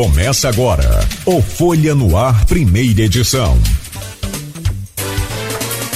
Começa agora o Folha no Ar, primeira edição.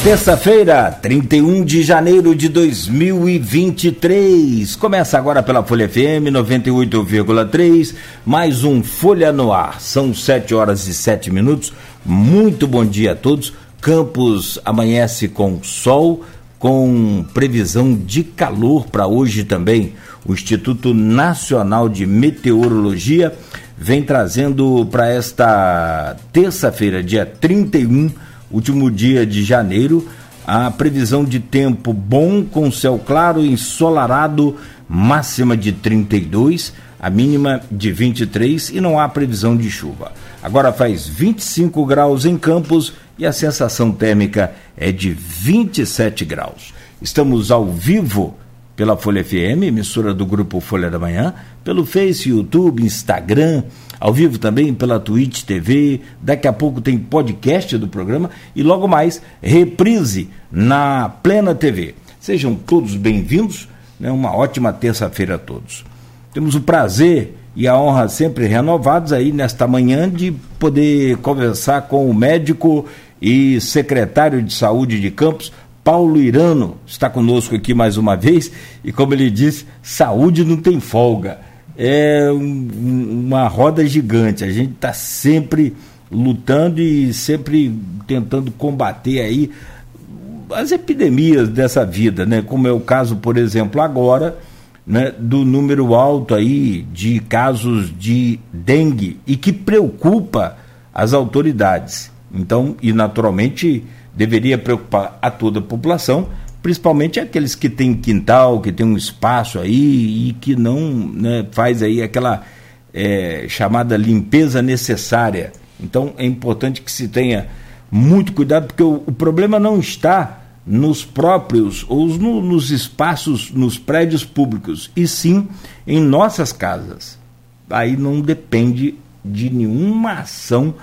Terça-feira, 31 de janeiro de 2023. Começa agora pela Folha FM 98,3. Mais um Folha no Ar. São 7 horas e 7 minutos. Muito bom dia a todos. Campos amanhece com sol, com previsão de calor para hoje também. O Instituto Nacional de Meteorologia vem trazendo para esta terça-feira, dia 31 último dia de janeiro, a previsão de tempo bom com céu claro, ensolarado, máxima de 32, a mínima de 23 e não há previsão de chuva. Agora faz 25 graus em Campos e a sensação térmica é de 27 graus. Estamos ao vivo pela Folha FM, emissora do grupo Folha da Manhã, pelo Face, YouTube, Instagram, ao vivo também pela Twitch TV. Daqui a pouco tem podcast do programa e logo mais reprise na Plena TV. Sejam todos bem-vindos, né? uma ótima terça-feira a todos. Temos o prazer e a honra sempre renovados aí nesta manhã de poder conversar com o médico e secretário de saúde de Campos, Paulo Irano está conosco aqui mais uma vez e, como ele disse, saúde não tem folga. É um, uma roda gigante. A gente está sempre lutando e sempre tentando combater aí as epidemias dessa vida, né? Como é o caso, por exemplo, agora, né, do número alto aí de casos de dengue e que preocupa as autoridades. Então, e naturalmente deveria preocupar a toda a população, principalmente aqueles que têm quintal, que tem um espaço aí e que não né, faz aí aquela é, chamada limpeza necessária. Então é importante que se tenha muito cuidado, porque o, o problema não está nos próprios ou no, nos espaços, nos prédios públicos, e sim em nossas casas. Aí não depende de nenhuma ação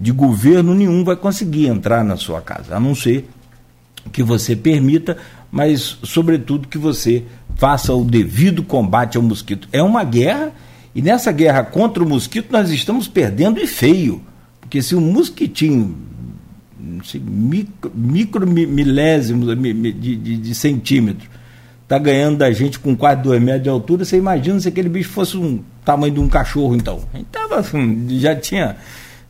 de governo nenhum vai conseguir entrar na sua casa, a não ser que você permita, mas sobretudo que você faça o devido combate ao mosquito. É uma guerra e nessa guerra contra o mosquito nós estamos perdendo e feio, porque se um mosquitinho sei, micro, micro milésimos de, de, de centímetro está ganhando da gente com quase dois metros de altura, você imagina se aquele bicho fosse um tamanho de um cachorro então. A gente tava, assim, já tinha,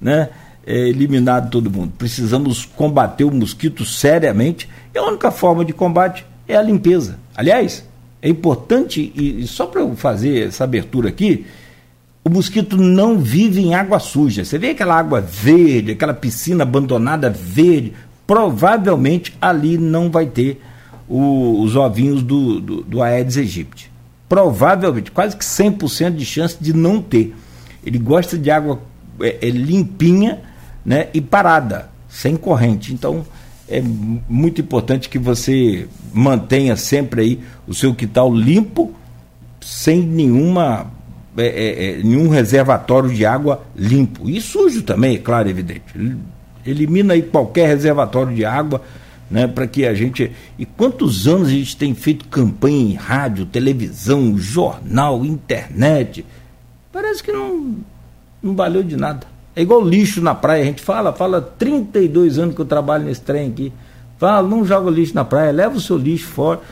né? É, eliminado todo mundo. Precisamos combater o mosquito seriamente e a única forma de combate é a limpeza. Aliás, é importante, e, e só para eu fazer essa abertura aqui, o mosquito não vive em água suja. Você vê aquela água verde, aquela piscina abandonada verde, provavelmente ali não vai ter o, os ovinhos do, do, do Aedes aegypti. Provavelmente, quase que 100% de chance de não ter. Ele gosta de água é, é limpinha né, e parada, sem corrente. Então, é muito importante que você mantenha sempre aí o seu quintal limpo, sem nenhuma é, é, é, nenhum reservatório de água limpo. E sujo também, é claro, evidente. Elimina aí qualquer reservatório de água, né, para que a gente. E quantos anos a gente tem feito campanha em rádio, televisão, jornal, internet? Parece que não, não valeu de nada. É igual lixo na praia, a gente fala, fala 32 anos que eu trabalho nesse trem aqui. Fala, não joga lixo na praia, leva o seu lixo fora.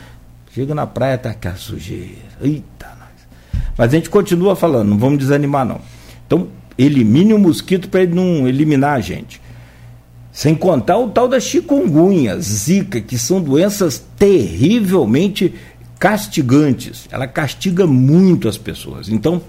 Chega na praia, tá aquela sujeira. Eita, nós. Mas a gente continua falando, não vamos desanimar não. Então, elimine o mosquito para ele não eliminar a gente. Sem contar o tal da chikungunya, zika, que são doenças terrivelmente castigantes. Ela castiga muito as pessoas. Então,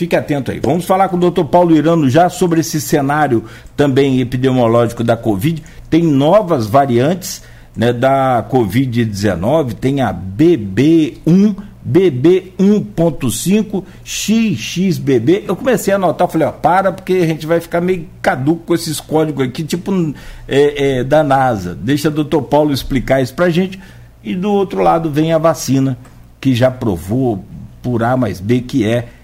Fique atento aí. Vamos falar com o doutor Paulo Irano já sobre esse cenário também epidemiológico da Covid. Tem novas variantes né, da Covid-19, tem a BB1, BB 1.5, XXBB. Eu comecei a anotar, falei, ó, para, porque a gente vai ficar meio caduco com esses códigos aqui, tipo é, é, da NASA. Deixa o doutor Paulo explicar isso pra gente. E do outro lado vem a vacina, que já provou por A mais B que é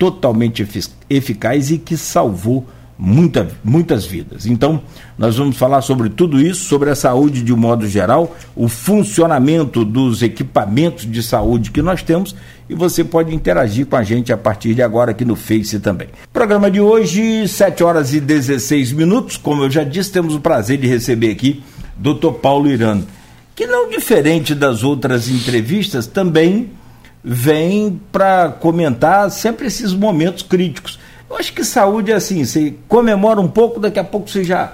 totalmente eficaz e que salvou muita, muitas vidas. Então, nós vamos falar sobre tudo isso, sobre a saúde de um modo geral, o funcionamento dos equipamentos de saúde que nós temos e você pode interagir com a gente a partir de agora aqui no Face também. Programa de hoje, 7 horas e 16 minutos. Como eu já disse, temos o prazer de receber aqui Dr. Paulo Irano, que não diferente das outras entrevistas, também vem para comentar sempre esses momentos críticos eu acho que saúde é assim, você comemora um pouco, daqui a pouco você já.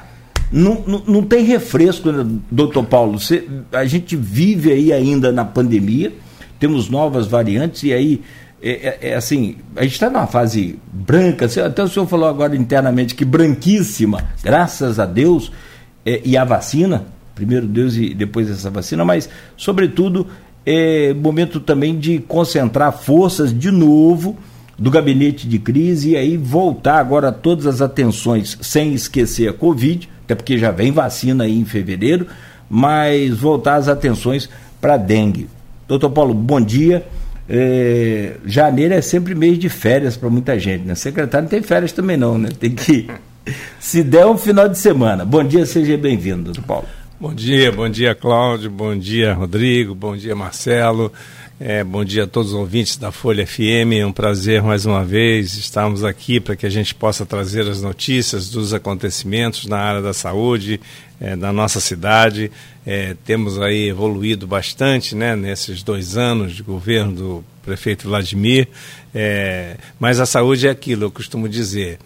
Não, não, não tem refresco, né, doutor Paulo? Você, a gente vive aí ainda na pandemia, temos novas variantes, e aí é, é, é assim, a gente está numa fase branca, até o senhor falou agora internamente que branquíssima, graças a Deus, é, e a vacina, primeiro Deus e depois essa vacina, mas, sobretudo, é momento também de concentrar forças de novo do gabinete de crise e aí voltar agora todas as atenções, sem esquecer a Covid, até porque já vem vacina aí em fevereiro, mas voltar as atenções para a dengue. Doutor Paulo, bom dia. É, janeiro é sempre mês de férias para muita gente, né? Secretário não tem férias também não, né? Tem que. Se der um final de semana. Bom dia, seja bem-vindo, doutor Paulo. Bom dia, bom dia, Cláudio, bom dia, Rodrigo, bom dia, Marcelo. É, bom dia a todos os ouvintes da Folha FM. É um prazer mais uma vez estarmos aqui para que a gente possa trazer as notícias dos acontecimentos na área da saúde é, da nossa cidade. É, temos aí evoluído bastante né, nesses dois anos de governo do prefeito Vladimir. É, mas a saúde é aquilo, eu costumo dizer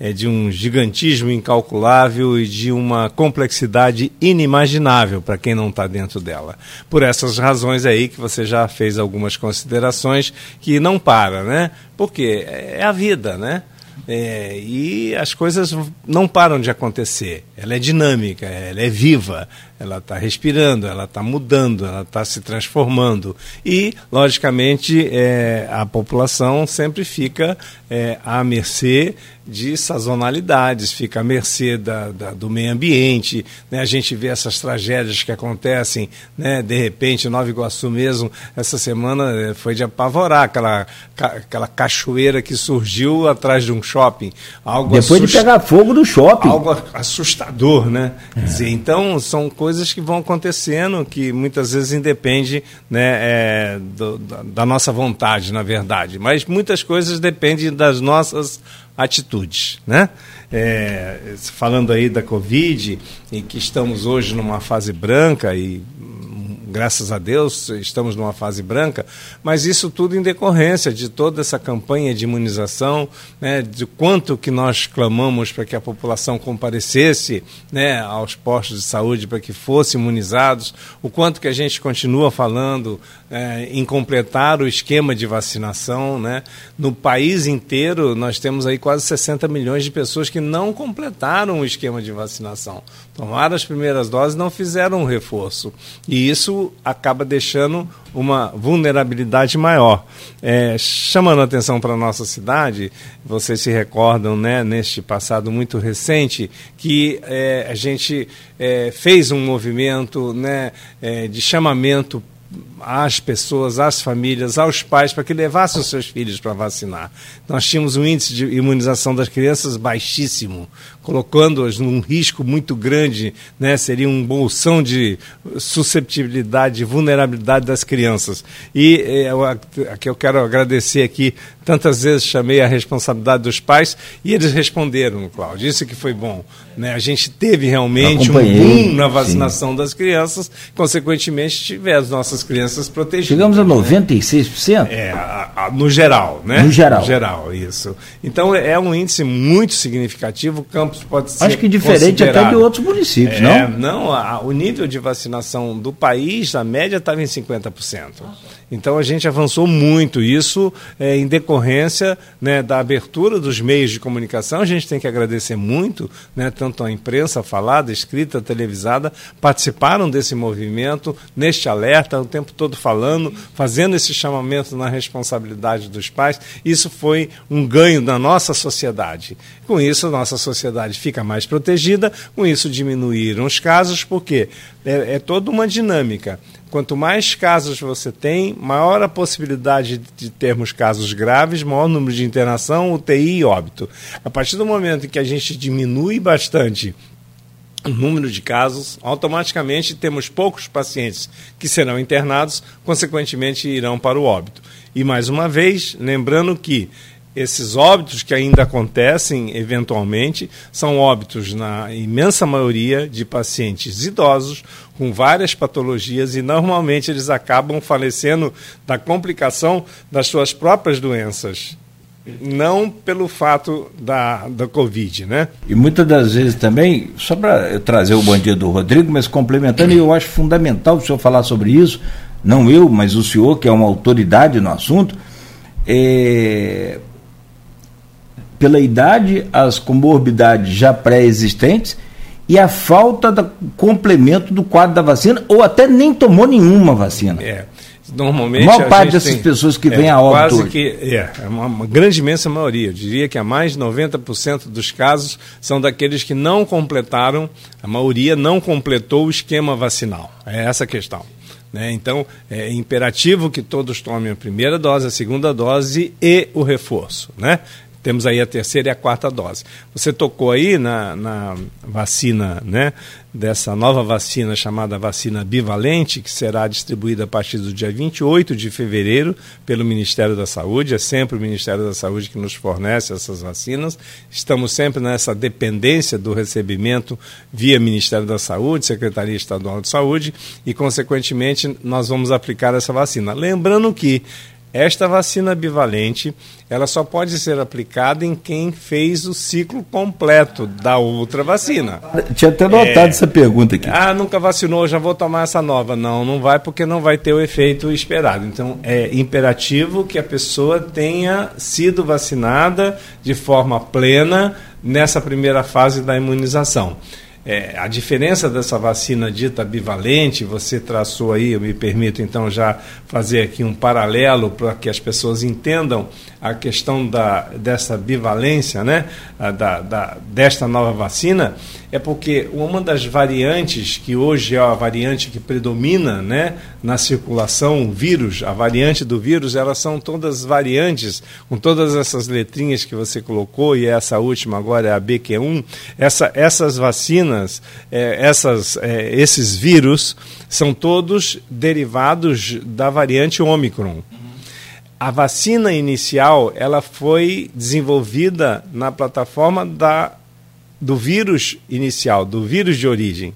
é, de um gigantismo incalculável e de uma complexidade inimaginável para quem não está dentro dela. Por essas razões aí que você já fez algumas considerações que não para, né? Porque é a vida, né? É, e as coisas não param de acontecer. Ela é dinâmica, ela é viva, ela está respirando, ela está mudando, ela está se transformando. E, logicamente, é, a população sempre fica é, à mercê de sazonalidades, fica à mercê da, da, do meio ambiente. Né? A gente vê essas tragédias que acontecem, né? de repente, Nova Iguaçu mesmo, essa semana é, foi de apavorar aquela, aquela cachoeira que surgiu atrás de um shopping. Algo Depois assust... de pegar fogo do shopping. Algo assustador, né? É. Dizer, então, são coisas coisas que vão acontecendo que muitas vezes independe né, é, do, da nossa vontade, na verdade. Mas muitas coisas dependem das nossas atitudes, né? É, falando aí da Covid, em que estamos hoje numa fase branca e graças a Deus, estamos numa fase branca, mas isso tudo em decorrência de toda essa campanha de imunização, né, de quanto que nós clamamos para que a população comparecesse né, aos postos de saúde para que fossem imunizados, o quanto que a gente continua falando é, em completar o esquema de vacinação. Né? No país inteiro, nós temos aí quase 60 milhões de pessoas que não completaram o esquema de vacinação. Tomaram as primeiras doses não fizeram um reforço. E isso acaba deixando uma vulnerabilidade maior. É, chamando atenção para a nossa cidade, vocês se recordam, né, neste passado muito recente, que é, a gente é, fez um movimento né, é, de chamamento às pessoas, às famílias, aos pais, para que levassem os seus filhos para vacinar. Nós tínhamos um índice de imunização das crianças baixíssimo, colocando-as num risco muito grande, né? seria um bolsão de susceptibilidade, vulnerabilidade das crianças. E é, aqui eu quero agradecer aqui, tantas vezes chamei a responsabilidade dos pais e eles responderam, Cláudio, isso que foi bom. Né? A gente teve realmente um boom na vacinação sim. das crianças, consequentemente tivemos nossas crianças protegidas. Chegamos a 96%? Né? É, a, a, no geral, né? No geral. No geral, isso. Então é um índice muito significativo, Campos pode ser Acho que diferente até de outros municípios, é, não? Não, a, o nível de vacinação do país, a média estava em 50%. Então a gente avançou muito isso é, em decorrência né, da abertura dos meios de comunicação. A gente tem que agradecer muito, né, tanto a imprensa falada, escrita, televisada, participaram desse movimento, neste alerta, o tempo todo falando, fazendo esse chamamento na responsabilidade dos pais. Isso foi um ganho da nossa sociedade. Com isso, a nossa sociedade fica mais protegida, com isso diminuíram os casos, porque é, é toda uma dinâmica. quanto mais casos você tem, maior a possibilidade de termos casos graves, maior número de internação, UTI e óbito. A partir do momento que a gente diminui bastante o número de casos, automaticamente temos poucos pacientes que serão internados, consequentemente irão para o óbito. E mais uma vez, lembrando que esses óbitos que ainda acontecem eventualmente são óbitos, na imensa maioria, de pacientes idosos com várias patologias e normalmente eles acabam falecendo da complicação das suas próprias doenças. Não pelo fato da, da Covid, né? E muitas das vezes também, só para trazer o bom dia do Rodrigo, mas complementando, eu acho fundamental o senhor falar sobre isso, não eu, mas o senhor, que é uma autoridade no assunto, é, pela idade, as comorbidades já pré-existentes e a falta do complemento do quadro da vacina, ou até nem tomou nenhuma vacina. É. Normalmente. A maior parte dessas tem, pessoas que é, vêm a óbito. Quase que, é, é uma, uma, grande imensa maioria. Eu diria que a mais de 90% dos casos são daqueles que não completaram, a maioria não completou o esquema vacinal. É essa a questão. Né? Então, é imperativo que todos tomem a primeira dose, a segunda dose e o reforço. Né? Temos aí a terceira e a quarta dose. Você tocou aí na, na vacina, né? Dessa nova vacina chamada vacina bivalente, que será distribuída a partir do dia 28 de fevereiro pelo Ministério da Saúde. É sempre o Ministério da Saúde que nos fornece essas vacinas. Estamos sempre nessa dependência do recebimento via Ministério da Saúde, Secretaria Estadual de Saúde, e, consequentemente, nós vamos aplicar essa vacina. Lembrando que esta vacina bivalente, ela só pode ser aplicada em quem fez o ciclo completo da outra vacina. Tinha até notado é, essa pergunta aqui. Ah, nunca vacinou, já vou tomar essa nova. Não, não vai porque não vai ter o efeito esperado. Então, é imperativo que a pessoa tenha sido vacinada de forma plena nessa primeira fase da imunização. É, a diferença dessa vacina dita bivalente, você traçou aí, eu me permito então já fazer aqui um paralelo para que as pessoas entendam a questão da, dessa bivalência, né, da, da, desta nova vacina, é porque uma das variantes que hoje é a variante que predomina né, na circulação, vírus, a variante do vírus, elas são todas variantes, com todas essas letrinhas que você colocou, e essa última agora é a BQ1, essa, essas vacinas, é, essas, é, esses vírus, são todos derivados da variante Ômicron a vacina inicial ela foi desenvolvida na plataforma da, do vírus inicial, do vírus de origem.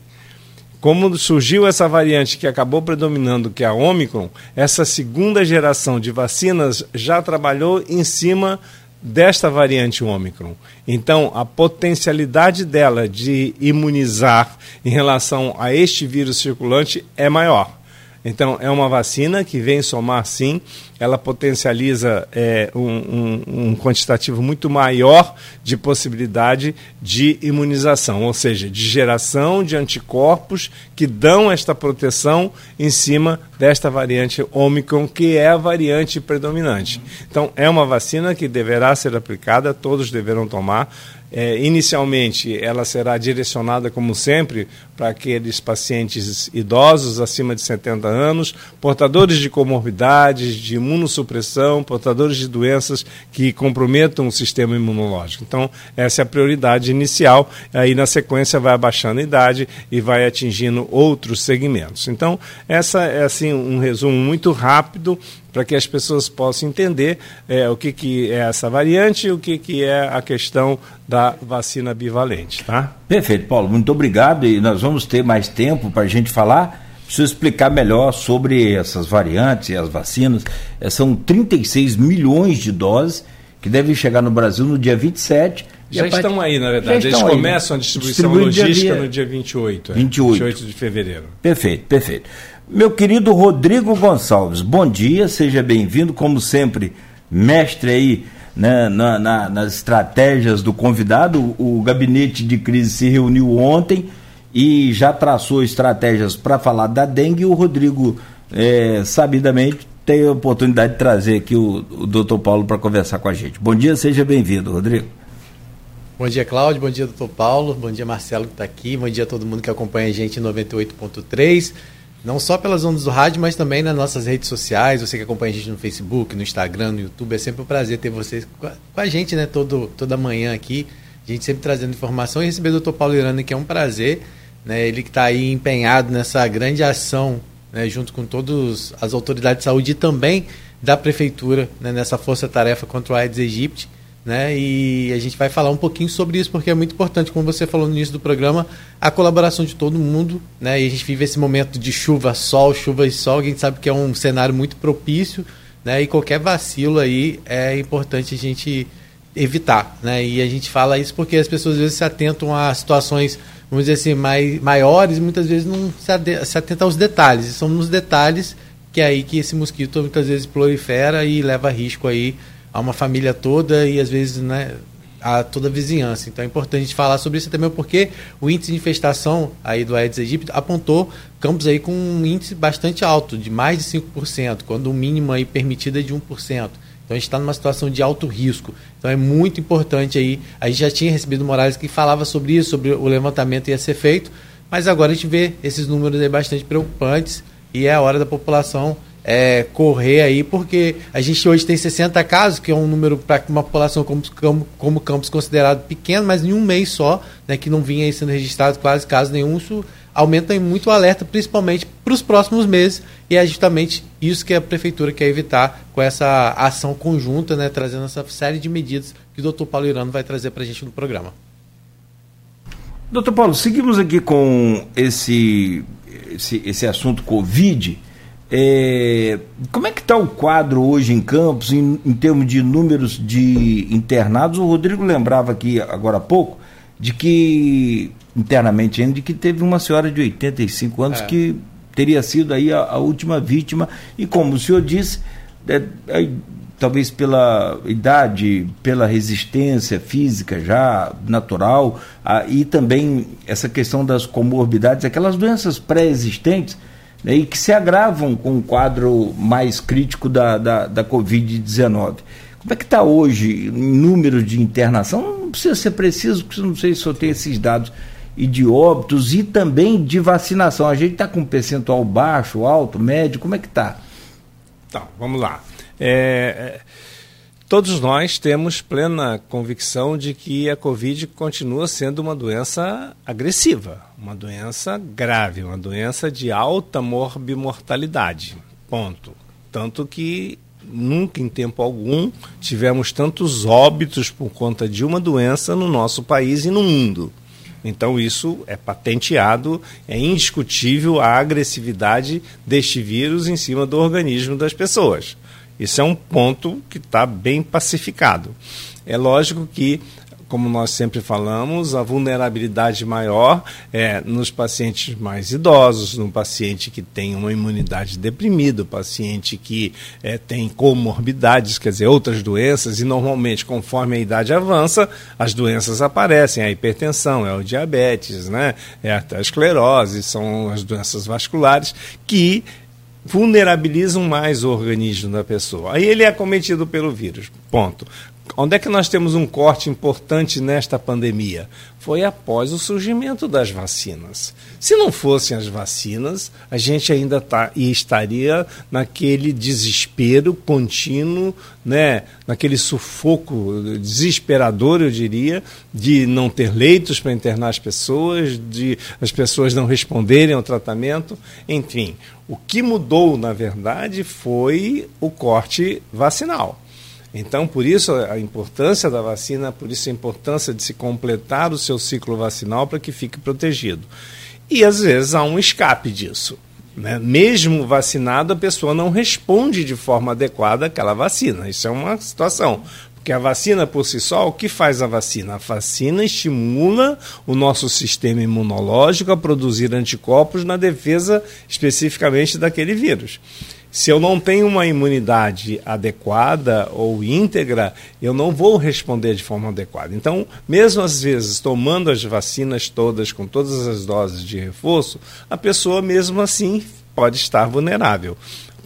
Como surgiu essa variante que acabou predominando, que é a Omicron, essa segunda geração de vacinas já trabalhou em cima desta variante Omicron. Então, a potencialidade dela de imunizar em relação a este vírus circulante é maior. Então, é uma vacina que vem somar, sim, ela potencializa é, um, um, um, quantitativo muito maior de possibilidade de imunização, ou seja, de geração de anticorpos que dão esta proteção em cima desta variante Omicron, que é a variante predominante. Então, é uma vacina que deverá ser aplicada, todos deverão tomar. É, inicialmente, ela será direcionada, como sempre, para aqueles pacientes idosos acima de 70 anos, portadores de comorbidades, de imunossupressão, portadores de doenças que comprometam o sistema imunológico. Então, essa é a prioridade inicial. Aí, na sequência, vai abaixando a idade e vai atingindo outros segmentos. Então, essa é assim um resumo muito rápido para que as pessoas possam entender é, o que, que é essa variante e o que, que é a questão da vacina bivalente. Tá? Perfeito, Paulo. Muito obrigado. E nós vamos ter mais tempo para a gente falar. Preciso explicar melhor sobre essas variantes e as vacinas. É, são 36 milhões de doses que devem chegar no Brasil no dia 27. Já estão aí, na verdade. Eles começam aí, né? a distribuição logística dia, no dia 28. 28. É, 28 de fevereiro. Perfeito, perfeito. Meu querido Rodrigo Gonçalves, bom dia, seja bem-vindo, como sempre, mestre aí né, na, na, nas estratégias do convidado. O gabinete de crise se reuniu ontem e já traçou estratégias para falar da dengue. O Rodrigo, é, sabidamente, tem a oportunidade de trazer aqui o, o doutor Paulo para conversar com a gente. Bom dia, seja bem-vindo, Rodrigo. Bom dia, Cláudio. Bom dia, doutor Paulo. Bom dia, Marcelo, que está aqui. Bom dia a todo mundo que acompanha a gente em 98.3. não só pelas ondas do rádio, mas também nas nossas redes sociais. Você que acompanha a gente no Facebook, no Instagram, no YouTube, é sempre um prazer ter vocês com a gente, né? Todo, toda manhã aqui. A gente sempre trazendo informação e receber o Dr. Paulo Irana, que é um prazer. Né? Ele que está aí empenhado nessa grande ação, né? junto com todas as autoridades de saúde e também da prefeitura, né? nessa força-tarefa contra o Aedes aegypti né? E a gente vai falar um pouquinho sobre isso porque é muito importante, como você falou no início do programa, a colaboração de todo mundo, né? E a gente vive esse momento de chuva, sol, chuva e sol, a gente sabe que é um cenário muito propício, né? E qualquer vacilo aí é importante a gente evitar, né? E a gente fala isso porque as pessoas às vezes se atentam a situações, vamos dizer assim, mai, maiores, e muitas vezes não se, se atentam aos detalhes. E são nos detalhes que é aí que esse mosquito muitas vezes prolifera e leva risco aí a uma família toda e às vezes né, a toda a vizinhança. Então é importante falar sobre isso também porque o índice de infestação aí do Aedes aegypti apontou campos aí com um índice bastante alto, de mais de 5%, quando o mínimo aí permitido é de 1%. Então a gente está numa situação de alto risco. Então é muito importante aí. A gente já tinha recebido Morales que falava sobre isso, sobre o levantamento ia ser feito, mas agora a gente vê esses números aí bastante preocupantes e é a hora da população é, correr aí, porque a gente hoje tem 60 casos, que é um número para uma população como, como, como Campos considerado pequeno, mas em um mês só, né, que não vinha sendo registrado quase caso nenhum, isso aumenta muito o alerta, principalmente para os próximos meses, e é justamente isso que a prefeitura quer evitar com essa ação conjunta, né, trazendo essa série de medidas que o doutor Paulo Irano vai trazer para a gente no programa. Doutor Paulo, seguimos aqui com esse, esse, esse assunto Covid. É, como é que está o quadro hoje em Campos, em, em, termos de números de internados? O Rodrigo lembrava aqui agora há pouco de que, internamente ainda, de que teve uma senhora de 85 anos é. que teria sido aí a, a, última vítima. E como o senhor disse, é, é, talvez pela idade, pela resistência física já natural, a, e também essa questão das comorbidades, aquelas doenças pré-existentes né, e que se agravam com o quadro mais crítico da, da, da Covid-19. Como é que está hoje em número de internação? Não precisa ser preciso, porque não sei se eu tenho esses dados e de óbitos e também de vacinação. A gente está com um percentual baixo, alto, médio, como é que está? Então, vamos lá. É, é Todos nós temos plena convicção de que a Covid continua sendo uma doença agressiva, uma doença grave, uma doença de alta morbimortalidade. Ponto. Tanto que nunca em tempo algum tivemos tantos óbitos por conta de uma doença no nosso país e no mundo. Então isso é patenteado, é indiscutível a agressividade deste vírus em cima do organismo das pessoas. Isso é um ponto que está bem pacificado. É lógico que como nós sempre falamos, a vulnerabilidade maior é nos pacientes mais idosos, no paciente que tem uma imunidade deprimida, paciente que é, tem comorbidades, quer dizer, outras doenças, e normalmente, conforme a idade avança, as doenças aparecem, a hipertensão, é o diabetes, né? é a esclerose, são as doenças vasculares, que vulnerabilizam mais o organismo da pessoa. Aí ele é acometido pelo vírus. Ponto. Onde é que nós temos um corte importante nesta pandemia? Foi após o surgimento das vacinas. Se não fossem as vacinas, a gente ainda tá, estaria naquele desespero contínuo, né? naquele sufoco desesperador, eu diria, de não ter leitos para internar as pessoas, de as pessoas não responderem ao tratamento. Enfim, o que mudou, na verdade, foi o corte vacinal. Então, por isso a importância da vacina, por isso a importância de se completar o seu ciclo vacinal para que fique protegido. E às vezes há um escape disso. Né? Mesmo vacinado, a pessoa não responde de forma adequada àquela vacina. Isso é uma situação. Porque a vacina por si só, o que faz a vacina? A vacina estimula o nosso sistema imunológico a produzir anticorpos na defesa especificamente daquele vírus. Se eu não tenho uma imunidade adequada ou íntegra, eu não vou responder de forma adequada. Então, mesmo às vezes tomando as vacinas todas, com todas as doses de reforço, a pessoa mesmo assim pode estar vulnerável.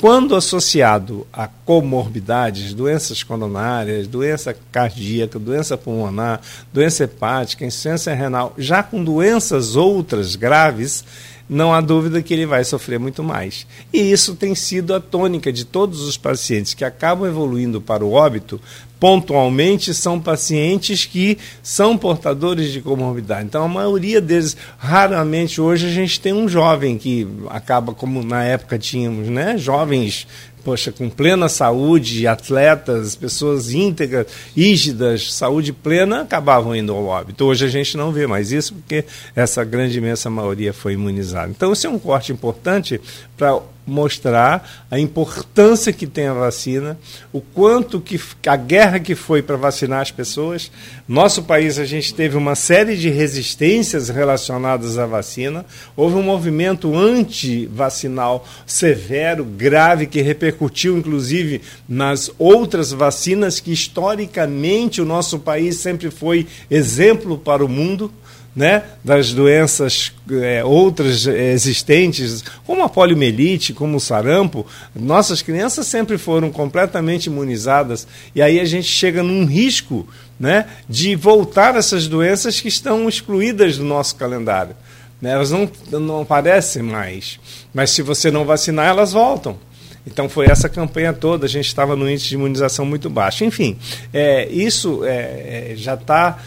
Quando associado a comorbidades, doenças coronárias, doença cardíaca, doença pulmonar, doença hepática, insuficiência renal, já com doenças outras graves, não há dúvida que ele vai sofrer muito mais. E isso tem sido a tônica de todos os pacientes que acabam evoluindo para o óbito, pontualmente são pacientes que são portadores de comorbidade. Então, a maioria deles, raramente hoje a gente tem um jovem que acaba como na época tínhamos, né? Jovens poxa, com plena saúde, atletas, pessoas íntegras, rígidas, saúde plena, acabavam indo ao óbito. Hoje a gente não vê mais isso porque essa grande imensa maioria foi imunizada. Então, esse é um corte importante para mostrar a importância que tem a vacina, o quanto que a guerra que foi para vacinar as pessoas. Nosso país a gente teve uma série de resistências relacionadas à vacina. Houve um movimento anti-vacinal severo, grave que repercutiu inclusive nas outras vacinas que historicamente o nosso país sempre foi exemplo para o mundo né, das doenças é, outras existentes, como a poliomielite, como o sarampo, nossas crianças sempre foram completamente imunizadas e aí a gente chega num risco né, de voltar essas doenças que estão excluídas do nosso calendário. Né, elas não, não aparecem mais, mas se você não vacinar, elas voltam. Então foi essa campanha toda, a gente estava no índice de imunização muito baixo. Enfim, é, isso é, é já está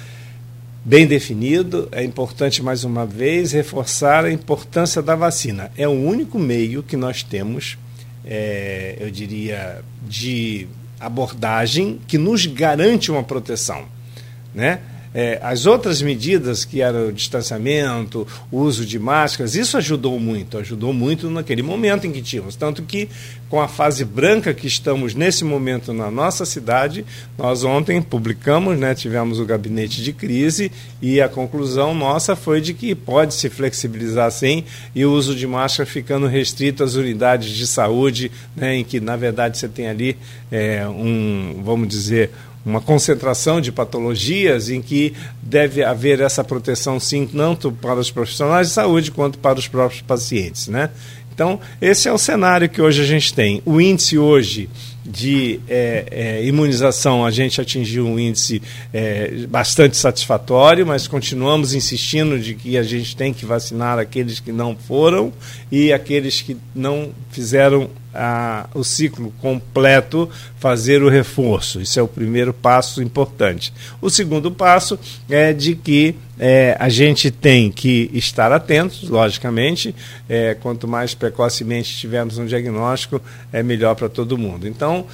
bem definido. É importante, mais uma vez, reforçar a importância da vacina. É o único meio que nós temos, é, eu diria, de abordagem que nos garante uma proteção. Né? É, as outras medidas, que eram o distanciamento, o uso de máscaras, isso ajudou muito, ajudou muito naquele momento em que tínhamos. Tanto que, com a fase branca que estamos nesse momento na nossa cidade, nós ontem publicamos, né, tivemos o gabinete de crise e a conclusão nossa foi de que pode se flexibilizar sim e o uso de máscara ficando restrito às unidades de saúde, né, em que, na verdade, você tem ali é, um, vamos dizer, uma concentração de patologias em que deve haver essa proteção sim tanto para os profissionais de saúde quanto para os próprios pacientes, né? Então esse é o cenário que hoje a gente tem. O índice hoje de é, é, imunização, a gente atingiu um índice é, bastante satisfatório, mas continuamos insistindo de que a gente tem que vacinar aqueles que não foram e aqueles que não fizeram a, o ciclo completo, fazer o reforço. Isso é o primeiro passo importante. O segundo passo é de que é, a gente tem que estar atentos, logicamente. É, quanto mais precocemente tivermos um diagnóstico, é melhor para todo mundo. Então,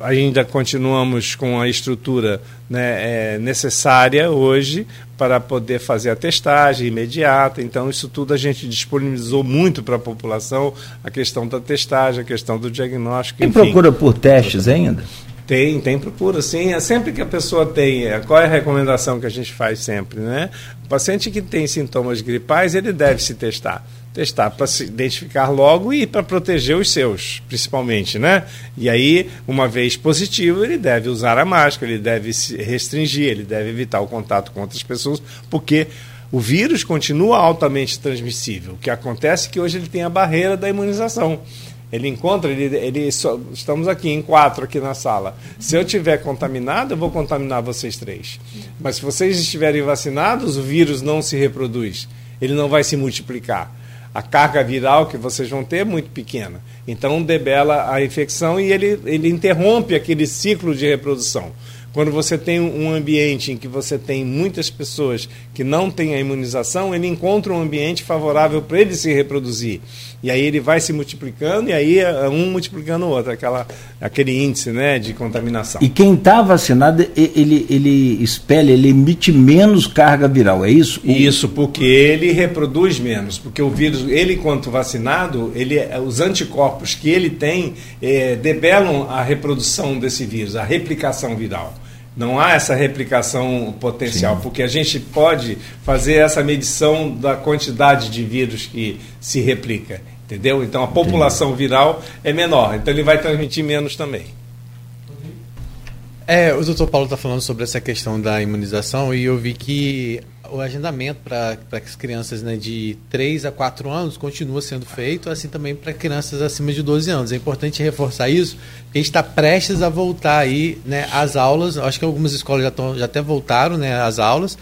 ainda continuamos com a estrutura né, é, necessária hoje para poder fazer a testagem imediata. Então, isso tudo a gente disponibilizou muito para a população, a questão da testagem, a questão do diagnóstico. Tem procura por testes ainda? Tem, tem procura, sim. É sempre que a pessoa tem. É, qual é a recomendação que a gente faz sempre, né? O paciente que tem sintomas gripais, ele deve se testar testar para se identificar logo e para proteger os seus, principalmente, né? E aí, uma vez positivo, ele deve usar a máscara, ele deve se restringir, ele deve evitar o contato com outras pessoas, porque o vírus continua altamente transmissível. O que acontece é que hoje ele tem a barreira da imunização. Ele encontra, ele, ele só, estamos aqui em quatro aqui na sala. Se eu tiver contaminado, eu vou contaminar vocês três. Mas se vocês estiverem vacinados, o vírus não se reproduz. Ele não vai se multiplicar a carga viral que vocês vão ter é muito pequena. Então, debela a infecção e ele, ele interrompe aquele ciclo de reprodução. Quando você tem um ambiente em que você tem muitas pessoas que não têm a imunização, ele encontra um ambiente favorável para ele se reproduzir. E aí ele vai se multiplicando e aí é um multiplicando o outro, aquela, aquele índice né, de contaminação. E quem está vacinado, ele, ele espelha, ele emite menos carga viral, é isso? Isso, porque ele reproduz menos. Porque o vírus, ele, enquanto vacinado, ele, os anticorpos que ele tem é, debelam a reprodução desse vírus, a replicação viral. Não há essa replicação potencial, Sim. porque a gente pode fazer essa medição da quantidade de vírus que se replica. Entendeu? Então a população viral é menor, então ele vai transmitir menos também. É, o doutor Paulo está falando sobre essa questão da imunização e eu vi que o agendamento para as crianças né, de 3 a 4 anos continua sendo feito, assim também para crianças acima de 12 anos. É importante reforçar isso, porque a gente está prestes a voltar aí né, às aulas. Acho que algumas escolas já, tão, já até voltaram né, às aulas.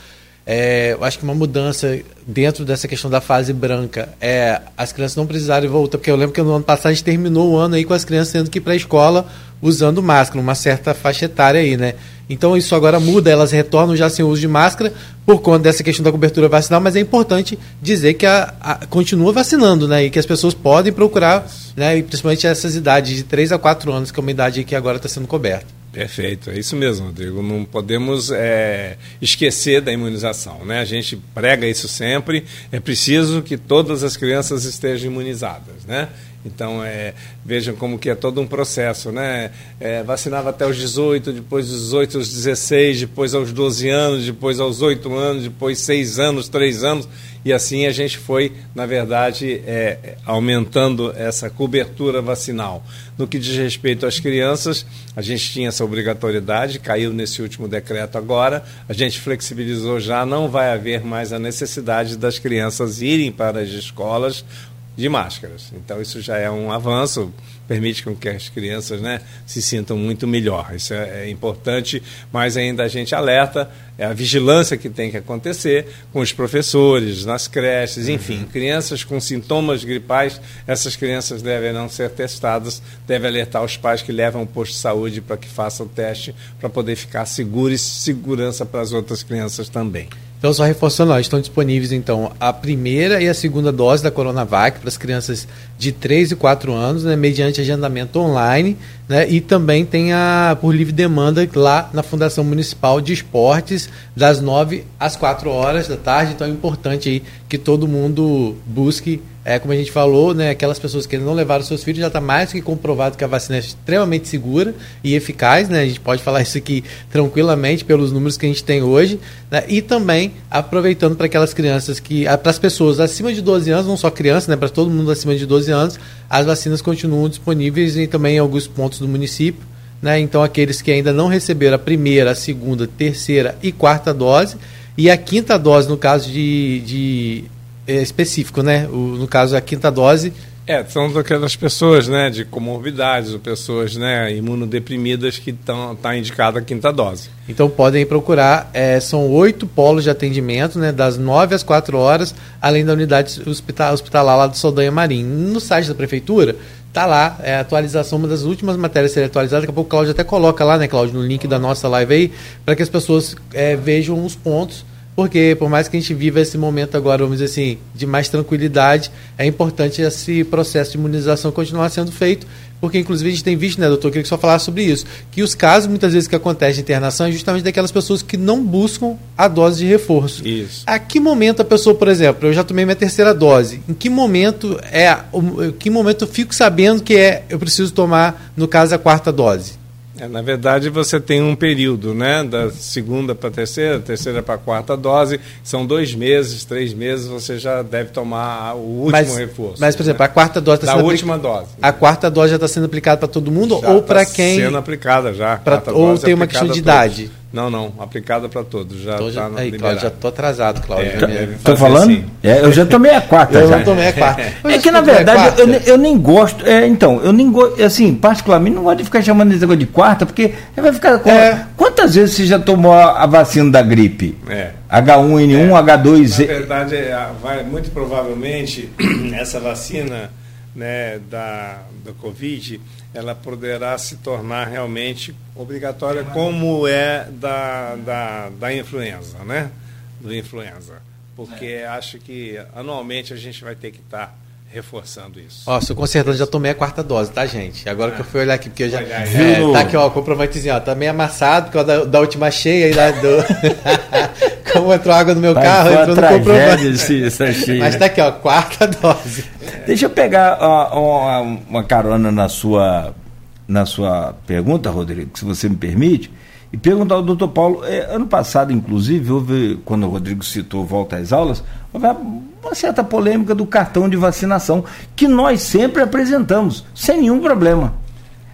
É, eu acho que uma mudança dentro dessa questão da fase branca é as crianças não precisarem voltar, porque eu lembro que no ano passado a gente terminou o ano aí com as crianças tendo que ir para a escola usando máscara, uma certa faixa etária aí, né? Então isso agora muda, elas retornam já sem uso de máscara por conta dessa questão da cobertura vacinal, mas é importante dizer que a, a continua vacinando, né? E que as pessoas podem procurar, né? E principalmente essas idades de 3 a 4 anos, que é uma idade que agora está sendo coberta. Perfeito, é isso mesmo, Rodrigo. Não podemos é, esquecer da imunização, né? A gente prega isso sempre. É preciso que todas as crianças estejam imunizadas, né? Então, é, vejam como que é todo um processo, né? É, vacinava até os 18, depois dos 18 aos 16, depois aos 12 anos, depois aos 8 anos, depois 6 anos, 3 anos, e assim a gente foi, na verdade, é, aumentando essa cobertura vacinal. No que diz respeito às crianças, a gente tinha essa obrigatoriedade, caiu nesse último decreto agora, a gente flexibilizou já, não vai haver mais a necessidade das crianças irem para as escolas de máscaras. Então isso já é um avanço, permite com que as crianças né, se sintam muito melhor. Isso é, é, importante, mas ainda a gente alerta é a vigilância que tem que acontecer com os professores, nas creches, enfim, uhum. crianças com sintomas gripais, essas crianças devem não ser testadas, deve alertar os pais que levam o posto de saúde para que façam o teste para poder ficar seguro e segurança para as outras crianças também. Então, só reforçando, ó, estão disponíveis então a primeira e a segunda dose da Coronavac para as crianças de 3 e 4 anos, né, mediante agendamento online, né, e também tem a por livre demanda lá na Fundação Municipal de Esportes, das 9 às 4 horas da tarde. Então é importante aí que todo mundo busque é, como a gente falou, né, aquelas pessoas que não levaram seus filhos, já está mais que comprovado que a vacina é extremamente segura e eficaz, né? A gente pode falar isso aqui tranquilamente pelos números que a gente tem hoje, né? E também aproveitando para aquelas crianças que, para as pessoas acima de 12 anos, não só crianças, né, para todo mundo acima de 12 anos, as vacinas continuam disponíveis e também em alguns pontos do município. Né? Então, aqueles que ainda não receberam a primeira, a segunda, terceira e quarta dose, e a quinta dose, no caso de, de é, específico, né? O, no caso, a quinta dose. É, são aquelas pessoas, né, de comorbidades, ou pessoas, né, imunodeprimidas que estão tá indicada a quinta dose. Então podem procurar, é, são oito polos de atendimento, né, das nove às quatro horas, além da unidade hospitalar, hospitalar lá do Saldanha Marim. No site da prefeitura, tá lá, é a atualização, uma das últimas matérias ser atualizada, daqui a pouco o Cláudio até coloca lá, né, Cláudio, no link da nossa live aí, para que as pessoas é, vejam os pontos porque por mais que a gente viva esse momento agora, vamos dizer assim, de mais tranquilidade, é importante esse processo de imunização continuar sendo feito, porque inclusive a gente tem visto, né, doutor, eu queria que só falasse sobre isso, que os casos muitas vezes que acontecem de internação é justamente daquelas pessoas que não buscam a dose de reforço. Isso. A que momento a pessoa, por exemplo, eu já tomei minha terceira dose, em que momento é, em que momento eu fico sabendo que é eu preciso tomar, no caso, a quarta dose? É, na verdade, você tem um período, né? Da segunda para a terceira, terceira para a quarta dose. São dois meses, três meses, você já deve tomar o último mas, reforço. Mas, por exemplo, né? a quarta dose está sendo. Da última dose. A quarta dose já está sendo aplicada para todo mundo já ou para tá quem. sendo aplicada já. Pra, ou tem uma questão de idade. Não, não, aplicada para todos. Já então, já, tá aí, Cláudio, já tô atrasado, Cláudio. É, falando? Assim. É, eu já tomei a quarta. eu já. tomei a quarta. é que na verdade eu, eu, nem gosto. É, então, eu nem gosto, assim, particularmente não gosto de ficar chamando esse negócio de quarta, porque vai ficar. É. Quantas vezes você já tomou a, a vacina da gripe? É. H1N1, H2. Na verdade, é, vai, muito provavelmente essa vacina né, da, da Covid ela poderá se tornar realmente obrigatória, como é da, da, da influenza, né? Do influenza. Porque acho que anualmente a gente vai ter que estar tá reforçando isso. Ó, sou consertando, já tomei a quarta dose, tá, gente? Agora ah. que eu fui olhar aqui, porque eu já. É, tá aqui, ó, comprovantezinho, ó. Tá meio amassado, porque da, da última cheia aí, da, do... como entrou água no meu Vai carro, entrou no comprovante. Mas tá aqui, ó, quarta dose. Deixa eu pegar ó, uma carona na sua, na sua pergunta, Rodrigo, se você me permite. E perguntar ao doutor Paulo, é, ano passado, inclusive, houve, quando o Rodrigo citou volta às aulas, houve uma certa polêmica do cartão de vacinação, que nós sempre apresentamos, sem nenhum problema.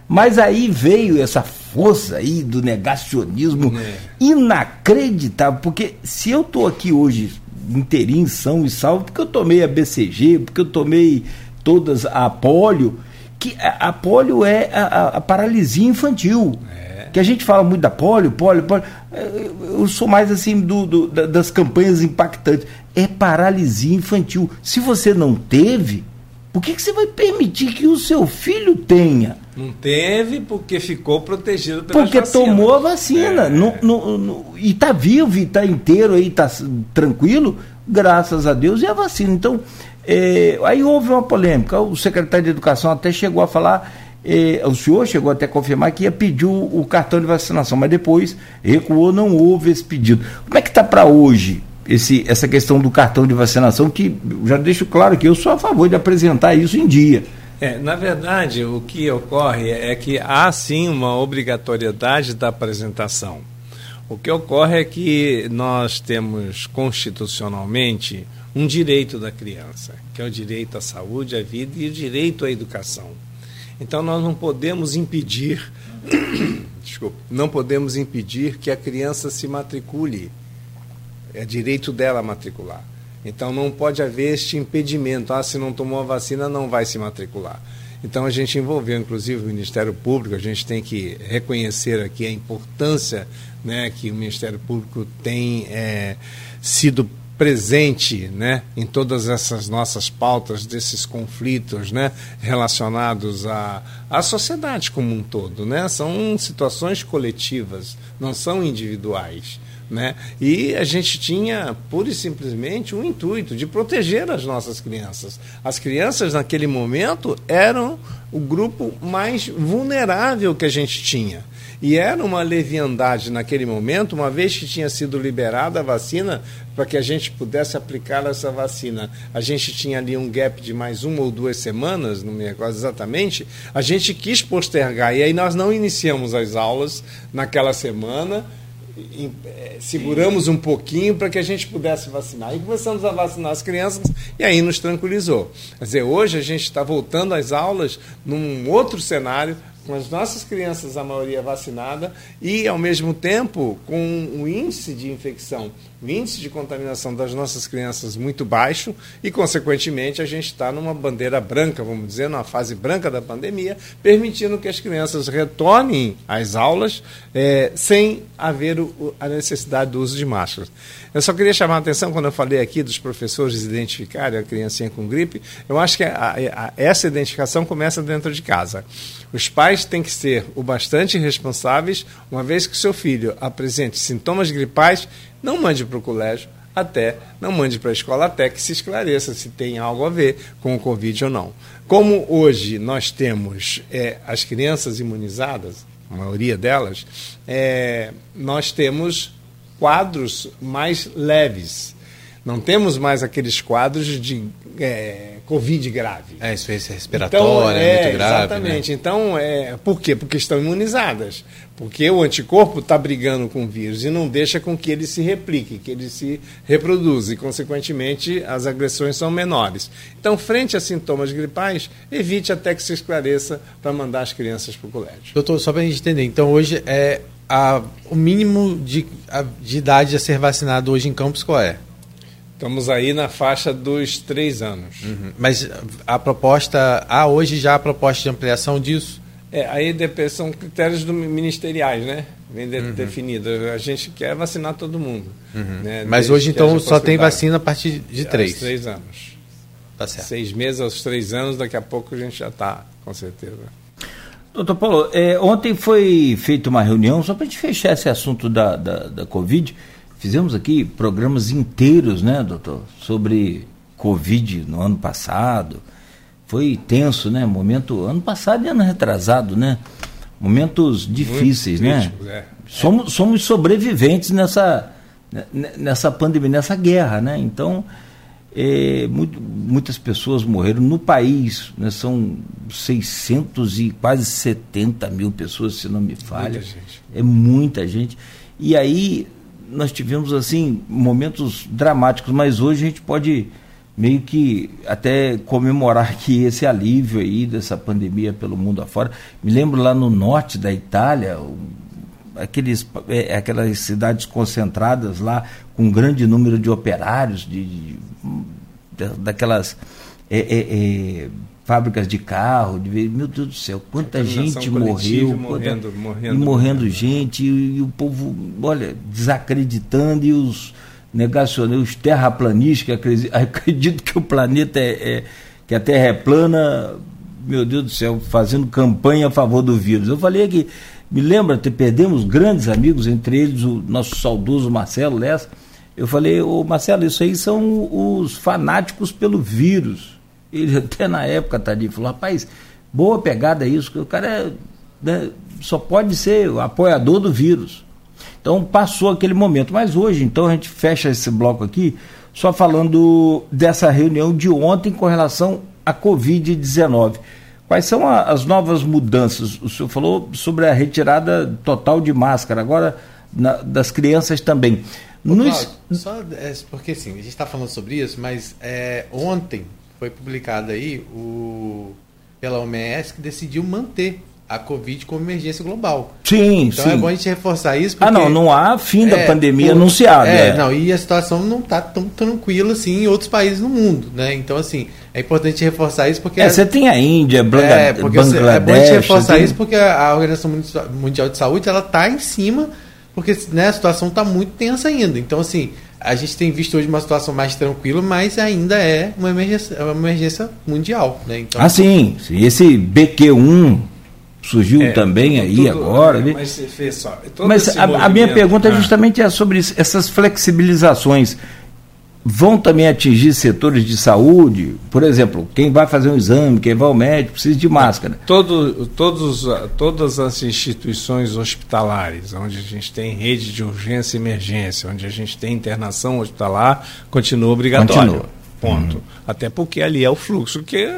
Mas aí veio essa força aí do negacionismo é. inacreditável, porque se eu estou aqui hoje inteirinho, são e salvo, porque eu tomei a BCG, porque eu tomei todas a polio, que a, a polio é a, a, paralisia infantil. É. que a gente fala muito da polio, polio, polio. É, eu sou mais assim do, do, das campanhas impactantes. É paralisia infantil. Se você não teve, por que, que você vai permitir que o seu filho tenha? Não teve porque ficou protegido pela Porque tomou a vacina. É. No, no, no, e está vivo, e está inteiro aí, está tranquilo, graças a Deus, e a vacina. Então, é, aí houve uma polêmica. O secretário de Educação até chegou a falar, é, o senhor chegou até a confirmar que ia pedir o, o cartão de vacinação, mas depois recuou, não houve esse pedido. Como é que está para hoje esse, essa questão do cartão de vacinação, que já deixo claro que eu sou a favor de apresentar isso em dia. É, na verdade, o que ocorre é que há sim uma obrigatoriedade da apresentação. O que ocorre é que nós temos constitucionalmente um direito da criança, que é o direito à saúde, à vida e o direito à educação. Então nós não podemos impedir, desculpa, não podemos impedir que a criança se matricule é direito dela matricular. Então não pode haver este impedimento. Ah, se não tomou a vacina, não vai se matricular. Então a gente envolveu, inclusive, o Ministério Público, a gente tem que reconhecer aqui a importância né, que o Ministério Público tem é, sido presente né, em todas essas nossas pautas, desses conflitos né, relacionados à, à sociedade como um todo. Né? São situações coletivas, não são individuais. Né? E a gente tinha, pura e simplesmente, um intuito de proteger as nossas crianças. As crianças, naquele momento, eram o grupo mais vulnerável que a gente tinha. E era uma leviandade naquele momento, uma vez que tinha sido liberada a vacina, para que a gente pudesse aplicar essa vacina. A gente tinha ali um gap de mais uma ou duas semanas, não me recordo exatamente. A gente quis postergar, e aí nós não iniciamos as aulas naquela semana é, seguramos um pouquinho para que a gente pudesse vacinar. E começamos a vacinar as crianças e aí nos tranquilizou. Quer dizer, hoje a gente está voltando às aulas num outro cenário, com as nossas crianças, a maioria vacinada, e ao mesmo tempo com o índice de infecção, o índice de contaminação das nossas crianças muito baixo, e consequentemente a gente está numa bandeira branca, vamos dizer, numa fase branca da pandemia, permitindo que as crianças retornem às aulas é, sem haver o, a necessidade do uso de máscaras. Eu só queria chamar a atenção quando eu falei aqui dos professores identificarem a criancinha com gripe, eu acho que a, a, essa identificação começa dentro de casa. Os pais têm que ser o bastante responsáveis, uma vez que seu filho apresente sintomas gripais, não mande para o colégio até, não mande para a escola até que se esclareça se tem algo a ver com o Covid ou não. Como hoje nós temos é, as crianças imunizadas, a maioria delas, é, nós temos quadros mais leves. Não temos mais aqueles quadros de é, Covid grave. É, insuficiência respiratória, então, é, muito grave. Né? Exatamente. Né? Então, é, por quê? Porque estão imunizadas. Porque o anticorpo está brigando com o vírus e não deixa com que ele se replique, que ele se reproduza. E, consequentemente, as agressões são menores. Então, frente a sintomas gripais, evite até que se esclareça para mandar as crianças para o colégio. Doutor, só para a gente entender. Então, hoje, é a, o mínimo de, a, de idade a ser vacinado hoje em Campos qual é? Estamos aí na faixa dos três anos. Uhum. Mas a proposta, há hoje já a proposta de ampliação disso? É, aí são critérios do, ministeriais, né? Vem de, uhum. definido. A gente quer vacinar todo mundo. Uhum. Né? Mas hoje, então, só tem vacina a partir de três? Aos três anos. Tá certo. Seis meses aos três anos, daqui a pouco a gente já está, com certeza. Doutor Paulo, é, ontem foi feita uma reunião, só para a gente fechar esse assunto da, da, da Covid, Fizemos aqui programas inteiros, né, doutor, sobre Covid no ano passado. Foi tenso, né? Momento ano passado e ano retrasado, né? Momentos difíceis, Muito né? Crítico, é. Somos, somos sobreviventes nessa, né, nessa pandemia, nessa guerra, né? Então, é, muito, muitas pessoas morreram no país, né? são 600 e quase 70 mil pessoas, se não me falha. Muita é muita gente. E aí nós tivemos assim momentos dramáticos, mas hoje a gente pode meio que até comemorar que esse alívio aí dessa pandemia pelo mundo afora. Me lembro lá no norte da Itália, aqueles, é, aquelas cidades concentradas lá com um grande número de operários, de, de daquelas é, é, é, fábricas de carro, de meu Deus do céu, quanta gente morreu, morrendo, quanta, morrendo, e morrendo gente, e, e, o povo, olha, desacreditando, e os negacionistas, terraplanistas que acreditam, que o planeta é, é, que a Terra é plana, meu Deus do céu, fazendo campanha a favor do vírus. Eu falei aqui, me lembra, perdemos grandes amigos, entre eles o nosso saudoso Marcelo Lessa. Eu falei, ô Marcelo, isso aí são os fanáticos pelo vírus ele até na época, Tadinho, falou, rapaz, boa pegada isso, que o cara é, né, só pode ser o apoiador do vírus. Então passou aquele momento. Mas hoje, então, a gente fecha esse bloco aqui só falando dessa reunião de ontem com relação à Covid-19. Quais são a, as novas mudanças? O senhor falou sobre a retirada total de máscara, agora na, das crianças também. Ô, Cláudio, só, é, porque sim, a gente está falando sobre isso, mas é, ontem foi publicado aí o, pela OMS que decidiu manter a Covid como emergência global. Sim, então sim. é bom a gente reforçar isso. Porque, ah, não, não há fim da é, pandemia anunciada. É, é, não, e a situação não está tão tranquila assim em outros países no mundo, né? Então, assim, é importante reforçar isso porque... É, você tem a Índia, Blanga, é, porque Bangladesh... É bom a gente reforçar tem... isso porque a Organização Mundial de Saúde, ela está em cima, porque né, a situação está muito tensa ainda. Então, assim, a gente tem visto hoje uma situação mais tranquila, mas ainda é uma emergência, é uma emergência mundial. Né? Então, ah, sim. Esse BQ1 surgiu é, também aí tudo, agora. É, mas, só, mas a, a, minha pergunta é justamente é sobre isso, essas flexibilizações vão também atingir setores de saúde? Por exemplo, quem vai fazer um exame, quem vai ao médico, precisa de máscara. Todo, todos, todas as instituições hospitalares, onde a gente tem rede de urgência e emergência, onde a gente tem internação hospitalar, continua obrigatório. Continua. Ponto. Uhum. Até porque ali é o fluxo que,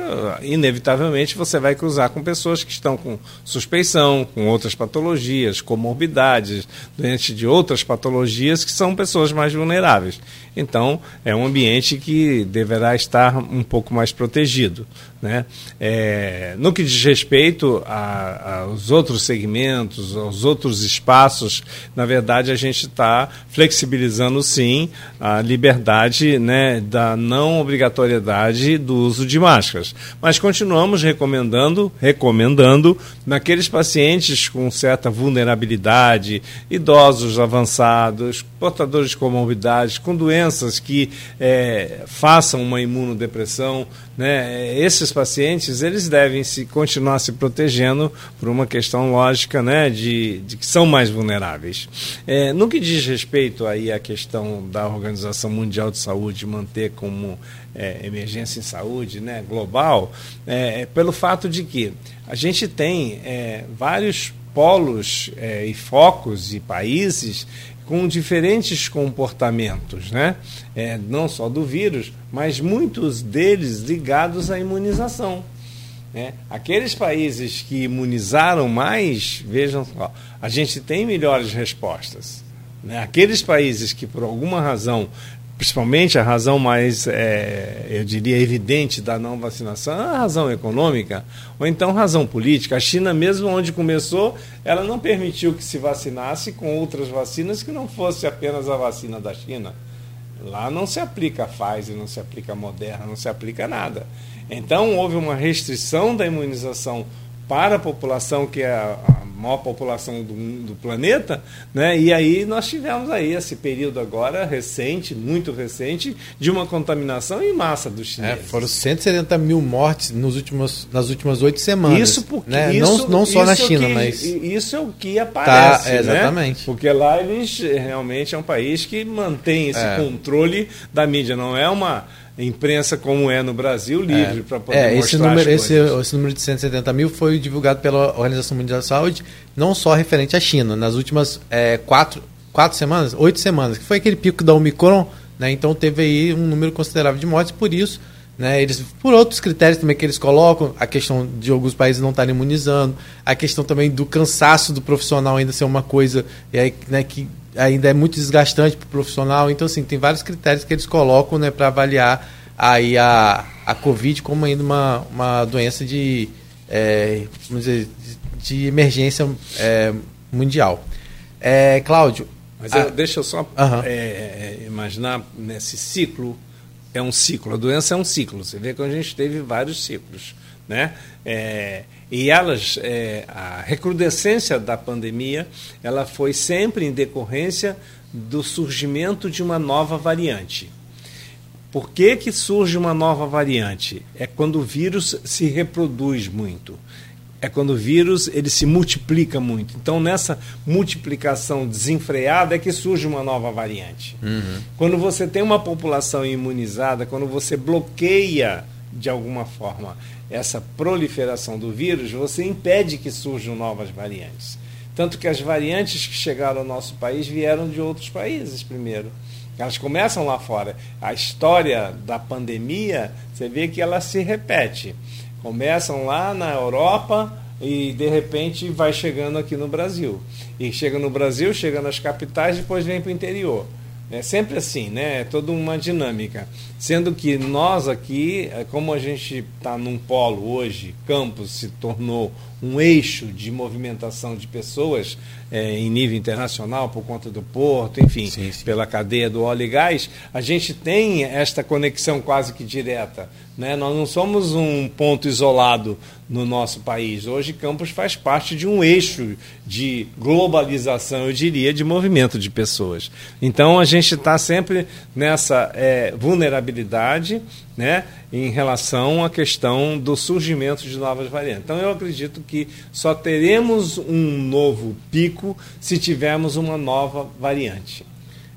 inevitavelmente, você vai cruzar com pessoas que estão com suspeição, com outras patologias, comorbidades, doentes de outras patologias que são pessoas mais vulneráveis. Então, é um ambiente que deverá estar um pouco mais protegido. Né? É, no que diz respeito a, aos outros segmentos, aos outros espaços, na verdade, a gente está flexibilizando, sim, a liberdade né, da não obrigatoriedade do uso de máscaras. Mas continuamos recomendando, recomendando, naqueles pacientes com certa vulnerabilidade, idosos avançados, portadores de comorbidades, com doenças que é, façam uma imunodepressão, né, esses pacientes eles devem se continuar se protegendo por uma questão lógica né, de, de que são mais vulneráveis. É, no que diz respeito aí à questão da Organização Mundial de Saúde manter como é, emergência em saúde né, global, é, pelo fato de que a gente tem é, vários polos é, e focos e países com diferentes comportamentos, né? É, não só do vírus, mas muitos deles ligados à imunização. Né? Aqueles países que imunizaram mais, vejam só, a gente tem melhores respostas. Né? Aqueles países que, por alguma razão, principalmente a razão mais, é, eu diria, evidente da não vacinação, é a razão econômica, ou então razão política. A China, mesmo onde começou, ela não permitiu que se vacinasse com outras vacinas que não fosse apenas a vacina da China. Lá não se aplica a Pfizer, não se aplica a Moderna, não se aplica nada. Então houve uma restrição da imunização para a população que é a, maior população do, do, planeta, né? E aí nós tivemos aí esse período agora recente, muito recente, de uma contaminação em massa dos é, chineses. É, foram 170 mil mortes nos últimos, nas últimas oito semanas. Isso porque né? isso, não, não só na China, que, mas isso é o que aparece, tá, é, exatamente. Né? Porque lá eles realmente é um país que mantém esse é. controle da mídia, não é uma imprensa como é no Brasil livre é, para poder é, esse número, esse, esse, número de 170 mil foi divulgado pela Organização Mundial da Saúde, não só referente à China. Nas últimas é, quatro, quatro semanas, oito semanas, que foi aquele pico da Omicron, né, então teve aí um número considerável de mortes, por isso, né, eles, por outros critérios também que eles colocam, a questão de alguns países não estarem imunizando, a questão também do cansaço do profissional ainda ser uma coisa e aí, né, que ainda é muito desgastante para o profissional. Então, assim, tem vários critérios que eles colocam né, para avaliar aí a, a Covid como ainda uma, uma doença de, é, vamos dizer, de emergência é, mundial. É, Cláudio. Mas a... deixa eu só é, imaginar nesse ciclo. É um ciclo, a doença é um ciclo. Você vê que a gente teve vários ciclos né? E elas, é, a recrudescência da pandemia, ela foi sempre em decorrência do surgimento de uma nova variante. Por que, que surge uma nova variante? É quando o vírus se reproduz muito. É quando o vírus ele se multiplica muito. Então, nessa multiplicação desenfreada é que surge uma nova variante. Uhum. Quando você tem uma população imunizada, quando você bloqueia de alguma forma essa proliferação do vírus, você impede que surjam novas variantes. Tanto que as variantes que chegaram ao nosso país vieram de outros países primeiro. Elas começam lá fora. A história da pandemia, você vê que ela se repete. Começam lá na Europa e de repente vai chegando aqui no Brasil. E chega no Brasil, chega nas capitais, depois vem para o interior. É sempre assim, né? É toda uma dinâmica. Sendo que nós aqui, é, como a gente está num polo hoje, Campos se tornou um eixo de movimentação de pessoas é, em nível internacional por conta do porto, enfim, sim, sim. pela cadeia do óleo e gás, a gente tem esta conexão quase que direta. Né? Nós não somos um ponto isolado no nosso país. Hoje, Campos faz parte de um eixo de globalização, eu diria, de movimento de pessoas. Então, a gente está sempre nessa é, vulnerabilidade né, em relação à questão do surgimento de novas variantes. Então, eu acredito que só teremos um novo pico se tivermos uma nova variante.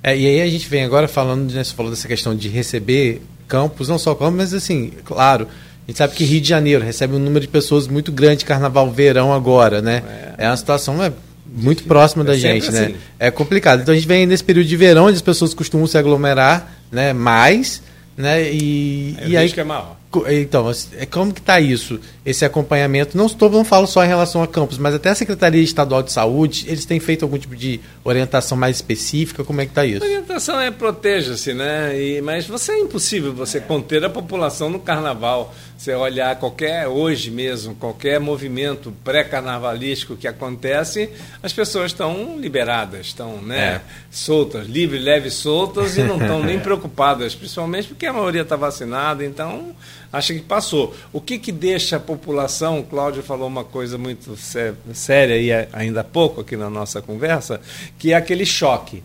É, e aí a gente vem agora falando, né, você falou dessa questão de receber campos, não só campos, mas assim, claro, a gente sabe que Rio de Janeiro recebe um número de pessoas muito grande, carnaval, verão agora, né? É, é uma situação é, muito próxima da é gente, né? Assim. É complicado. Então a gente vem nesse período de verão, onde as pessoas costumam se aglomerar, né? Mais, né? E, é, e aí que é maior. Então, é como que está isso, esse acompanhamento? Não estou, não falo só em relação a campos, mas até a Secretaria Estadual de Saúde, eles têm feito algum tipo de orientação mais específica? Como é que está isso? A orientação é proteja-se, né? E, mas você é impossível você conter a população no carnaval. Você olhar qualquer, hoje mesmo, qualquer movimento pré-carnavalístico que acontece, as pessoas estão liberadas, estão né, é. soltas, livres, leves, soltas e não estão nem preocupadas, principalmente porque a maioria está vacinada, então acha que passou. O que, que deixa a população, o Cláudio falou uma coisa muito séria e ainda há pouco aqui na nossa conversa, que é aquele choque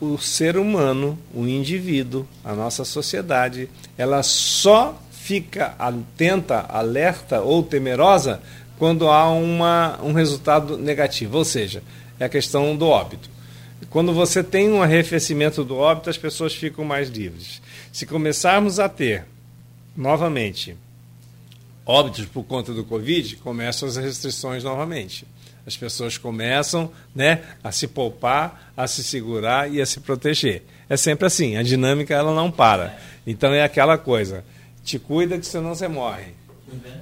o ser humano, o indivíduo, a nossa sociedade, ela só fica atenta, alerta ou temerosa quando há uma, um resultado negativo, ou seja, é a questão do óbito. Quando você tem um arrefecimento do óbito, as pessoas ficam mais livres. Se começarmos a ter, novamente, óbitos por conta do Covid, começam as restrições novamente. As pessoas começam né, a se poupar, a se segurar e a se proteger. É sempre assim, a dinâmica ela não para. Então é aquela coisa te cuida que senão você morre.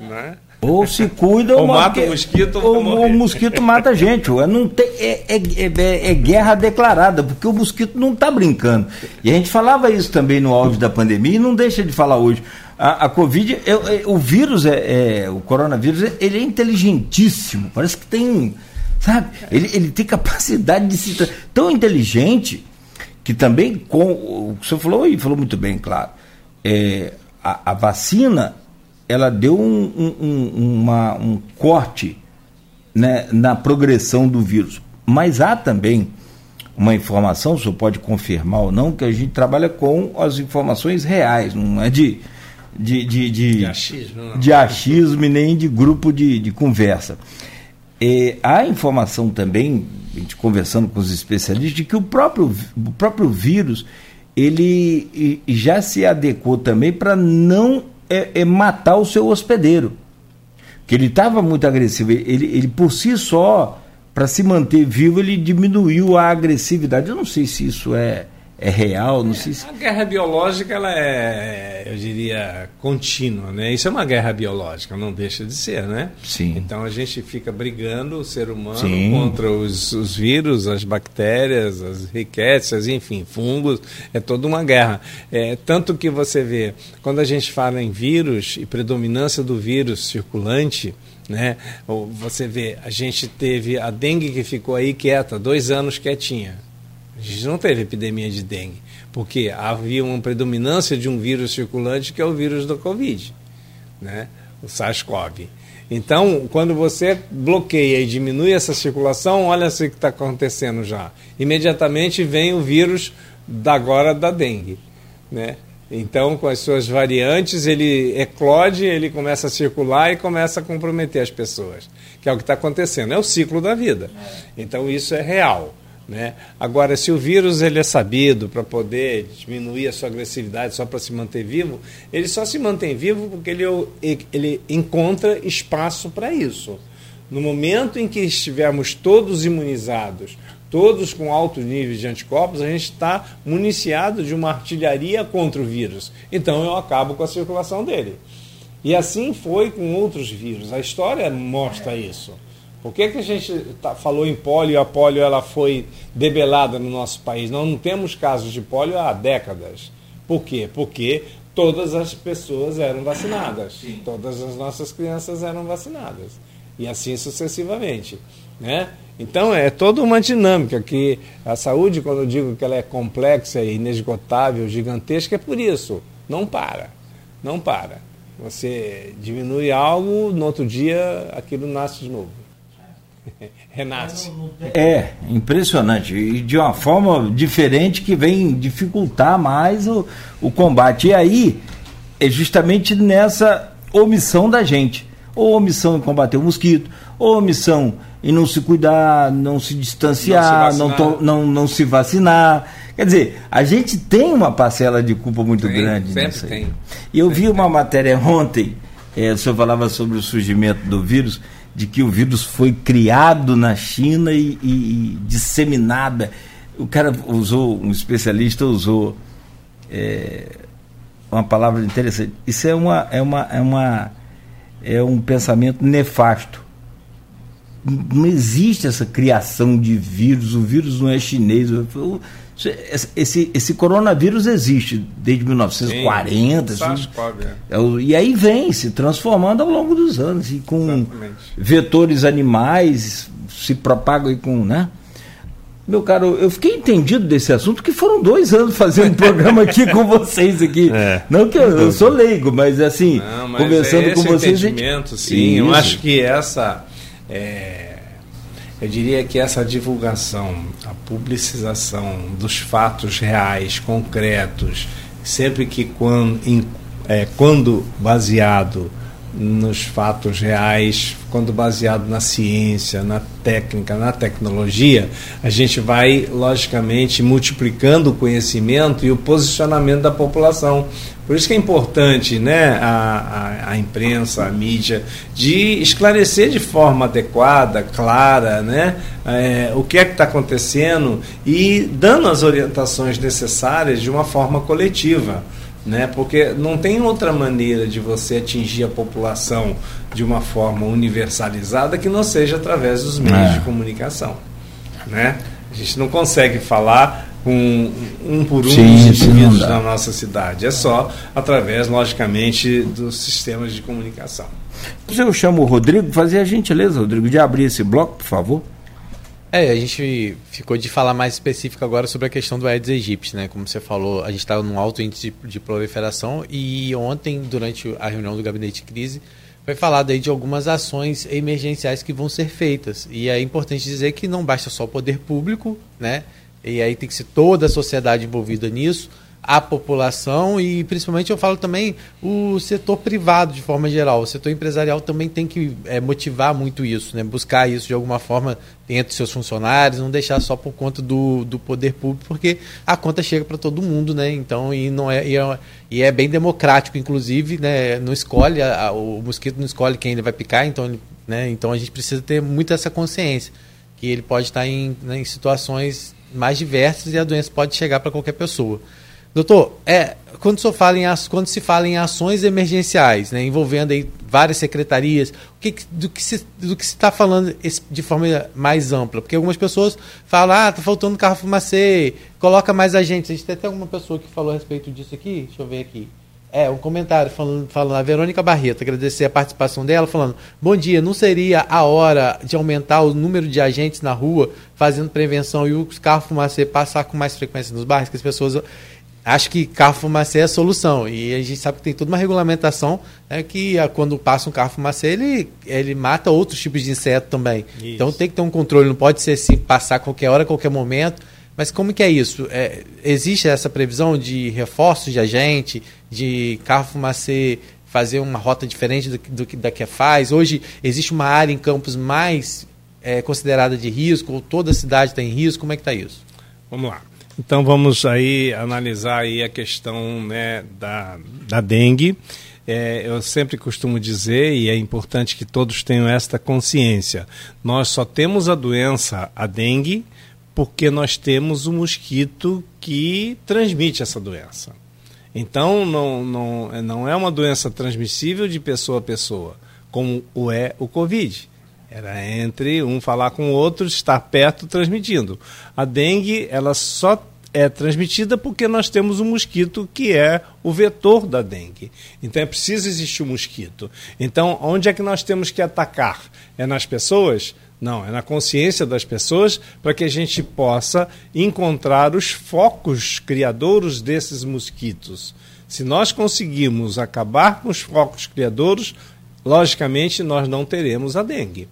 Né? Ou se cuida ou, mata o mosquito ou, ou o mosquito mata a gente. Não tem, é, é, é, é, guerra declarada, porque o mosquito não está brincando. E a gente falava isso também no auge da pandemia e não deixa de falar hoje. A, a Covid, o vírus, é, é, o coronavírus, ele é inteligentíssimo. Parece que tem. Sabe? Ele, ele tem capacidade de se. tão inteligente que também, com o que o senhor falou, e falou muito bem, claro. É, a, a vacina ela deu um, um, uma, um corte né, na progressão do vírus. Mas há também uma informação, o senhor pode confirmar ou não, que a gente trabalha com as informações reais, não é de, de, de, de, de achismo, de achismo e nem de grupo de, de conversa. É, há informação também, a gente conversando com os especialistas, de que o próprio, o próprio vírus ele já se adequou também para não é, é, matar o seu hospedeiro. Que ele estava muito agressivo. Ele, ele por si só, para se manter vivo, ele diminuiu a agressividade. Eu não sei se isso é é real, não sei se... A guerra biológica, ela é, eu diria, contínua, né? Isso é uma guerra biológica, não deixa de ser, né? Sim. Então a gente fica brigando, o ser humano, Sim. contra os, os vírus, as bactérias, as riquezas, enfim, fungos, é toda uma guerra. É, tanto que você vê, quando a gente fala em vírus e predominância do vírus circulante, né? Você vê, a gente teve a dengue que ficou aí quieta, dois anos quietinha a gente não teve epidemia de dengue, porque havia uma predominância de um vírus circulante que é o vírus da Covid. Né? o SARS-CoV. Então, quando você bloqueia e diminui essa circulação, olha o que está acontecendo já. Imediatamente vem o vírus da agora da dengue. Né? Então, com as suas variantes, ele eclode, ele começa a circular e começa a comprometer as pessoas. Que é o que está acontecendo. É o ciclo da vida. Então, isso é real. Né? Agora, se o vírus ele é sabido para poder diminuir a sua agressividade só para se manter vivo, ele só se mantém vivo porque ele, ele encontra espaço para isso. No momento em que estivermos todos imunizados, todos com altos níveis de anticorpos, a gente está municiado de uma artilharia contra o vírus. Então eu acabo com a circulação dele. E assim foi com outros vírus. A história mostra isso. Por que, que a gente tá, falou em polio e a polio ela foi debelada no nosso país? Nós não temos casos de polio há décadas. Por quê? Porque todas as pessoas eram vacinadas. Sim. Todas as nossas crianças eram vacinadas. E assim sucessivamente. Né? Então é toda uma dinâmica que a saúde, quando eu digo que ela é complexa, inesgotável, gigantesca, é por isso. Não para. Não para. Você diminui algo, no outro dia aquilo nasce de novo. Renasce. É, impressionante. E de uma forma diferente que vem dificultar mais o, o combate. E aí, é justamente nessa omissão da gente. Ou omissão em combater o mosquito, ou omissão em não se cuidar, não se distanciar, não se, não, não, não, se vacinar. Quer dizer, a gente tem uma parcela de culpa muito tem, grande sempre nisso aí. Tem. E eu sempre vi uma tem. matéria ontem, é, o senhor falava sobre o surgimento do vírus de que o vírus foi criado na China e, e, disseminada. O cara usou, um especialista usou é, uma palavra interessante. Isso é uma, é uma, é uma é um pensamento nefasto. Não existe essa criação de vírus, o vírus não é chinês. Esse, esse coronavírus existe desde 1940. Sim, assim, é. é e aí vem se transformando ao longo dos anos. E com Exatamente. vetores animais, se propagam e com. Né? Meu caro, eu fiquei entendido desse assunto, que foram dois anos fazendo programa aqui com vocês aqui. É. Não que eu, eu, sou leigo, mas assim, Não, mas conversando é com vocês. Entendimento, sim. Isso. Eu acho que essa. É eu diria que essa divulgação, a publicização dos fatos reais, concretos, sempre que quando, em, é, quando baseado nos fatos reais, quando baseado na ciência, na técnica, na tecnologia, a gente vai, logicamente, multiplicando o conhecimento e o posicionamento da população. Por isso que é importante né, a, a, a imprensa, a mídia, de esclarecer de forma adequada, clara, né, é, o que é que está acontecendo e dando as orientações necessárias de uma forma coletiva né? Porque não tem outra maneira de você atingir a população de uma forma universalizada que não seja através dos meios é. de comunicação, né? A gente não consegue falar com um por um sim, dos indivíduos da nossa cidade. É só através, logicamente, dos sistemas de comunicação. Eu chamo o Rodrigo, fazer a gentileza, Rodrigo, de abrir esse bloco, por favor. É, a gente ficou de falar mais específico agora sobre a questão do Aedes aegypti, né? Como você falou, a gente está num alto índice de, de, proliferação e ontem, durante a reunião do gabinete de crise, foi falado aí de algumas ações emergenciais que vão ser feitas. E é importante dizer que não basta só o poder público, né? E aí tem que ser toda a sociedade envolvida nisso a população e principalmente eu falo também o setor privado de forma geral. O setor empresarial também tem que é, motivar muito isso, né? buscar isso de alguma forma entre seus funcionários, não deixar só por conta do, do poder público, porque a conta chega para todo mundo, né? Então, e não é, e é, e é bem democrático, inclusive, né? Não escolhe, a, o mosquito não escolhe quem ele vai picar, então, né? então a gente precisa ter muito essa consciência que ele pode estar em, né, em situações mais diversas e a doença pode chegar para qualquer pessoa. Doutor, é, quando, se fala em, quando se fala em ações emergenciais, né, envolvendo aí várias secretarias, que, do que se está falando de forma mais ampla? Porque algumas pessoas falam, ah, está faltando carro fumacê, coloca mais agentes. A gente tem até alguma pessoa que falou a respeito disso aqui? Deixa eu ver aqui. É, um comentário falando, falando a Verônica Barreto, agradecer a participação dela, falando: Bom dia, não seria a hora de aumentar o número de agentes na rua fazendo prevenção e os carros fumacê passar com mais frequência nos bairros, que as pessoas acho que carro fumacê é a solução. E a gente sabe que tem toda uma regulamentação né, que ah, quando passa um carro fumacê, ele, ele mata outros tipos de inseto também. Isso. Então tem que ter um controle, não pode ser assim, passar a qualquer hora, a qualquer momento. Mas como que é isso? É, existe essa previsão de reforços de agente, de carro fumacê fazer uma rota diferente do, do que da que faz? Hoje existe uma área em Campos mais é, considerada de risco, ou toda a cidade está em risco? Como é que está isso? Vamos lá. Então vamos aí analisar aí a questão né, da, da dengue. É, eu sempre costumo dizer, e é importante que todos tenham esta consciência, nós só temos a doença, a dengue, porque nós temos o mosquito que transmite essa doença. Então não, não, não é uma doença transmissível de pessoa a pessoa, como o é o Covid. Era entre um falar com o outro, estar perto transmitindo. A dengue, ela só é transmitida porque nós temos um mosquito que é o vetor da dengue. Então é preciso existir um mosquito. Então, onde é que nós temos que atacar? É nas pessoas? Não, é na consciência das pessoas para que a gente possa encontrar os focos criadores desses mosquitos. Se nós conseguirmos acabar com os focos criadores, logicamente nós não teremos a dengue.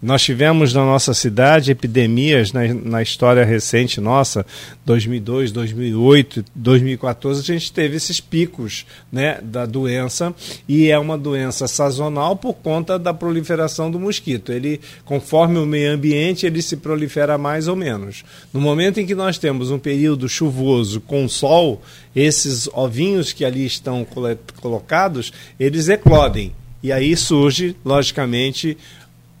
Nós tivemos na nossa cidade epidemias na, na história recente nossa, 2002, 2008, 2014, a gente teve esses picos né, da doença e é uma doença sazonal por conta da proliferação do mosquito. Ele, conforme o meio ambiente, ele se prolifera mais ou menos. No momento em que nós temos um período chuvoso com sol, esses ovinhos que ali estão colocados, eles eclodem. E aí surge, logicamente,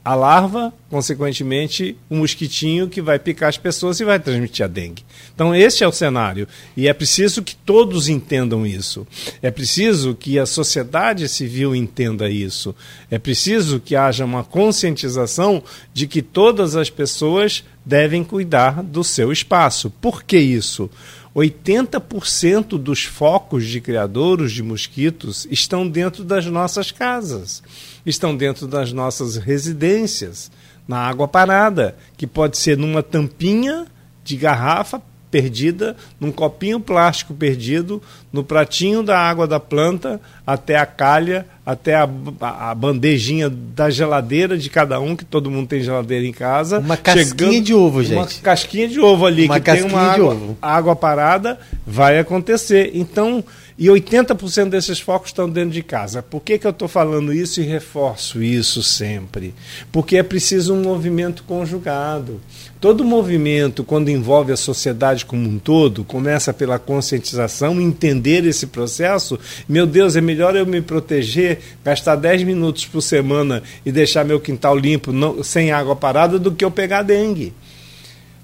a larva, consequentemente, o mosquitinho que vai picar as pessoas e vai transmitir a dengue. Então, esse é o cenário. E é preciso que todos entendam isso. É preciso que a sociedade civil entenda isso. É preciso que haja uma conscientização de que todas as pessoas devem cuidar do seu espaço. Por que isso? 80% dos focos de criadouros de mosquitos estão dentro das nossas casas estão dentro das nossas residências, na água parada, que pode ser numa tampinha de garrafa perdida, num copinho plástico perdido, no pratinho da água da planta, até a calha, até a, a, bandejinha da geladeira de cada um, que todo mundo tem geladeira em casa. Uma casquinha chegando, de ovo, gente. Uma casquinha de ovo ali, uma que tem uma água, água parada, vai acontecer. Então, e 80% desses focos estão dentro de casa. Por que, que eu estou falando isso e reforço isso sempre? Porque é preciso um movimento conjugado. Todo movimento, quando envolve a sociedade como um todo, começa pela conscientização, entender esse processo. Meu Deus, é melhor eu me proteger, gastar 10 minutos por semana e deixar meu quintal limpo, não, sem água parada, do que eu pegar dengue.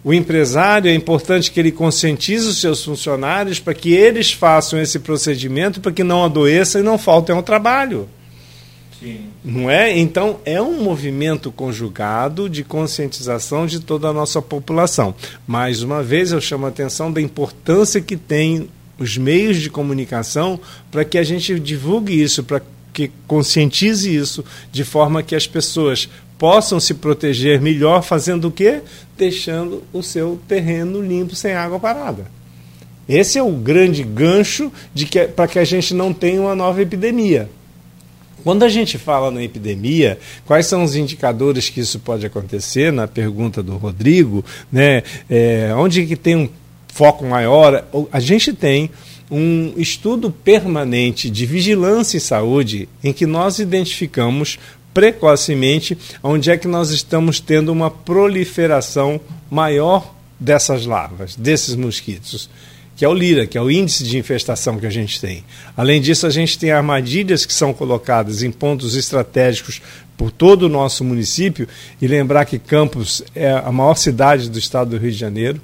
O empresário é importante que ele conscientize os seus funcionários para que eles façam esse procedimento para que não adoeçam e não faltem ao trabalho. Sim. Não é? Então é um movimento conjugado de conscientização de toda a nossa população. Mais uma vez eu chamo a atenção da importância que tem os meios de comunicação para que a gente divulgue isso, para que conscientize isso, de forma que as pessoas possam se proteger melhor fazendo o quê? Deixando o seu terreno limpo sem água parada. Esse é o grande gancho de que para que a gente não tenha uma nova epidemia. Quando a gente fala na epidemia, quais são os indicadores que isso pode acontecer? Na pergunta do Rodrigo, né? É, onde que tem um foco maior? A gente tem um estudo permanente de vigilância em saúde em que nós identificamos precocemente onde é que nós estamos tendo uma proliferação maior dessas larvas, desses mosquitos, que é o LIRA, que é o índice de infestação que a gente tem. Além disso, a gente tem armadilhas que são colocadas em pontos estratégicos por todo o nosso município, e lembrar que Campos é a maior cidade do estado do Rio de Janeiro,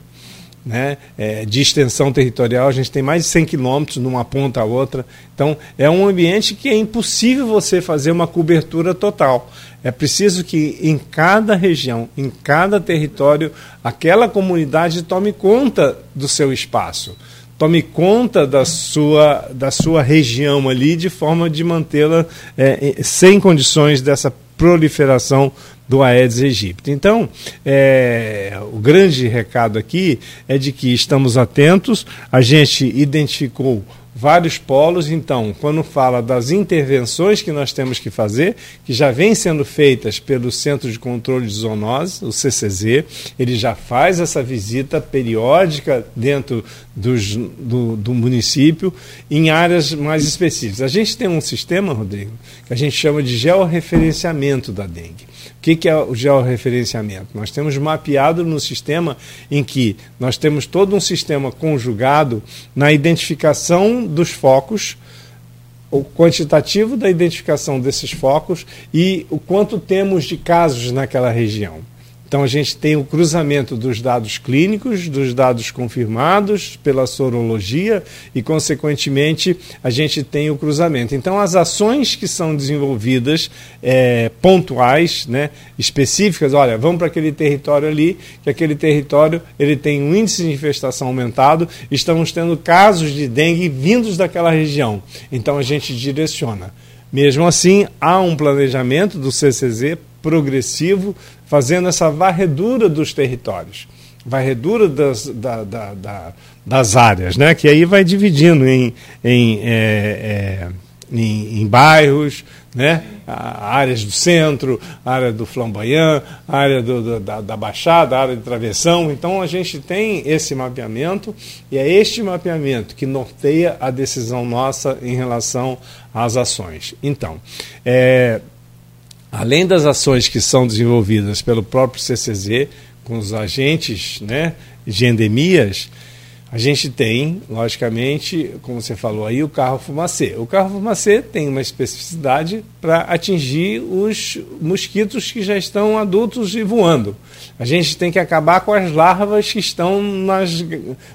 né, é, de extensão territorial, a gente tem mais de 100 quilômetros numa ponta a outra. Então, é um ambiente que é impossível você fazer uma cobertura total. É preciso que em cada região, em cada território, aquela comunidade tome conta do seu espaço. tome conta da sua, da sua região ali, de forma de mantê-la é, sem condições dessa proliferação do Aedes aegypti. Então, é, o grande recado aqui é de que estamos atentos, a gente identificou vários polos. Então, quando fala das intervenções que nós temos que fazer, que já vêm sendo feitas pelo Centro de Controle de Zoonose, o CCZ, ele já faz essa visita periódica dentro dos, do, do município em áreas mais específicas. A gente tem um sistema, Rodrigo, que a gente chama de georreferenciamento da dengue que, que é o georreferenciamento? Nós temos mapeado no sistema em que nós temos todo um sistema conjugado na identificação dos focos, o quantitativo da identificação desses focos e o quanto temos de casos naquela região. Então a gente tem o cruzamento dos dados clínicos, dos dados confirmados pela sorologia e, consequentemente, a gente tem o cruzamento. Então as ações que são desenvolvidas é, pontuais, né, específicas, olha, vamos para aquele território ali, que aquele território ele tem um índice de infestação aumentado, estamos tendo casos de dengue vindos daquela região. Então a gente direciona. Mesmo assim, há um planejamento do CCZ progressivo, fazendo essa varredura dos territórios, varredura das, da, da, da, das áreas, né? que aí vai dividindo em, em, é, é, em, em, bairros, né? áreas do centro, área do Flamboyant, área do, do, da, da Baixada, área de Travessão. Então a gente tem esse mapeamento e é este mapeamento que norteia a decisão nossa em relação às ações. Então, é, além das ações que são desenvolvidas pelo próprio CCZ, com os agentes né, de endemias, a gente tem, logicamente, como você falou aí, o carro fumacê. O carro fumacê tem uma especificidade para atingir os mosquitos que já estão adultos e voando. A gente tem que acabar com as larvas que estão nas,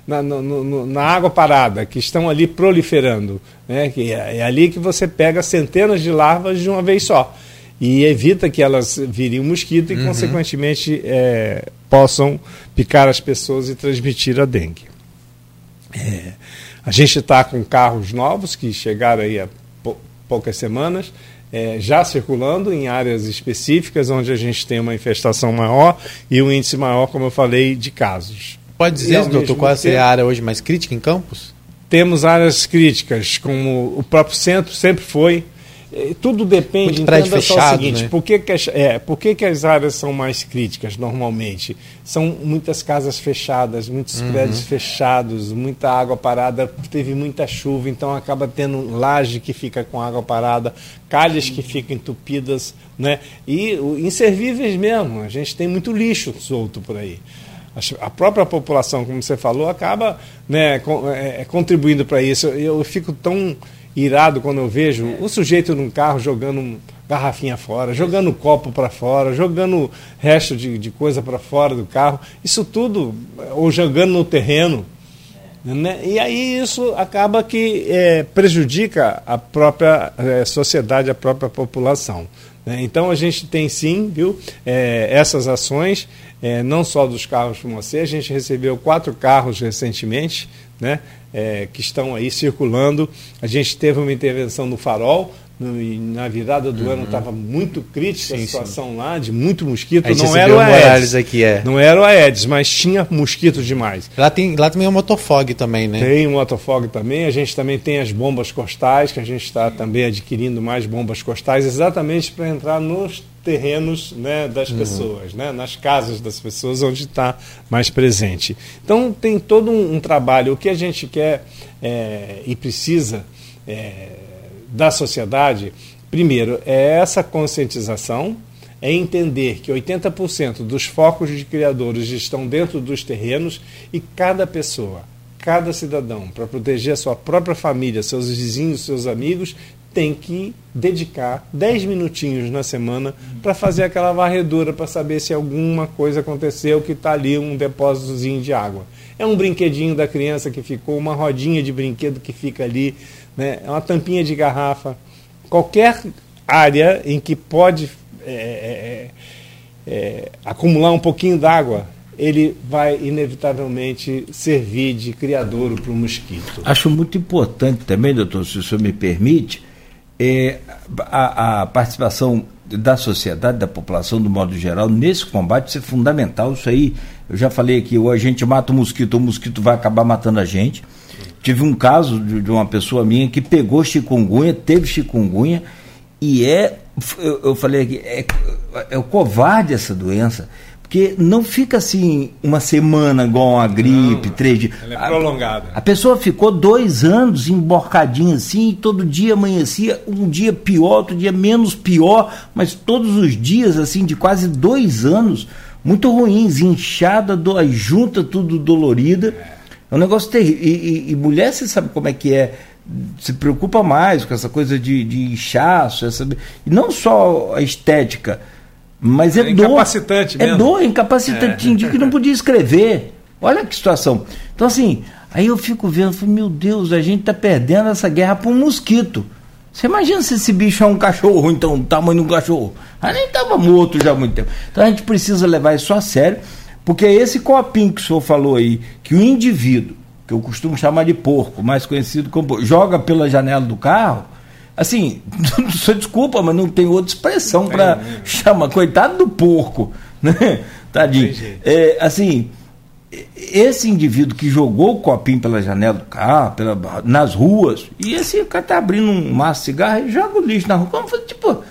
na, no, na água parada, que estão ali proliferando. Né? Que é, é ali que você pega centenas de larvas de uma vez só e evita que elas virem um mosquito e, uhum. consequentemente, é, possam picar as pessoas e transmitir a dengue. É, a gente está com carros novos que chegaram aí há poucas semanas, é, já circulando em áreas específicas onde a gente tem uma infestação maior e um índice maior, como eu falei, de casos. Pode dizer, doutor, qual é a área hoje mais crítica em Campos? Temos áreas críticas, como o próprio centro sempre foi, tudo depende, Muito prédio fechado, o seguinte, né? por, que, que, as, é, por que, que as áreas são mais críticas normalmente? São muitas casas fechadas, muitos uhum. prédios fechados, muita água parada, teve muita chuva, então acaba tendo laje que fica com água parada, calhas que ficam entupidas, né? e inservíveis mesmo, a gente tem muito lixo solto por aí a própria população, como você falou, acaba né, é, contribuindo para isso. Eu, fico tão irado quando eu vejo o sujeito num carro jogando garrafinha fora, jogando copo para fora, jogando resto de, de coisa para fora do carro, isso tudo, ou jogando no terreno. Né? E aí isso acaba que é, prejudica a própria é, sociedade, a própria população. Né? Então a gente tem sim, viu, é, essas ações, é, não só dos carros fumacê, a gente recebeu quatro carros recentemente, né? É, que estão aí circulando. A gente teve uma intervenção no farol, na virada do uhum. ano estava muito crítica sim, a situação sim. lá, de muito mosquito. não era o Aedes. Aqui, é. Não era o Aedes, mas tinha mosquito demais. Lá, tem, lá também é o motofog também, né? Tem o motofog também. A gente também tem as bombas costais, que a gente está também adquirindo mais bombas costais, exatamente para entrar nos terrenos né, das uhum. pessoas, né, nas casas das pessoas, onde está mais presente. Então, tem todo um, um, trabalho. O que a gente quer é, e precisa é, da sociedade, primeiro, é essa conscientização, é entender que 80% dos focos de criadores estão dentro dos terrenos e cada pessoa, cada cidadão, para proteger a sua própria família, seus vizinhos, seus amigos, tem que dedicar 10 minutinhos na semana para fazer aquela varredura para saber se alguma coisa aconteceu que está ali um depósitozinho de água. É um brinquedinho da criança que ficou, uma rodinha de brinquedo que fica ali, né? é uma tampinha de garrafa. Qualquer área em que pode é, é, é, é acumular um pouquinho d'água ele vai inevitavelmente servir de criadouro para o mosquito. Acho muito importante também, doutor, se o senhor me permite, é, a, a participação da sociedade, da população, do modo geral, nesse combate, é fundamental. Isso aí, eu já falei aqui, ou a gente mata o mosquito, ou o mosquito vai acabar matando a gente. Tive um caso de, de uma pessoa minha que pegou chikungunya, teve chikungunya, e é, eu, eu falei aqui, é, é o covarde essa doença. Porque não fica assim uma semana igual uma gripe, não, três dias. Ela é prolongada. A, a, pessoa ficou dois anos emborcadinha assim, e todo dia amanhecia, um dia pior, outro dia menos pior, mas todos os dias, assim, de quase dois anos, muito ruins, inchada, do, junta tudo dolorida. É um negócio terrível. E, e, e, mulher, você sabe como é que é? Se preocupa mais com essa coisa de, de inchaço, essa, e não só a estética mas é, é dor. Incapacitante é mesmo. É dor, incapacitante. É. que não podia escrever. Olha que situação. Então, assim, aí eu fico vendo, falo, meu Deus, a gente está perdendo essa guerra para um mosquito. Você imagina se esse bicho é um cachorro, então, o tamanho de um cachorro. Aí nem estava morto já há muito tempo. Então a gente precisa levar isso a sério, porque é esse copinho que o senhor falou aí, que o indivíduo, que eu costumo chamar de porco, mais conhecido como joga pela janela do carro, assim, só desculpa, mas não tem outra expressão para né? chamar. Coitado do porco, né? Tadinho. É, assim, esse indivíduo que jogou o copinho pela janela do carro, pela, nas ruas, e esse cara tá abrindo um maço de cigarro e joga o lixo na rua. Como tipo,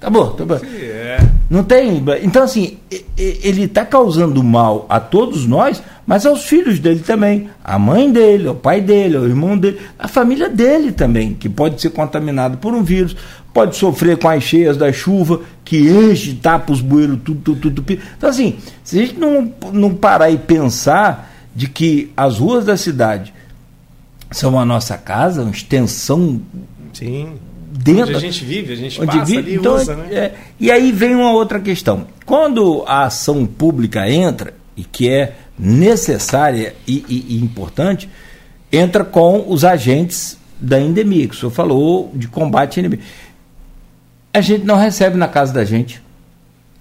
acabou. Sim, é. Não tem. Então, assim, ele está causando mal a todos nós, mas aos filhos dele também. A mãe dele, o pai dele, o irmão dele, a família dele também, que pode ser contaminado por um vírus, pode sofrer com as cheias da chuva, que enche, tapa os bueiros, tudo, tudo, tudo. Então, assim, se a gente não, não parar e pensar de que as ruas da cidade são a nossa casa, uma extensão. Sim dentro. Onde a gente vive, a gente passa vive, ali então, usa, né? É, e aí vem uma outra questão. Quando a ação pública entra, e que é necessária e, e, e importante, entra com os agentes da endemia, que o senhor falou de combate à endemia. A gente não recebe na casa da gente.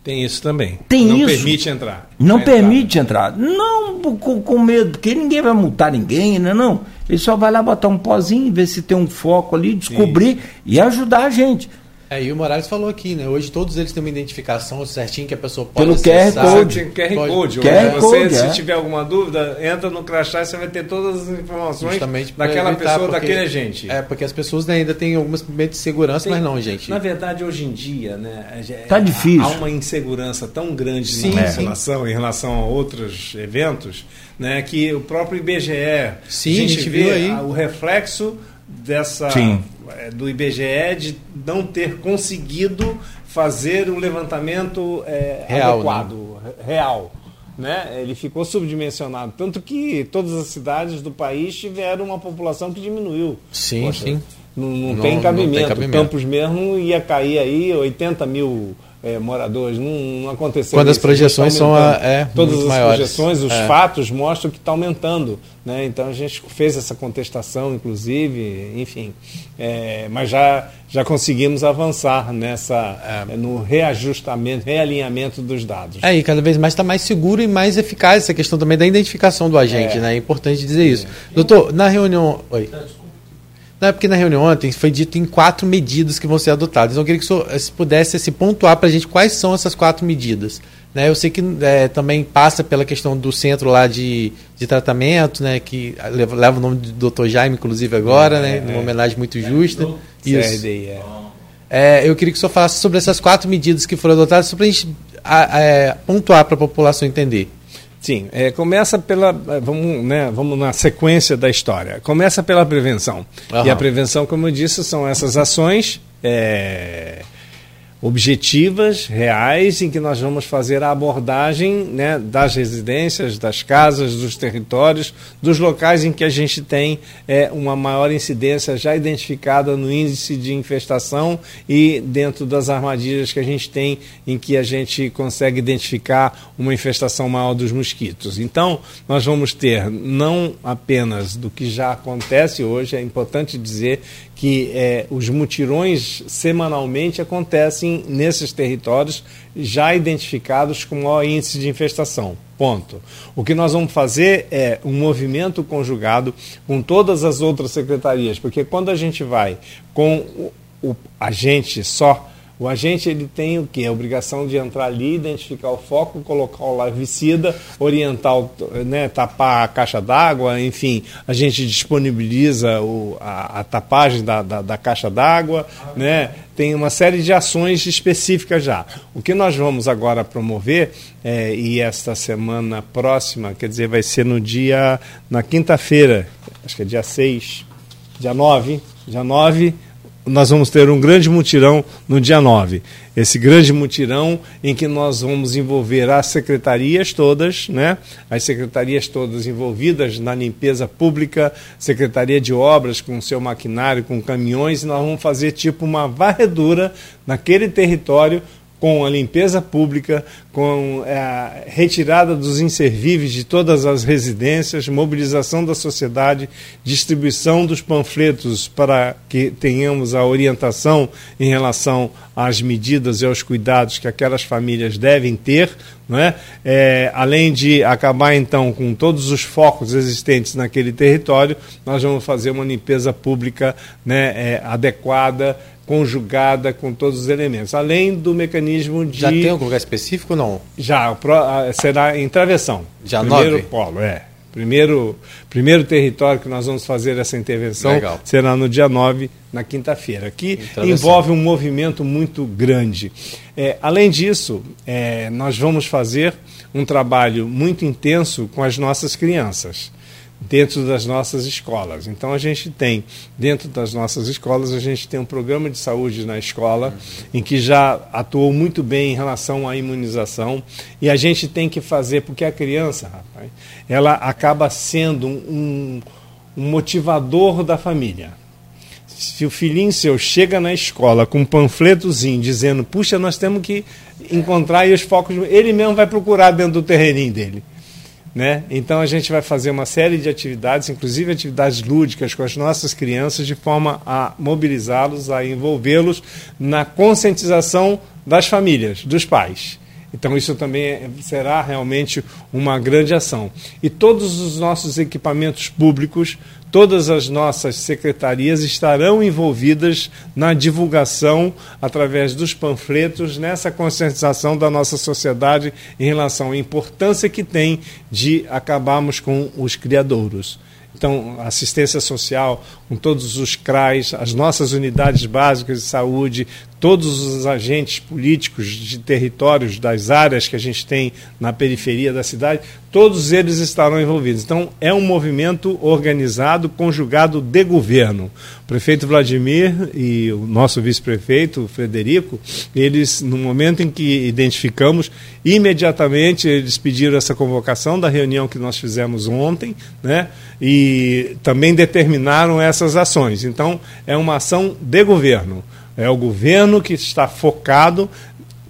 Tem isso também. Tem não isso. Permite entrar. Não permite entrar. Não com, com, medo, porque ninguém vai multar ninguém, né? Não. Ele só vai lá botar um pozinho, ver se tem um foco ali, descobrir isso. e ajudar a gente. É, e o Morales falou aqui, né? Hoje todos eles têm uma identificação certinho que a pessoa pode Pelo acessar. QR Code. QR pode, Code. QR você, Code, se é. tiver alguma dúvida, entra no crachá e você vai ter todas as informações Justamente daquela evitar, pessoa, porque, daquele agente. É, porque as pessoas né, ainda têm algumas medos de segurança, tem, mas não, gente. Na verdade, hoje em dia, né? Tá difícil. Há uma insegurança tão grande sim, na relação, em relação a outros eventos, né? Que o próprio IBGE, sim, a gente, a gente vê aí. o reflexo dessa Sim. É, do IBGE de não ter conseguido fazer um levantamento é, real, adequado, né? real. Né? Ele ficou subdimensionado, tanto que todas as cidades do país tiveram uma população que diminuiu. Sim, Poxa, sim. Não, não, não, tem cabimento. não, tem cabimento. Campos mesmo ia cair aí 80 mil é, moradores. Não, não aconteceu Quando isso, as projeções são a, é, Todas as maiores. projeções, os é. fatos mostram que está aumentando. Né? Então a gente fez essa contestação, inclusive, enfim. É, mas já, já conseguimos avançar nessa é. no reajustamento, realinhamento dos dados. É, e cada vez mais está mais seguro e mais eficaz essa questão também da identificação do agente. É, né? é importante dizer isso. Doutor, na reunião. Oi. Não, é porque na reunião ontem foi dito em quatro medidas que vão ser adotadas. Então, eu queria que o senhor se pudesse se pontuar para a gente quais são essas quatro medidas. Né, eu sei que é, também passa pela questão do centro lá de, de tratamento, né, que leva, leva o nome do Dr. Jaime, inclusive, agora, é, né, é, uma homenagem muito justa. Isso. CRDI, é. é. eu queria que o senhor falasse sobre essas quatro medidas que foram adotadas, só para a gente a, é, pontuar para a população entender. Sim, é, começa pela. Vamos, né, vamos na sequência da história. Começa pela prevenção. Uhum. E a prevenção, como eu disse, são essas ações. É, objetivas, reais, em que nós vamos fazer a abordagem né, das residências, das casas, dos territórios, dos locais em que a gente tem é, uma maior incidência já identificada no índice de infestação e dentro das armadilhas que a gente tem em que a gente consegue identificar uma infestação maior dos mosquitos. Então, nós vamos ter não apenas do que já acontece hoje, é importante dizer que é, os mutirões semanalmente acontecem nesses territórios já identificados com maior índice de infestação. Ponto. O que nós vamos fazer é um movimento conjugado com todas as outras secretarias, porque quando a gente vai com o, o agente só o agente ele tem o que? A obrigação de entrar ali, identificar o foco, colocar o larvicida, orientar, né, tapar a caixa d'água, enfim, a gente disponibiliza o, a, a tapagem da, da, da caixa d'água, né, tem uma série de ações específicas já. O que nós vamos agora promover, é, e esta semana próxima, quer dizer, vai ser no dia, na quinta-feira, acho que é dia 6, dia 9, dia 9 nós vamos ter um grande mutirão no dia 9. Esse grande mutirão em que nós vamos envolver as secretarias todas, né? as secretarias todas envolvidas na limpeza pública, Secretaria de Obras com seu maquinário, com caminhões, e nós vamos fazer tipo uma varredura naquele território com a limpeza pública, com é, a retirada dos inservíveis de todas as residências, mobilização da sociedade, distribuição dos panfletos para que tenhamos a orientação em relação às medidas e aos cuidados que aquelas famílias devem ter, não é? é além de acabar então com todos os focos existentes naquele território, nós vamos fazer uma limpeza pública né, é, adequada conjugada com todos os elementos, além do mecanismo de. Já tem algum lugar específico ou não? Já, será em travessão. Já Primeiro nove? polo, é. Primeiro, primeiro território que nós vamos fazer essa intervenção Legal. será no dia 9, na quinta-feira, que envolve um movimento muito grande. É, além disso, é, nós vamos fazer um trabalho muito intenso com as nossas crianças dentro das nossas escolas. Então a gente tem, dentro das nossas escolas, a gente tem um programa de saúde na escola em que já atuou muito bem em relação à imunização e a gente tem que fazer, porque a criança, rapaz, ela acaba sendo um, um motivador da família. Se o filhinho seu chega na escola com um panfletozinho dizendo, puxa, nós temos que encontrar aí os focos, ele mesmo vai procurar dentro do terreninho dele. Né? Então a gente vai fazer uma série de atividades, inclusive atividades lúdicas com as nossas crianças, de forma a mobilizá-los, a envolvê-los na conscientização das famílias, dos pais. Então isso também é, será realmente uma grande ação. E todos os nossos equipamentos públicos todas as nossas secretarias estarão envolvidas na divulgação, através dos panfletos, nessa conscientização da nossa sociedade em relação à importância que tem de acabarmos com os criadouros. Então, assistência social, com todos os CRAs, as nossas unidades básicas de saúde, todos os agentes políticos de territórios das áreas que a gente tem na periferia da cidade, todos eles estarão envolvidos. Então, é um movimento organizado, conjugado de governo. O prefeito Vladimir e o nosso vice-prefeito, Frederico, eles, no momento em que identificamos, imediatamente eles pediram essa convocação da reunião que nós fizemos ontem, né? e também determinaram essas ações. Então, é uma ação de governo. É o governo que está focado,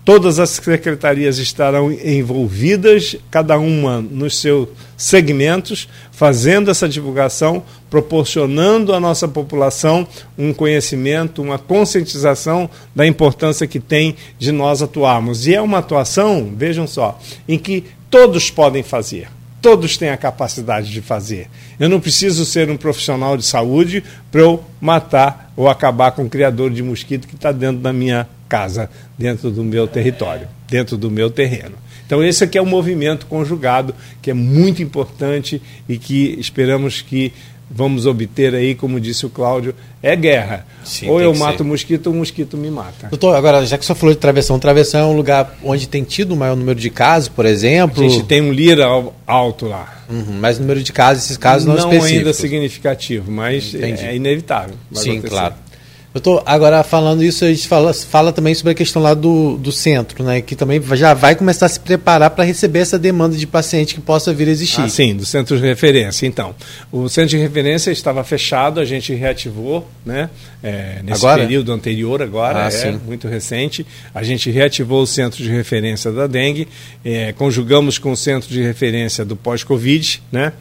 todas as secretarias estarão envolvidas, cada uma nos seus segmentos, fazendo essa divulgação, proporcionando à nossa população um conhecimento, uma conscientização da importância que tem de nós atuarmos. E é uma atuação, vejam só, em que todos podem fazer todos têm a capacidade de fazer. Eu não preciso ser um profissional de saúde para eu matar ou acabar com o criador de mosquito que está dentro da minha casa, dentro do meu território, dentro do meu terreno. Então esse aqui é um movimento conjugado que é muito importante e que esperamos que vamos obter aí, como disse o Cláudio, é guerra. Sim, ou eu mato o mosquito ou o mosquito me mata. Doutor, agora, já que você falou de travessão, travessão é um lugar onde tem tido o maior número de casos, por exemplo? A gente tem um lira alto lá. Uhum, mas o número de casos, esses casos não, não ainda significativo, mas Entendi. é inevitável. Sim, acontecer. claro. Doutor, agora falando isso, a gente fala, fala também sobre a questão lá do, do centro, né? Que também já vai começar a se preparar para receber essa demanda de paciente que possa vir a existir. Ah, sim, do centro de referência. Então, o centro de referência estava fechado, a gente reativou, né? É, nesse agora? período anterior, agora, ah, é sim. muito recente. A gente reativou o centro de referência da dengue, é, conjugamos com o centro de referência do pós-Covid, né?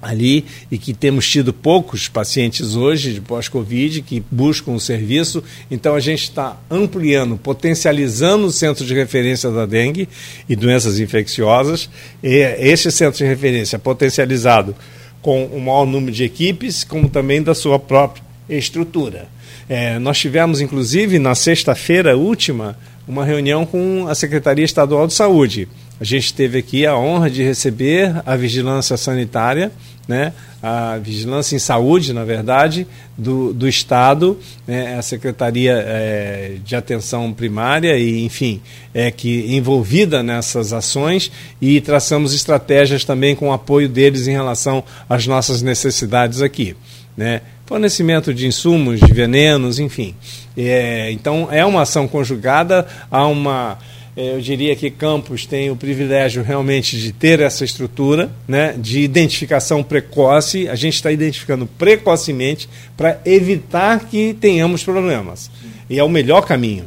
Ali e que temos tido poucos pacientes hoje de pós-Covid que buscam o serviço. Então a gente está ampliando, potencializando o centro de referência da dengue e doenças infecciosas. E esse centro de referência potencializado com o maior número de equipes, como também da sua própria estrutura. É, nós tivemos, inclusive, na sexta-feira última, uma reunião com a Secretaria Estadual de Saúde. A gente teve aqui a honra de receber a vigilância sanitária, né, a vigilância em saúde, na verdade, do, do Estado, né, a Secretaria é, de Atenção Primária e, enfim, é que envolvida nessas ações e traçamos estratégias também com o apoio deles em relação às nossas necessidades aqui, né? Fornecimento de insumos, de venenos, enfim. É, então é uma ação conjugada a uma eu diria que Campos tem o privilégio realmente de ter essa estrutura né, de identificação precoce. A gente está identificando precocemente para evitar que tenhamos problemas. E é o melhor caminho.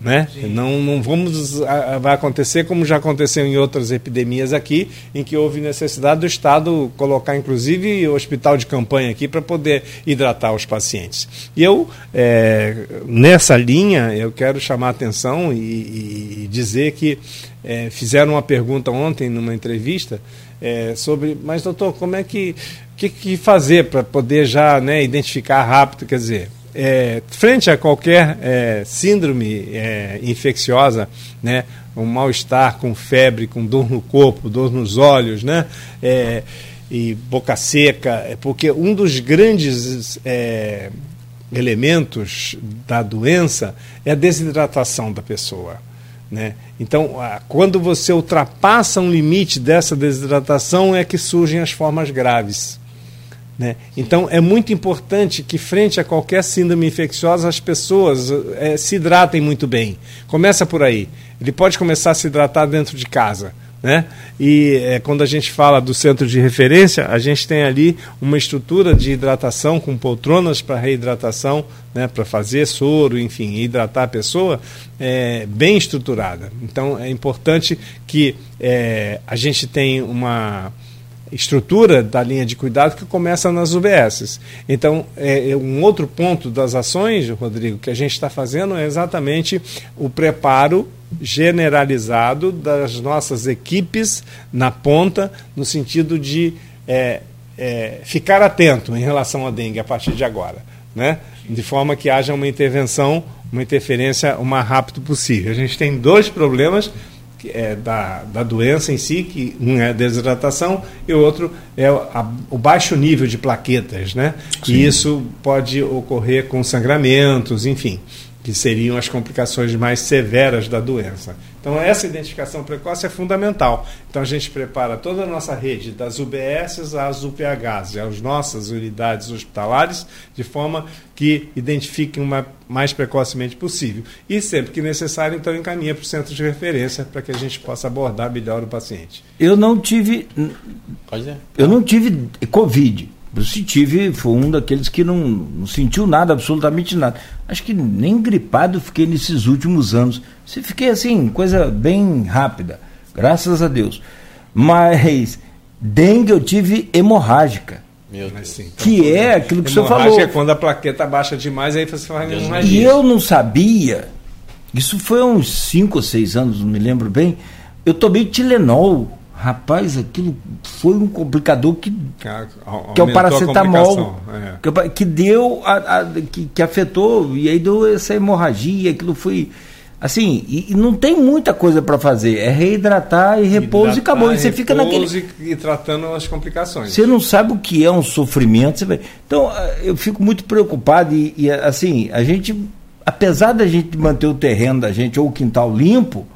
Né? Não, não vamos vai acontecer como já aconteceu em outras epidemias aqui, em que houve necessidade do Estado colocar inclusive o hospital de campanha aqui para poder hidratar os pacientes. E eu é, nessa linha eu quero chamar a atenção e, e dizer que é, fizeram uma pergunta ontem numa entrevista é, sobre, mas doutor, como é que que, que fazer para poder já né, identificar rápido, quer dizer é, frente a qualquer é, síndrome é, infecciosa, né, um mal-estar com febre, com dor no corpo, dor nos olhos, né, é, e boca seca, é porque um dos grandes é, elementos da doença é a desidratação da pessoa. Né? Então, quando você ultrapassa um limite dessa desidratação, é que surgem as formas graves. Né? Então, é muito importante que, frente a qualquer síndrome infecciosa, as pessoas é, se hidratem muito bem. Começa por aí. Ele pode começar a se hidratar dentro de casa. Né? E é, quando a gente fala do centro de referência, a gente tem ali uma estrutura de hidratação com poltronas para reidratação, né, para fazer soro, enfim, hidratar a pessoa, é, bem estruturada. Então é importante que é, a gente tenha uma estrutura da linha de cuidado que começa nas UBSs. Então, é, é, um outro ponto das ações, Rodrigo, que a gente está fazendo é exatamente o preparo generalizado das nossas equipes na ponta, no sentido de é, é, ficar atento em relação à dengue a partir de agora, né? de forma que haja uma intervenção, uma interferência o mais rápido possível. A gente tem dois problemas é, da, da doença em si, que um é a desidratação e o outro é a, o baixo nível de plaquetas, né? Sim. E isso pode ocorrer com sangramentos, enfim, que seriam as complicações mais severas da doença. Então, essa identificação precoce é fundamental. Então, a gente prepara toda a nossa rede, das UBSs às UPHs, às nossas unidades hospitalares, de forma que identifiquem o mais precocemente possível. E, sempre que necessário, então, encaminha para o centro de referência para que a gente possa abordar melhor o paciente. Eu não tive. Eu não tive Covid se tive, foi um daqueles que não, não, sentiu nada, absolutamente nada. Acho que nem gripado fiquei nesses últimos anos. Se fiquei assim, coisa bem rápida, graças a Deus. Mas dengue eu tive hemorrágica. Sim, então, que é aquilo que o senhor falou. é quando a plaqueta baixa demais, aí você faz hemorragia. E eu não sabia, isso foi há uns 5 ou 6 anos, não me lembro bem. Eu tomei Tilenol Rapaz, aquilo foi um complicador que, que é o paracetamol, é. que, que, deu, a, que, que, afetou, e aí deu essa hemorragia, aquilo foi. Assim, e, e não tem muita coisa para fazer, é reidratar e repouso e acabou. E você fica naquele. E, e tratando as complicações. Você não sabe o que é um sofrimento. Vai... Então, eu fico muito preocupado, e, e assim, a gente, apesar da gente manter o terreno da gente ou o quintal limpo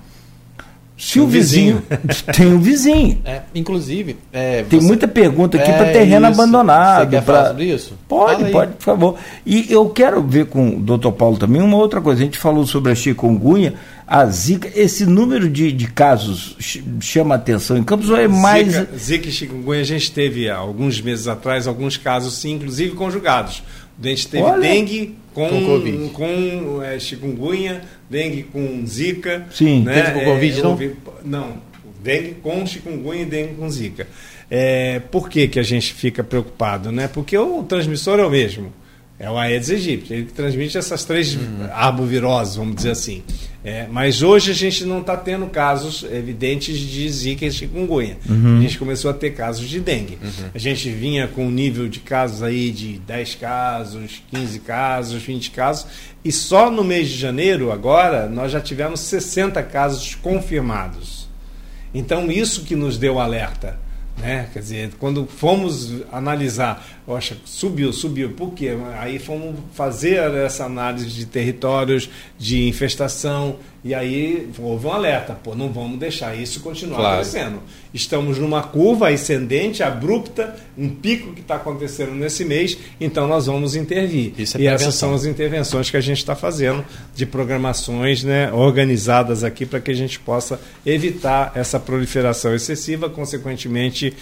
se o vizinho, vizinho. tem um vizinho. É, inclusive. É, tem você... muita pergunta aqui é, para terreno isso. abandonado. Você quer pra... falar sobre isso? Pode, pode, por favor. E eu quero ver com o doutor Paulo também uma outra coisa. A gente falou sobre a chikungunya, a zika. Esse número de, de casos chama atenção em Campos ou é mais. Zika, zika e chikungunya, a gente teve há alguns meses atrás alguns casos, sim, inclusive conjugados. A gente teve Olha, dengue com, com, com é, chikungunya dengue com zika. Sim, né? dengue com Covid, é, não? Não, dengue com chikungunya e dengue com zika. É, por que, que a gente fica preocupado? Né? Porque o transmissor é o mesmo. É o Aedes aegypti, ele que transmite essas três uhum. arboviroses, vamos dizer assim. É, mas hoje a gente não está tendo casos evidentes de zika e chikungunya. Uhum. A gente começou a ter casos de dengue. Uhum. A gente vinha com um nível de casos aí de 10 casos, 15 casos, 20 casos. E só no mês de janeiro, agora, nós já tivemos 60 casos confirmados. Então, isso que nos deu alerta. Né? Quer dizer, quando fomos analisar, poxa, subiu, subiu, por quê? Aí fomos fazer essa análise de territórios, de infestação, e aí houve um alerta, pô, não vamos deixar isso continuar claro. crescendo. Estamos numa curva ascendente, abrupta, um pico que está acontecendo nesse mês, então nós vamos intervir. É e essas são as intervenções que a gente está fazendo de programações né, organizadas aqui para que a gente possa evitar essa proliferação excessiva, consequentemente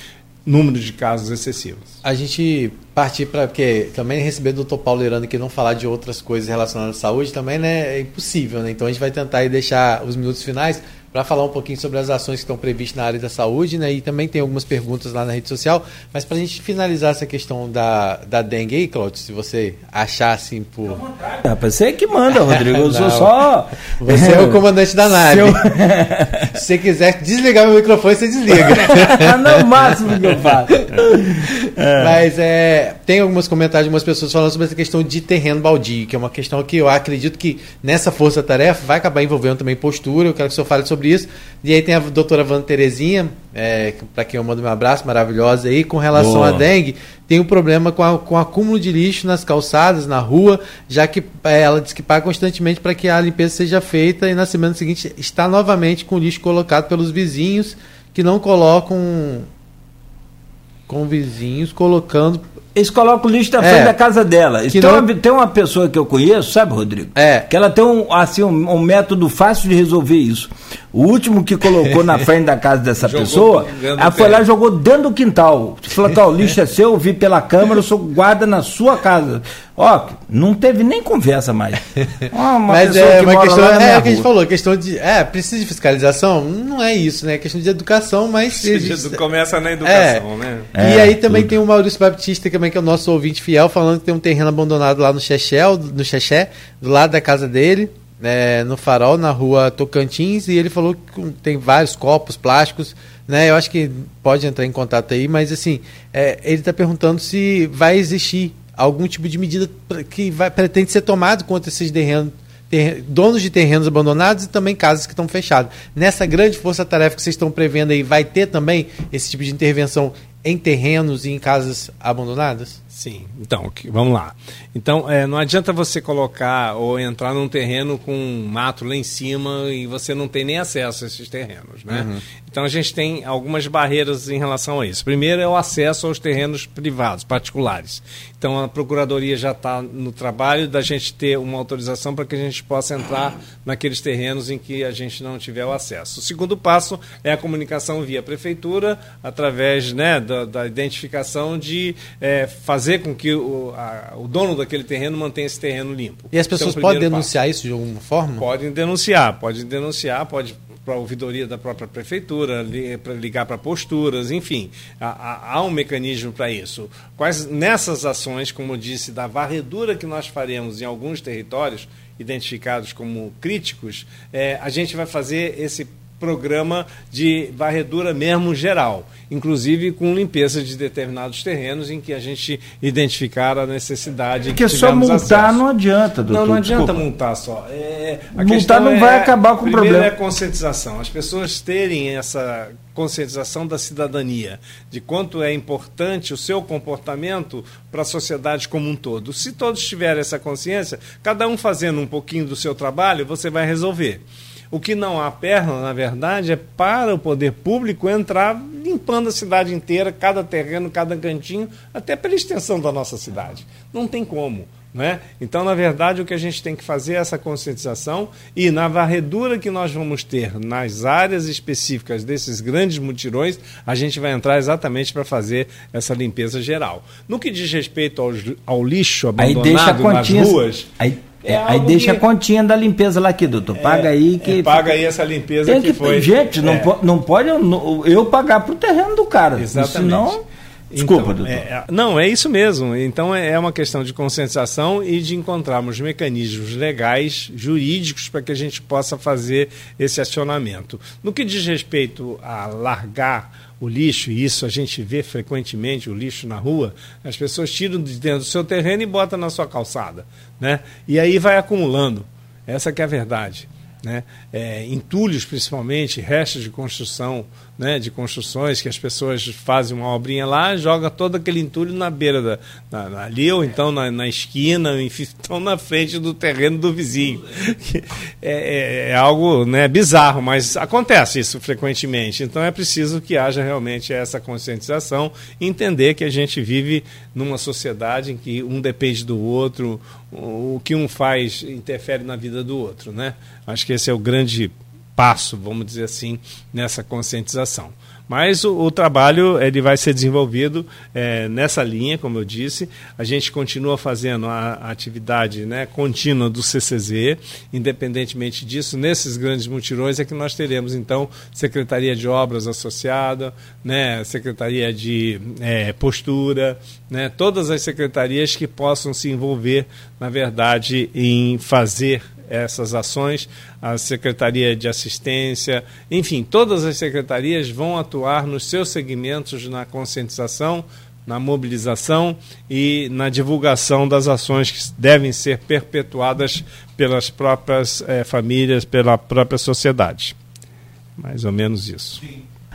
número de casos excessivos. A gente partir para porque também receber o doutor Paulo Irano que não falar de outras coisas relacionadas à saúde também né, é impossível, né? Então a gente vai tentar deixar os minutos finais para falar um pouquinho sobre as ações que estão previstas na área da saúde, né? E também tem algumas perguntas lá na rede social. Mas para a gente finalizar essa questão da, da dengue aí, Claudio, se você achar assim por. Rapaz, você é que manda, Rodrigo. Eu sou só. Você é o comandante da nave. Eu... se você quiser desligar meu microfone, você desliga. Não, o máximo que eu faço. É. Mas é, tem alguns comentários de algumas pessoas falando sobre essa questão de terreno baldio, que é uma questão que eu acredito que nessa força-tarefa vai acabar envolvendo também postura. Eu quero que o senhor fale sobre isso. E aí tem a doutora Wanda Terezinha, é, para quem eu mando meu abraço, maravilhosa aí, com relação Boa. à dengue, tem um problema com, a, com o acúmulo de lixo nas calçadas, na rua, já que é, ela diz que paga constantemente para que a limpeza seja feita e na semana seguinte está novamente com o lixo colocado pelos vizinhos que não colocam com vizinhos colocando eles colocam o lixo na frente é, da casa dela. Tem, não... uma, tem, uma, pessoa que eu conheço, sabe, Rodrigo? É. Que ela tem um, assim, um, um método fácil de resolver isso. O último que colocou na frente da casa dessa pessoa, ela foi lá e jogou dentro do quintal. Falou que o lixo é seu, eu vi pela câmera, eu sou guarda na sua casa. Ó, não teve nem conversa mais. Ó, Mas é uma questão, é o que a gente falou, questão de, é, precisa de fiscalização? Não é isso, né? É questão de educação, mas... Existe, começa na educação, é, né? É, e aí também tudo. tem o Maurício Baptista, também, que é o nosso ouvinte fiel, falando que tem um terreno abandonado lá no Xexé, no Xexé, do lado da casa dele, é, no farol, na rua Tocantins, e ele falou que tem vários copos plásticos, né? Eu acho que pode entrar em contato aí, mas assim, é, ele está perguntando se vai existir algum tipo de medida que vai, pretende ser tomado contra esses terrenos, ter, donos de terrenos abandonados e também casas que estão fechadas. Nessa grande força-tarefa que vocês estão prevendo aí, vai ter também esse tipo de intervenção em terrenos e em casas abandonadas? Sim, então, vamos lá. Então, é, não adianta você colocar ou entrar num terreno com um mato lá em cima e você não tem nem acesso a esses terrenos, né? Uhum. Então, a gente tem algumas barreiras em relação a isso. Primeiro é o acesso aos terrenos privados, particulares. Então, a Procuradoria já está no trabalho da gente ter uma autorização para que a gente possa entrar naqueles terrenos em que a gente não tiver o acesso. O segundo passo é a comunicação via Prefeitura, através né, da, da identificação de é, fazer com que o, a, o dono daquele terreno mantenha esse terreno limpo. E as pessoas então, podem denunciar passo. isso de alguma forma? Podem denunciar, podem denunciar, pode para a ouvidoria da própria prefeitura, para ligar para posturas, enfim, há, há um mecanismo para isso. Quais nessas ações, como eu disse, da varredura que nós faremos em alguns territórios identificados como críticos, é, a gente vai fazer esse programa de varredura mesmo geral, inclusive com limpeza de determinados terrenos em que a gente identificar a necessidade. Porque só multar acesso. não adianta, doutor. Não, não adianta Desculpa. multar só. É, multar não é, vai acabar com o problema. é conscientização. As pessoas terem essa conscientização da cidadania, de quanto é importante o seu comportamento para a sociedade como um todo. Se todos tiverem essa consciência, cada um fazendo um pouquinho do seu trabalho, você vai resolver. O que não há perna, na verdade, é para o poder público entrar limpando a cidade inteira, cada terreno, cada cantinho, até pela extensão da nossa cidade. Não tem como. Né? Então, na verdade, o que a gente tem que fazer é essa conscientização e na varredura que nós vamos ter nas áreas específicas desses grandes mutirões, a gente vai entrar exatamente para fazer essa limpeza geral. No que diz respeito ao, ao lixo abandonado nas ruas. Aí É, aí deixa que... a continha da limpeza lá aqui, doutor. Paga é, aí que. É, paga aí essa limpeza Tem que, que foi. Gente, não, é. não pode eu, eu pagar pro terreno do cara. Exatamente. Senão, Desculpa, então, doutor. É, não, é isso mesmo. Então é, é uma questão de conscientização e de encontrarmos mecanismos legais, jurídicos, para que a gente possa fazer esse acionamento. No que diz respeito a largar o lixo, e isso a gente vê frequentemente, o lixo na rua, as pessoas tiram de dentro do seu terreno e botam na sua calçada. Né? E aí vai acumulando. Essa que é a verdade né? É, entulhos principalmente, restos de construção, né? de construções que as pessoas fazem uma obrinha lá, joga todo aquele entulho na beira da, na, ali ou então na, na esquina, enfim, estão na frente do terreno do vizinho. É, é, é, algo né, bizarro, mas acontece isso frequentemente. Então é preciso que haja realmente essa conscientização, entender que a gente vive numa sociedade em que um depende do outro, o que um faz interfere na vida do outro, né? Acho que esse é o grande passo, vamos dizer assim, nessa conscientização. Mas o, o trabalho ele vai ser desenvolvido é, nessa linha, como eu disse. A gente continua fazendo a, a, atividade né, contínua do CCZ. Independentemente disso, nesses grandes mutirões é que nós teremos, então, Secretaria de Obras associada, né, Secretaria de é, Postura, né, todas as secretarias que possam se envolver, na verdade, em fazer essas ações, a Secretaria de Assistência, enfim, todas as secretarias vão atuar nos seus segmentos na conscientização, na mobilização e na divulgação das ações que devem ser perpetuadas pelas próprias eh, famílias, pela própria sociedade. Mais ou menos isso.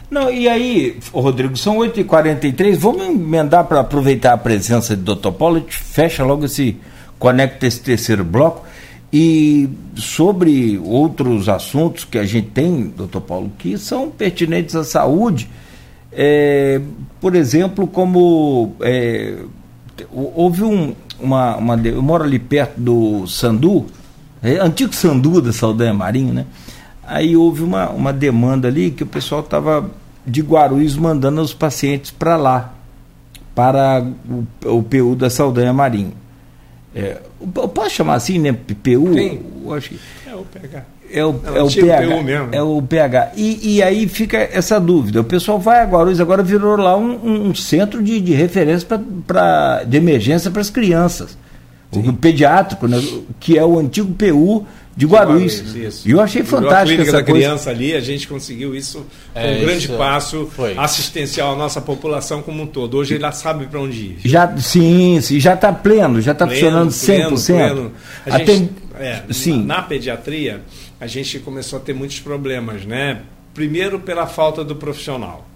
Não, e aí, Rodrigo, são 8h43, vamos emendar para aproveitar a presença de Dr. Paulo, a gente fecha logo esse, conecta esse terceiro bloco. E sobre outros assuntos que a gente tem, doutor Paulo, que são pertinentes à saúde, é, por exemplo, como é, houve um, uma, uma. Eu moro ali perto do Sandu, é, antigo Sandu da Saldanha Marinho, né? Aí houve uma, uma demanda ali que o pessoal estava de Guarulhos mandando os pacientes para lá, para o, o PU da Saldanha Marinho. É, posso chamar assim, né? PU? Sim. Acho que é o PH. É o, é, é o PH. mesmo. É o PH. E, e, aí fica essa dúvida. O pessoal vai a Guarulhos, agora virou lá um, um centro de, de referência pra, pra, de emergência para as crianças. Sim. O pediátrico, né, que é o antigo PU de Guarulhos. E eu achei fantástico essa da coisa. criança ali, a gente conseguiu isso com é, um grande passo foi. assistencial à nossa população como um todo. Hoje ele sabe para onde ir. Já, sim, sim, já está pleno, já está funcionando 100%. Pleno. A Até, gente, é, sim. Na, na pediatria, a gente começou a ter muitos problemas, né? Primeiro pela falta do profissional.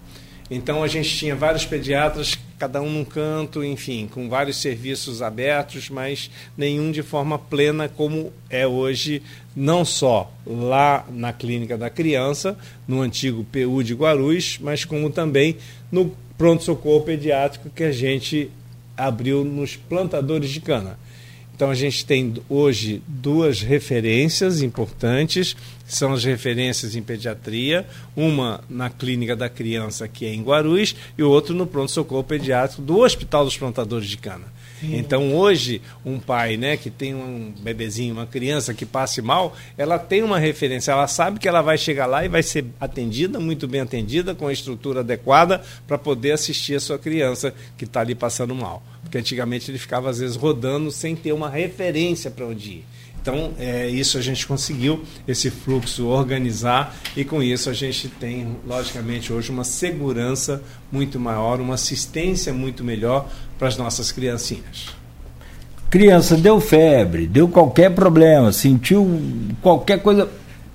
Então a gente tinha vários pediatras, cada um num canto, enfim, com vários serviços abertos, mas nenhum de forma plena como é hoje, não só lá na clínica da criança, no antigo PU de Guarulhos, mas como também no pronto-socorro pediátrico que a gente abriu nos plantadores de cana. Então a gente tem hoje duas referências importantes, que são as referências em pediatria, uma na clínica da criança que é em Guarulhos e o outro no pronto-socorro pediátrico do Hospital dos Plantadores de Cana. Sim. Então hoje um pai, né, que tem um bebezinho, uma criança que passe mal, ela tem uma referência, ela sabe que ela vai chegar lá e vai ser atendida, muito bem atendida, com a estrutura adequada para poder assistir a sua criança que está ali passando mal. Porque antigamente ele ficava às vezes rodando sem ter uma referência para onde ir. Então, é, isso a gente conseguiu, esse fluxo organizar, e com isso a gente tem, logicamente, hoje uma segurança muito maior, uma assistência muito melhor para as nossas criancinhas. Criança deu febre, deu qualquer problema, sentiu qualquer coisa,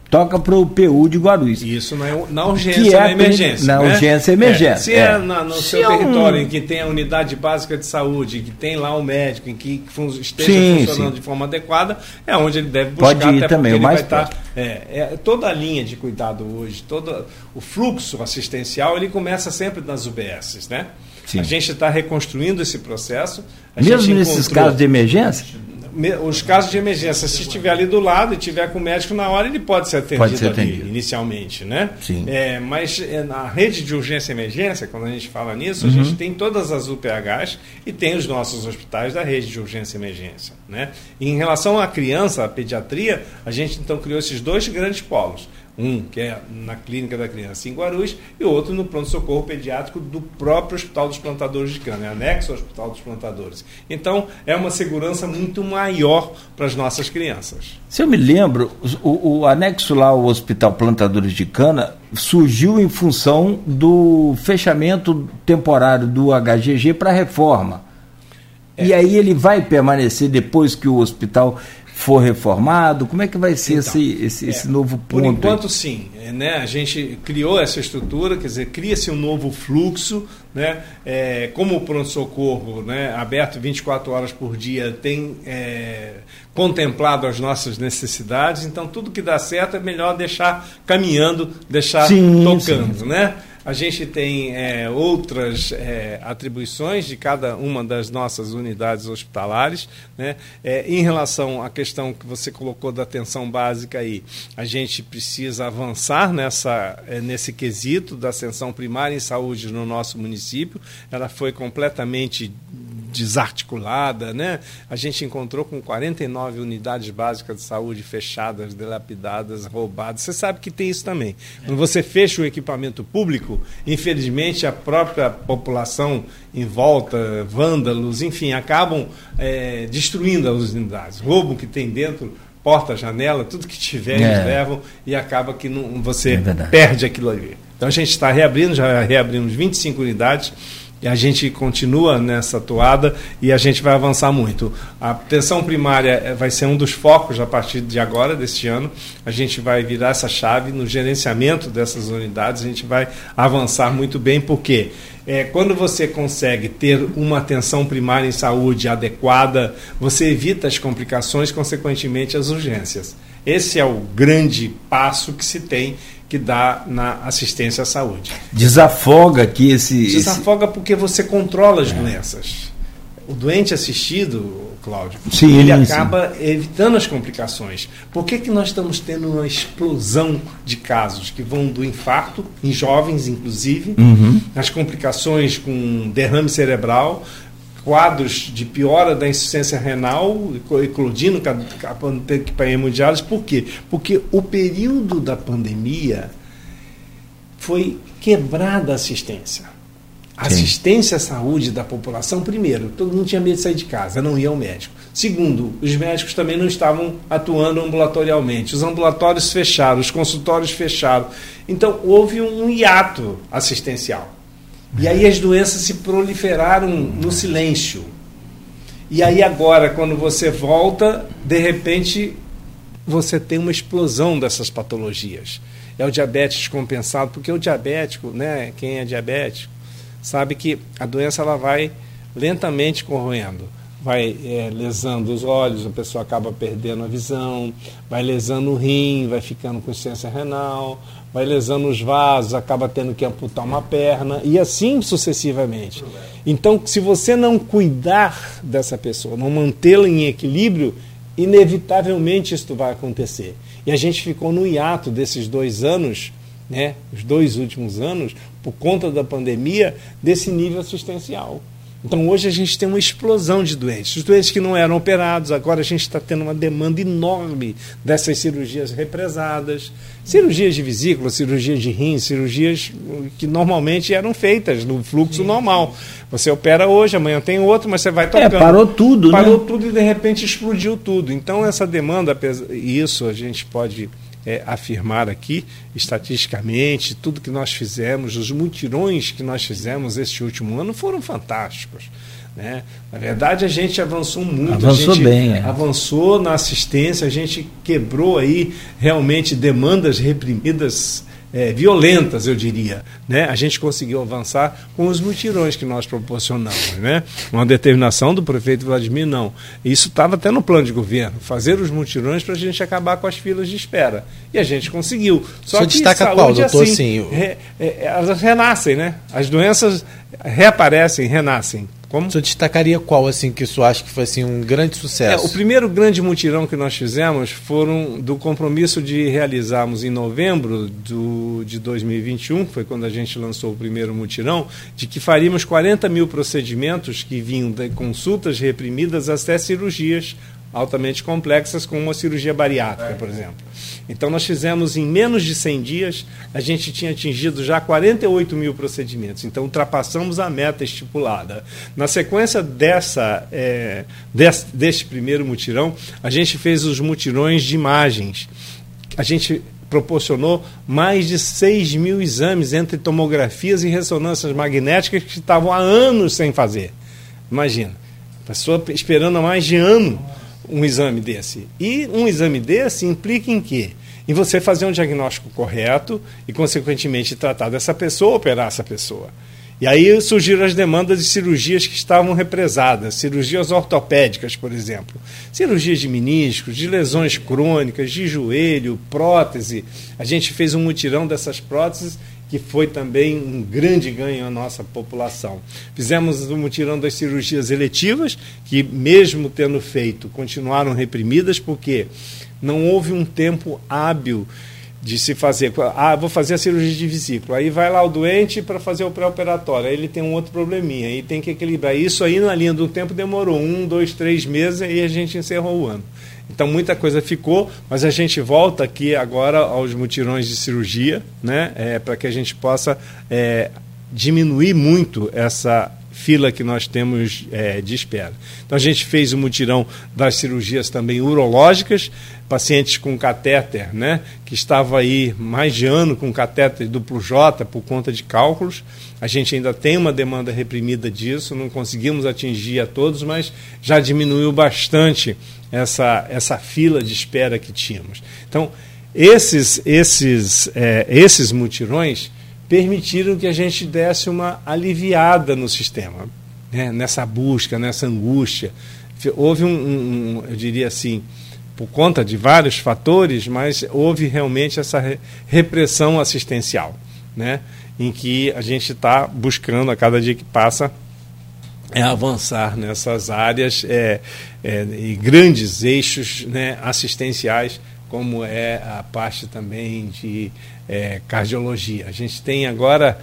toca para o PU de Guarulhos. Isso na, é na urgência, é na emergência. Na né? urgência emergência. É. Se é, é na, no se seu é território um... em que tem a unidade básica de saúde, que tem lá o um médico, em que esteja sim, funcionando sim. de forma adequada, é onde ele deve buscar. Pode ir também, o mais estar, é, é, Toda a linha de cuidado hoje, todo o fluxo assistencial, ele começa sempre nas UBSs, né? Sim. A gente está reconstruindo esse processo. Mesmo nesses casos de emergência? Os casos de emergência, se estiver ali do lado e tiver com o médico na hora, ele pode ser atendido, pode ser atendido. Ali, inicialmente, né? Sim. É, mas é, na rede de urgência e emergência, quando a gente fala nisso, uhum. a gente tem todas as UPHs e tem os nossos hospitais da rede de urgência e emergência, né? E em relação à criança, à pediatria, a gente então criou esses dois grandes polos. Um que é na Clínica da Criança em Guarulhos e outro no pronto-socorro pediátrico do próprio Hospital dos Plantadores de Cana, é anexo ao Hospital dos Plantadores. Então, é uma segurança muito maior para as nossas crianças. Se eu me lembro, o, o anexo lá ao Hospital Plantadores de Cana surgiu em função do fechamento temporário do HGG para reforma. É. E aí ele vai permanecer depois que o hospital for reformado? Como é que vai ser então, esse, esse, é, esse, novo ponto? Por enquanto, sim. É, né? A gente criou essa estrutura, quer dizer, cria-se um novo fluxo. Né? É, como o pronto-socorro né, aberto 24 horas por dia tem é, contemplado as nossas necessidades, então tudo que dá certo é melhor deixar caminhando, deixar sim, tocando. Sim. Né? A gente tem é, outras é, atribuições de cada uma das nossas unidades hospitalares. Né? É, em relação à questão que você colocou da atenção básica aí, a gente precisa avançar nessa, é, nesse quesito da atenção primária em saúde no nosso município. Ela foi completamente desarticulada, né? A gente encontrou com 49 unidades básicas de saúde fechadas, dilapidadas, roubadas. Você sabe que tem isso também. Quando você fecha o equipamento público, infelizmente a própria população em volta, vândalos, enfim, acabam é, destruindo as unidades. Roubam o que tem dentro, porta, janela, tudo que tiver, é. eles levam e acaba que não, você é perde aquilo ali. Então a gente está reabrindo, já reabrimos 25 unidades e a gente continua nessa toada e a gente vai avançar muito. A atenção primária eh, vai ser um dos focos a partir de agora, deste ano. A gente vai virar essa chave no gerenciamento dessas unidades, a gente vai avançar muito bem, porque é, quando você consegue ter uma atenção primária em saúde adequada, você evita as complicações, consequentemente as urgências. Esse é o grande passo que se tem que dá na assistência à saúde. Desafoga aqui esse. Desafoga esse... porque você controla as é. doenças. O doente assistido, Cláudio, sim, ele acaba sim. evitando as complicações. Por que, que nós estamos tendo uma explosão de casos que vão do infarto, em jovens inclusive, uhum. as complicações com derrame cerebral, quadros de piora da insuficiência renal, eclodindo para hemodiálise. Por quê? Porque o período da pandemia foi quebrada a assistência. A assistência à saúde da população, primeiro, todo mundo tinha medo de sair de casa, não ia ao médico. Segundo, os médicos também não estavam atuando ambulatorialmente. Os ambulatórios fecharam, os consultórios fecharam. Então, houve um hiato assistencial. E aí as doenças se proliferaram no silêncio. E aí agora, quando você volta, de repente você tem uma explosão dessas patologias. É o diabetes descompensado, porque o diabético, né, quem é diabético, sabe que a doença ela vai lentamente corroendo vai é, lesando os olhos, a pessoa acaba perdendo a visão, vai lesando o rim, vai ficando com insuficiência renal, vai lesando os vasos, acaba tendo que amputar uma perna e assim sucessivamente. Então, se você não cuidar dessa pessoa, não mantê-la em equilíbrio, inevitavelmente isso vai acontecer. E a gente ficou no hiato desses dois anos, né, os dois últimos anos, por conta da pandemia, desse nível assistencial. Então hoje a gente tem uma explosão de doentes. Os doentes que não eram operados, agora a gente está tendo uma demanda enorme dessas cirurgias represadas. Cirurgias de vesícula, cirurgias de rim, cirurgias que normalmente eram feitas no fluxo sim, normal. Você opera hoje, amanhã tem outro, mas você vai é, tocando. É, parou tudo, parou né? tudo e de repente explodiu tudo. Então essa demanda, isso a gente pode é, afirmar aqui, estatisticamente, tudo que nós fizemos, os mutirões que nós fizemos este último ano foram fantásticos. Né? Na verdade, a gente avançou muito. Avançou bem. É. Avançou na assistência, a gente quebrou aí realmente demandas reprimidas é, violentas, eu diria. Né? A gente conseguiu avançar com os mutirões que nós proporcionamos. Né? Uma determinação do prefeito Vladimir, não. Isso estava até no plano de governo, fazer os mutirões para a gente acabar com as filas de espera. E a gente conseguiu. Só Você que destaca qual, doutor? Assim, re, é, elas renascem, né? As doenças reaparecem, renascem. Como? Você destacaria qual, assim, que isso acha que foi assim, um grande sucesso? É, o primeiro grande mutirão que nós fizemos foram do compromisso de realizarmos em novembro do, de 2021, foi quando a gente lançou o primeiro mutirão, de que faríamos 40 mil procedimentos que vinham de consultas reprimidas até cirurgias altamente complexas, como uma cirurgia bariátrica, por exemplo. Então, nós fizemos em menos de 100 dias, a gente tinha atingido já 48 mil procedimentos. Então, ultrapassamos a meta estipulada. Na sequência dessa, é, desse, deste primeiro mutirão, a gente fez os mutirões de imagens. A gente proporcionou mais de 6 mil exames entre tomografias e ressonâncias magnéticas que estavam há anos sem fazer. Imagina, a pessoa esperando há mais de ano um exame desse. E um exame desse implica em quê? Em você fazer um diagnóstico correto e, consequentemente, tratar dessa pessoa, operar essa pessoa. E aí surgiram as demandas de cirurgias que estavam represadas, cirurgias ortopédicas, por exemplo, cirurgias de meniscos, de lesões crônicas, de joelho, prótese. A gente fez um mutirão dessas próteses que foi também um grande ganho à nossa população. Fizemos um mutirão das cirurgias eletivas, que, mesmo tendo feito, continuaram reprimidas, porque não houve um tempo hábil de se fazer. Ah, vou fazer a cirurgia de vesícula. Aí vai lá o doente para fazer o pré-operatório. Aí ele tem um outro probleminha. Aí tem que equilibrar. Isso aí, na linha do tempo, demorou um, dois, três meses e a gente encerrou o ano. Então muita coisa ficou, mas a gente volta aqui agora aos mutirões de cirurgia, né, é, para que a gente possa é, diminuir muito essa fila que nós temos é, de espera. Então a gente fez o mutirão das cirurgias também urológicas, pacientes com catéter, né, que estava aí mais de ano com catéter duplo J por conta de cálculos. A gente ainda tem uma demanda reprimida disso, não conseguimos atingir a todos, mas já diminuiu bastante essa, essa fila de espera que tínhamos. Então, esses, esses, é, esses mutirões permitiram que a gente desse uma aliviada no sistema, né? nessa busca, nessa angústia. Houve um, um, eu diria assim, por conta de vários fatores, mas houve realmente essa repressão assistencial, né? em que a gente está buscando a cada dia que passa é avançar nessas áreas é, é, e grandes eixos né, assistenciais, como é a parte também de é, cardiologia. A gente tem agora,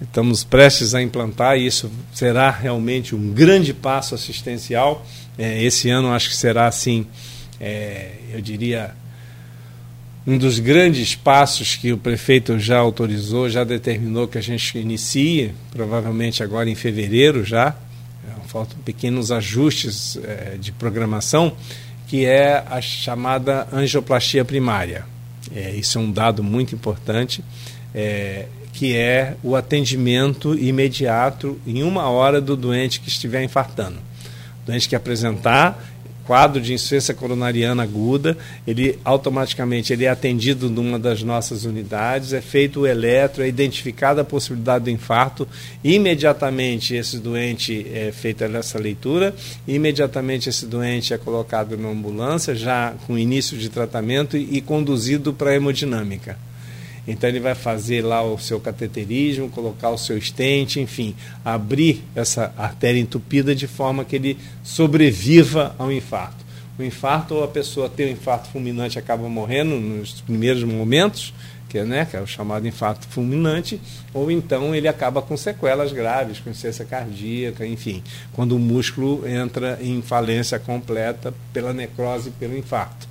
estamos prestes a implantar, e isso será realmente um grande passo assistencial. É, esse ano acho que será assim, é, eu diria, um dos grandes passos que o prefeito já autorizou, já determinou que a gente inicie, provavelmente agora em fevereiro já, faltam pequenos ajustes é, de programação, que é a chamada angioplastia primária. É, isso é um dado muito importante, é, que é o atendimento imediato em uma hora do doente que estiver infartando. O doente que apresentar quadro de insuficiência coronariana aguda, ele automaticamente ele é atendido numa das nossas unidades, é feito o eletro, é identificada a possibilidade do infarto, imediatamente esse doente é feita essa leitura, imediatamente esse doente é colocado na ambulância, já com início de tratamento e, e conduzido para a hemodinâmica. Então ele vai fazer lá o seu cateterismo, colocar o seu estente, enfim, abrir essa artéria entupida de forma que ele sobreviva ao infarto. O infarto, ou a pessoa tem um infarto fulminante acaba morrendo nos primeiros momentos, que é, né, que é o chamado infarto fulminante, ou então ele acaba com sequelas graves, com insuficiência cardíaca, enfim, quando o músculo entra em falência completa pela necrose pelo infarto.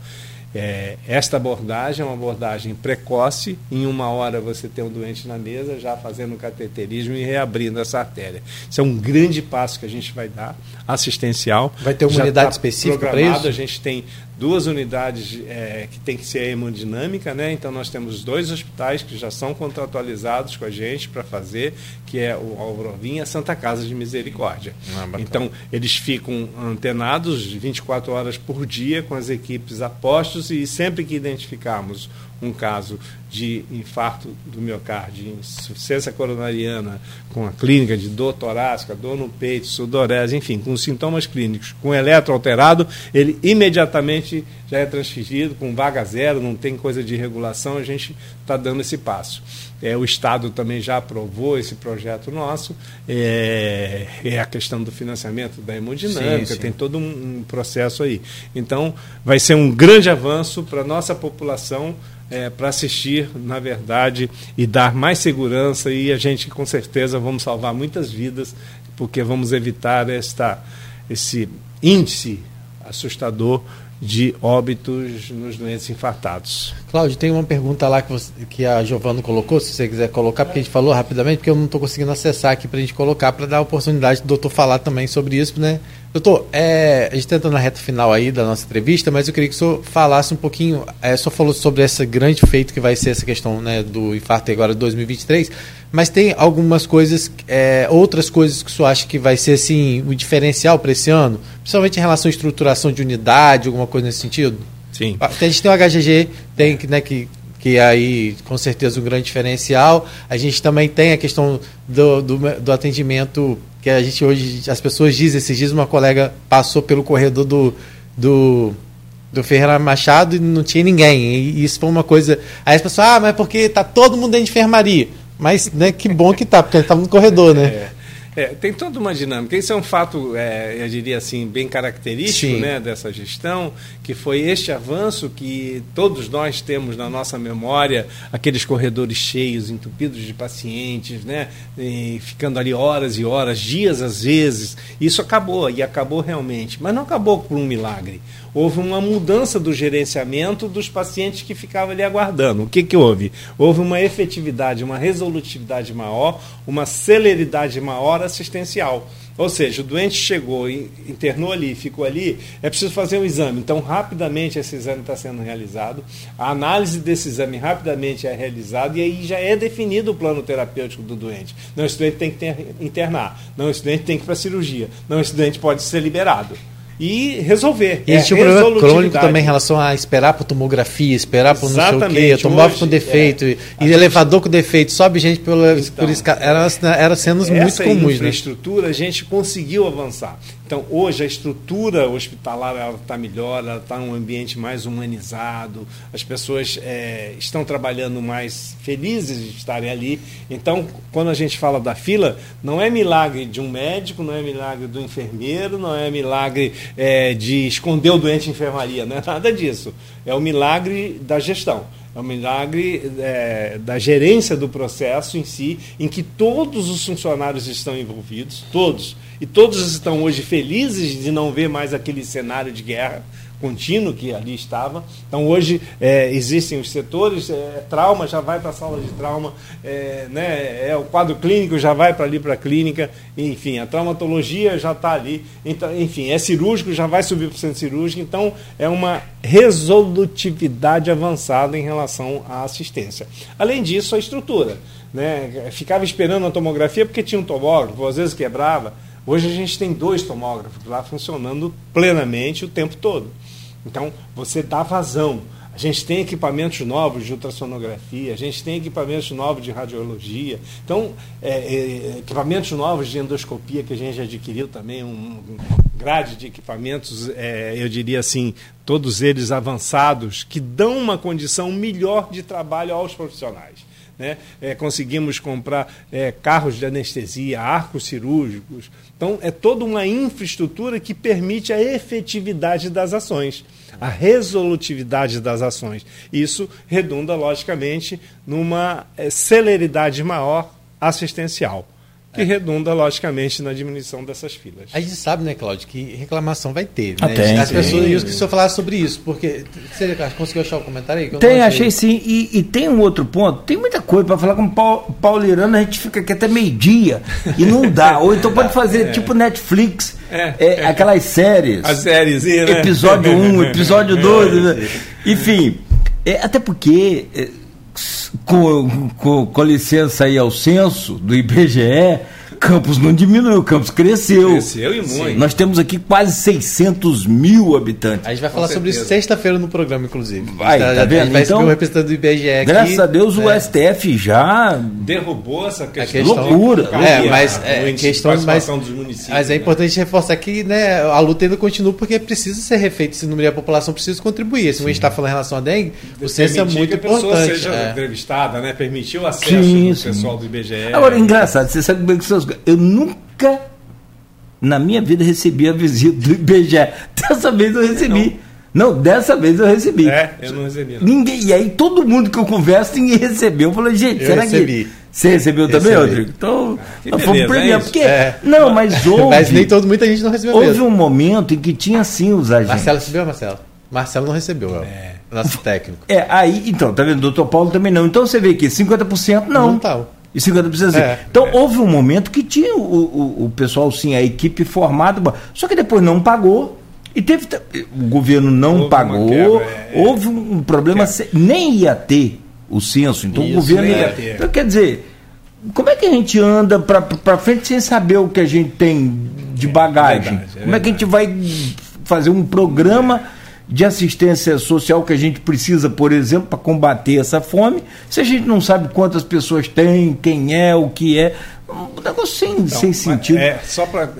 É, esta abordagem é uma abordagem precoce, em uma hora você tem um doente na mesa, já fazendo cateterismo e reabrindo essa artéria. Isso é um grande passo que a gente vai dar, assistencial. Vai ter uma já unidade tá específica para isso? A gente tem duas unidades é, que tem que ser hemodinâmica, né? Então nós temos dois hospitais que já são contratualizados com a gente para fazer, que é o Alvovinha e a Santa Casa de Misericórdia. Ah, então eles ficam antenados 24 horas por dia com as equipes apostos e sempre que identificarmos um caso de infarto do miocárdio, insuficiência coronariana, com a clínica de dor torácica, dor no peito, sudorese, enfim, com sintomas clínicos, com eletro alterado, ele imediatamente já é transferido com vaga zero, não tem coisa de regulação, a gente está dando esse passo. é, o Estado também já aprovou esse projeto nosso, é, é a questão do financiamento da hemodinâmica, sim, sim. tem todo um, um processo aí. Então, vai ser um grande avanço para a nossa população é, para assistir, na verdade, e dar mais segurança. E a gente com certeza vamos salvar muitas vidas, porque vamos evitar esta, esse índice assustador de óbitos nos doentes infartados. Cláudio, tem uma pergunta lá que, você, que a Giovana colocou, se você quiser colocar, porque a gente falou rapidamente, porque eu não estou conseguindo acessar aqui para a gente colocar, para dar a oportunidade do doutor falar também sobre isso, né? Doutor, é, a gente está na reta final aí da nossa entrevista, mas eu queria que o senhor falasse um pouquinho, é, o senhor falou sobre esse grande feito que vai ser essa questão né, do infarto agora de 2023, mas tem algumas coisas, é, outras coisas que o senhor acha que vai ser assim, o um diferencial para esse ano, principalmente em relação à estruturação de unidade, alguma coisa nesse sentido? Sim. A gente tem o HGG, tem né, que que aí com certeza um grande diferencial. A gente também tem a questão do, do, do, atendimento que a gente hoje, as pessoas dizem, esses dias uma colega passou pelo corredor do, do, do Ferreira Machado e não tinha ninguém. E isso foi uma coisa. Aí as pessoas, ah, mas porque tá todo mundo dentro de enfermaria. Mas né, que bom que tá, porque ele estava no corredor, né? É. É, tem toda uma dinâmica. Isso é um fato, é, eu diria assim, bem característico né, dessa gestão, que foi este avanço que todos nós temos na nossa memória, aqueles corredores cheios, entupidos de pacientes, né, ficando ali horas e horas, dias às vezes. Isso acabou, e acabou realmente. Mas não acabou por um milagre houve uma mudança do gerenciamento dos pacientes que ficavam ali aguardando. O que, que houve? Houve uma efetividade, uma resolutividade maior, uma celeridade maior assistencial. Ou seja, o doente chegou, internou ali, ficou ali, é preciso fazer um exame. Então, rapidamente esse exame está sendo realizado, a análise desse exame rapidamente é realizada e aí já é definido o plano terapêutico do doente. Não, esse doente tem que ter, internar, não, esse doente tem que ir para cirurgia, não, esse doente pode ser liberado e resolver. E é, tinha um problema crônico também em relação a esperar para tomografia, esperar para não sei o quê, tomógrafo com defeito, é, e elevador com defeito, sobe gente pelo, então, por escada. Era, era cenas muito comuns. Essa né? infraestrutura né? a gente conseguiu avançar. Então, hoje, a estrutura hospitalar está melhor, ela está um ambiente mais humanizado, as pessoas é, estão trabalhando mais felizes de estarem ali. Então, quando a gente fala da fila, não é milagre de um médico, não é milagre do enfermeiro, não é milagre é, de esconder o doente em enfermaria, não é nada disso. É o milagre da gestão. É um milagre é, da gerência do processo em si, em que todos os funcionários estão envolvidos, todos e todos estão hoje felizes de não ver mais aquele cenário de guerra contínuo que ali estava. Então hoje é, existem os setores, é, trauma já vai para a sala de trauma, é, né, é, o quadro clínico já vai para ali para a clínica, enfim, a traumatologia já está ali, então, enfim, é cirúrgico, já vai subir para o centro cirúrgico, então é uma resolutividade avançada em relação à assistência. Além disso, a estrutura. Né, ficava esperando a tomografia porque tinha um tomógrafo, às vezes quebrava. Hoje a gente tem dois tomógrafos lá funcionando plenamente o tempo todo. Então, você dá vazão. A gente tem equipamentos novos de ultrassonografia, a gente tem equipamentos novos de radiologia, então, é, é, equipamentos novos de endoscopia que a gente adquiriu também, um, um grade de equipamentos, é, eu diria assim, todos eles avançados, que dão uma condição melhor de trabalho aos profissionais. Né? É, conseguimos comprar é, carros de anestesia, arcos cirúrgicos. Então, é toda uma infraestrutura que permite a efetividade das ações, a resolutividade das ações. Isso redunda, logicamente, numa é, celeridade maior assistencial que é. redunda, logicamente, na diminuição dessas filas. A gente sabe, né, Cláudio, que reclamação vai ter. Né? Ah, tem, As pessoas, e o que o senhor falar sobre isso, porque. Você conseguiu achar o comentário aí? tem, achei sim. E, e, tem um outro ponto, tem muita coisa para falar com o Paulo Irano, a gente fica aqui até meio-dia e não dá. Ou então pode fazer é. tipo Netflix, é, é, aquelas séries. As séries, né? Episódio 1, um, episódio 2. É, né? Enfim, até porque com, com, com licença aí ao censo do IBGE, Campos não diminuiu, Campos cresceu. Cresceu e muito. Nós temos aqui quase 600 mil habitantes. A gente vai falar sobre isso sexta-feira no programa, inclusive. Vai, tá a vendo? vai Então, o representante do IBGE aqui. Graças a Deus o É. STF já. Derrubou essa questão. questão, Loucura. É, mas é, questão, mas, participação dos municípios, mas é né? importante reforçar que né, a luta ainda continua porque precisa ser refeito esse número e a população precisa contribuir. Se a gente está falando em relação à dengue, o censo é muito que a pessoa seja é. entrevistada, né? Permitir o acesso Sim, do sim. pessoal do IBGE. Agora, engraçado, você sabe bem que essas coisas. Eu nunca na minha vida recebi a visita do IBGE. Dessa vez eu recebi. Não, dessa vez eu recebi. É, eu não recebi. Não. Ninguém, e aí todo mundo que eu converso, ninguém recebeu. Eu falei, gente, Eu será recebi. que. Você recebeu também, Recebi. Rodrigo? Então, fomos é premiar. isso? Porque. É. Não, mas houve. Mas nem todo, muita gente não recebeu Houve mesmo. um momento em que tinha sim os agentes. Marcelo recebeu, Marcelo? Marcelo não recebeu, é. o nosso técnico. É, aí, então, tá vendo? O doutor Paulo também não. Então você vê que 50% não. Não tá. E 50% sim. É, então houve um momento que tinha o, o, o pessoal, sim, a equipe formada, só que depois não pagou. E teve. O governo não Houve pagou. quebra, é, é. houve um problema. Nem ia ter o censo. Então Isso, o governo nem ia. ter. Então, quer dizer. Como é que a gente anda pra frente sem saber o que a gente tem de bagagem? verdade, é Como é que a gente vai fazer um programa de assistência social que a gente precisa, por exemplo, para combater essa fome, se a gente não sabe quantas pessoas tem, quem é, o que é? Um negócio sem, Então, sem mas, sentido. É, só para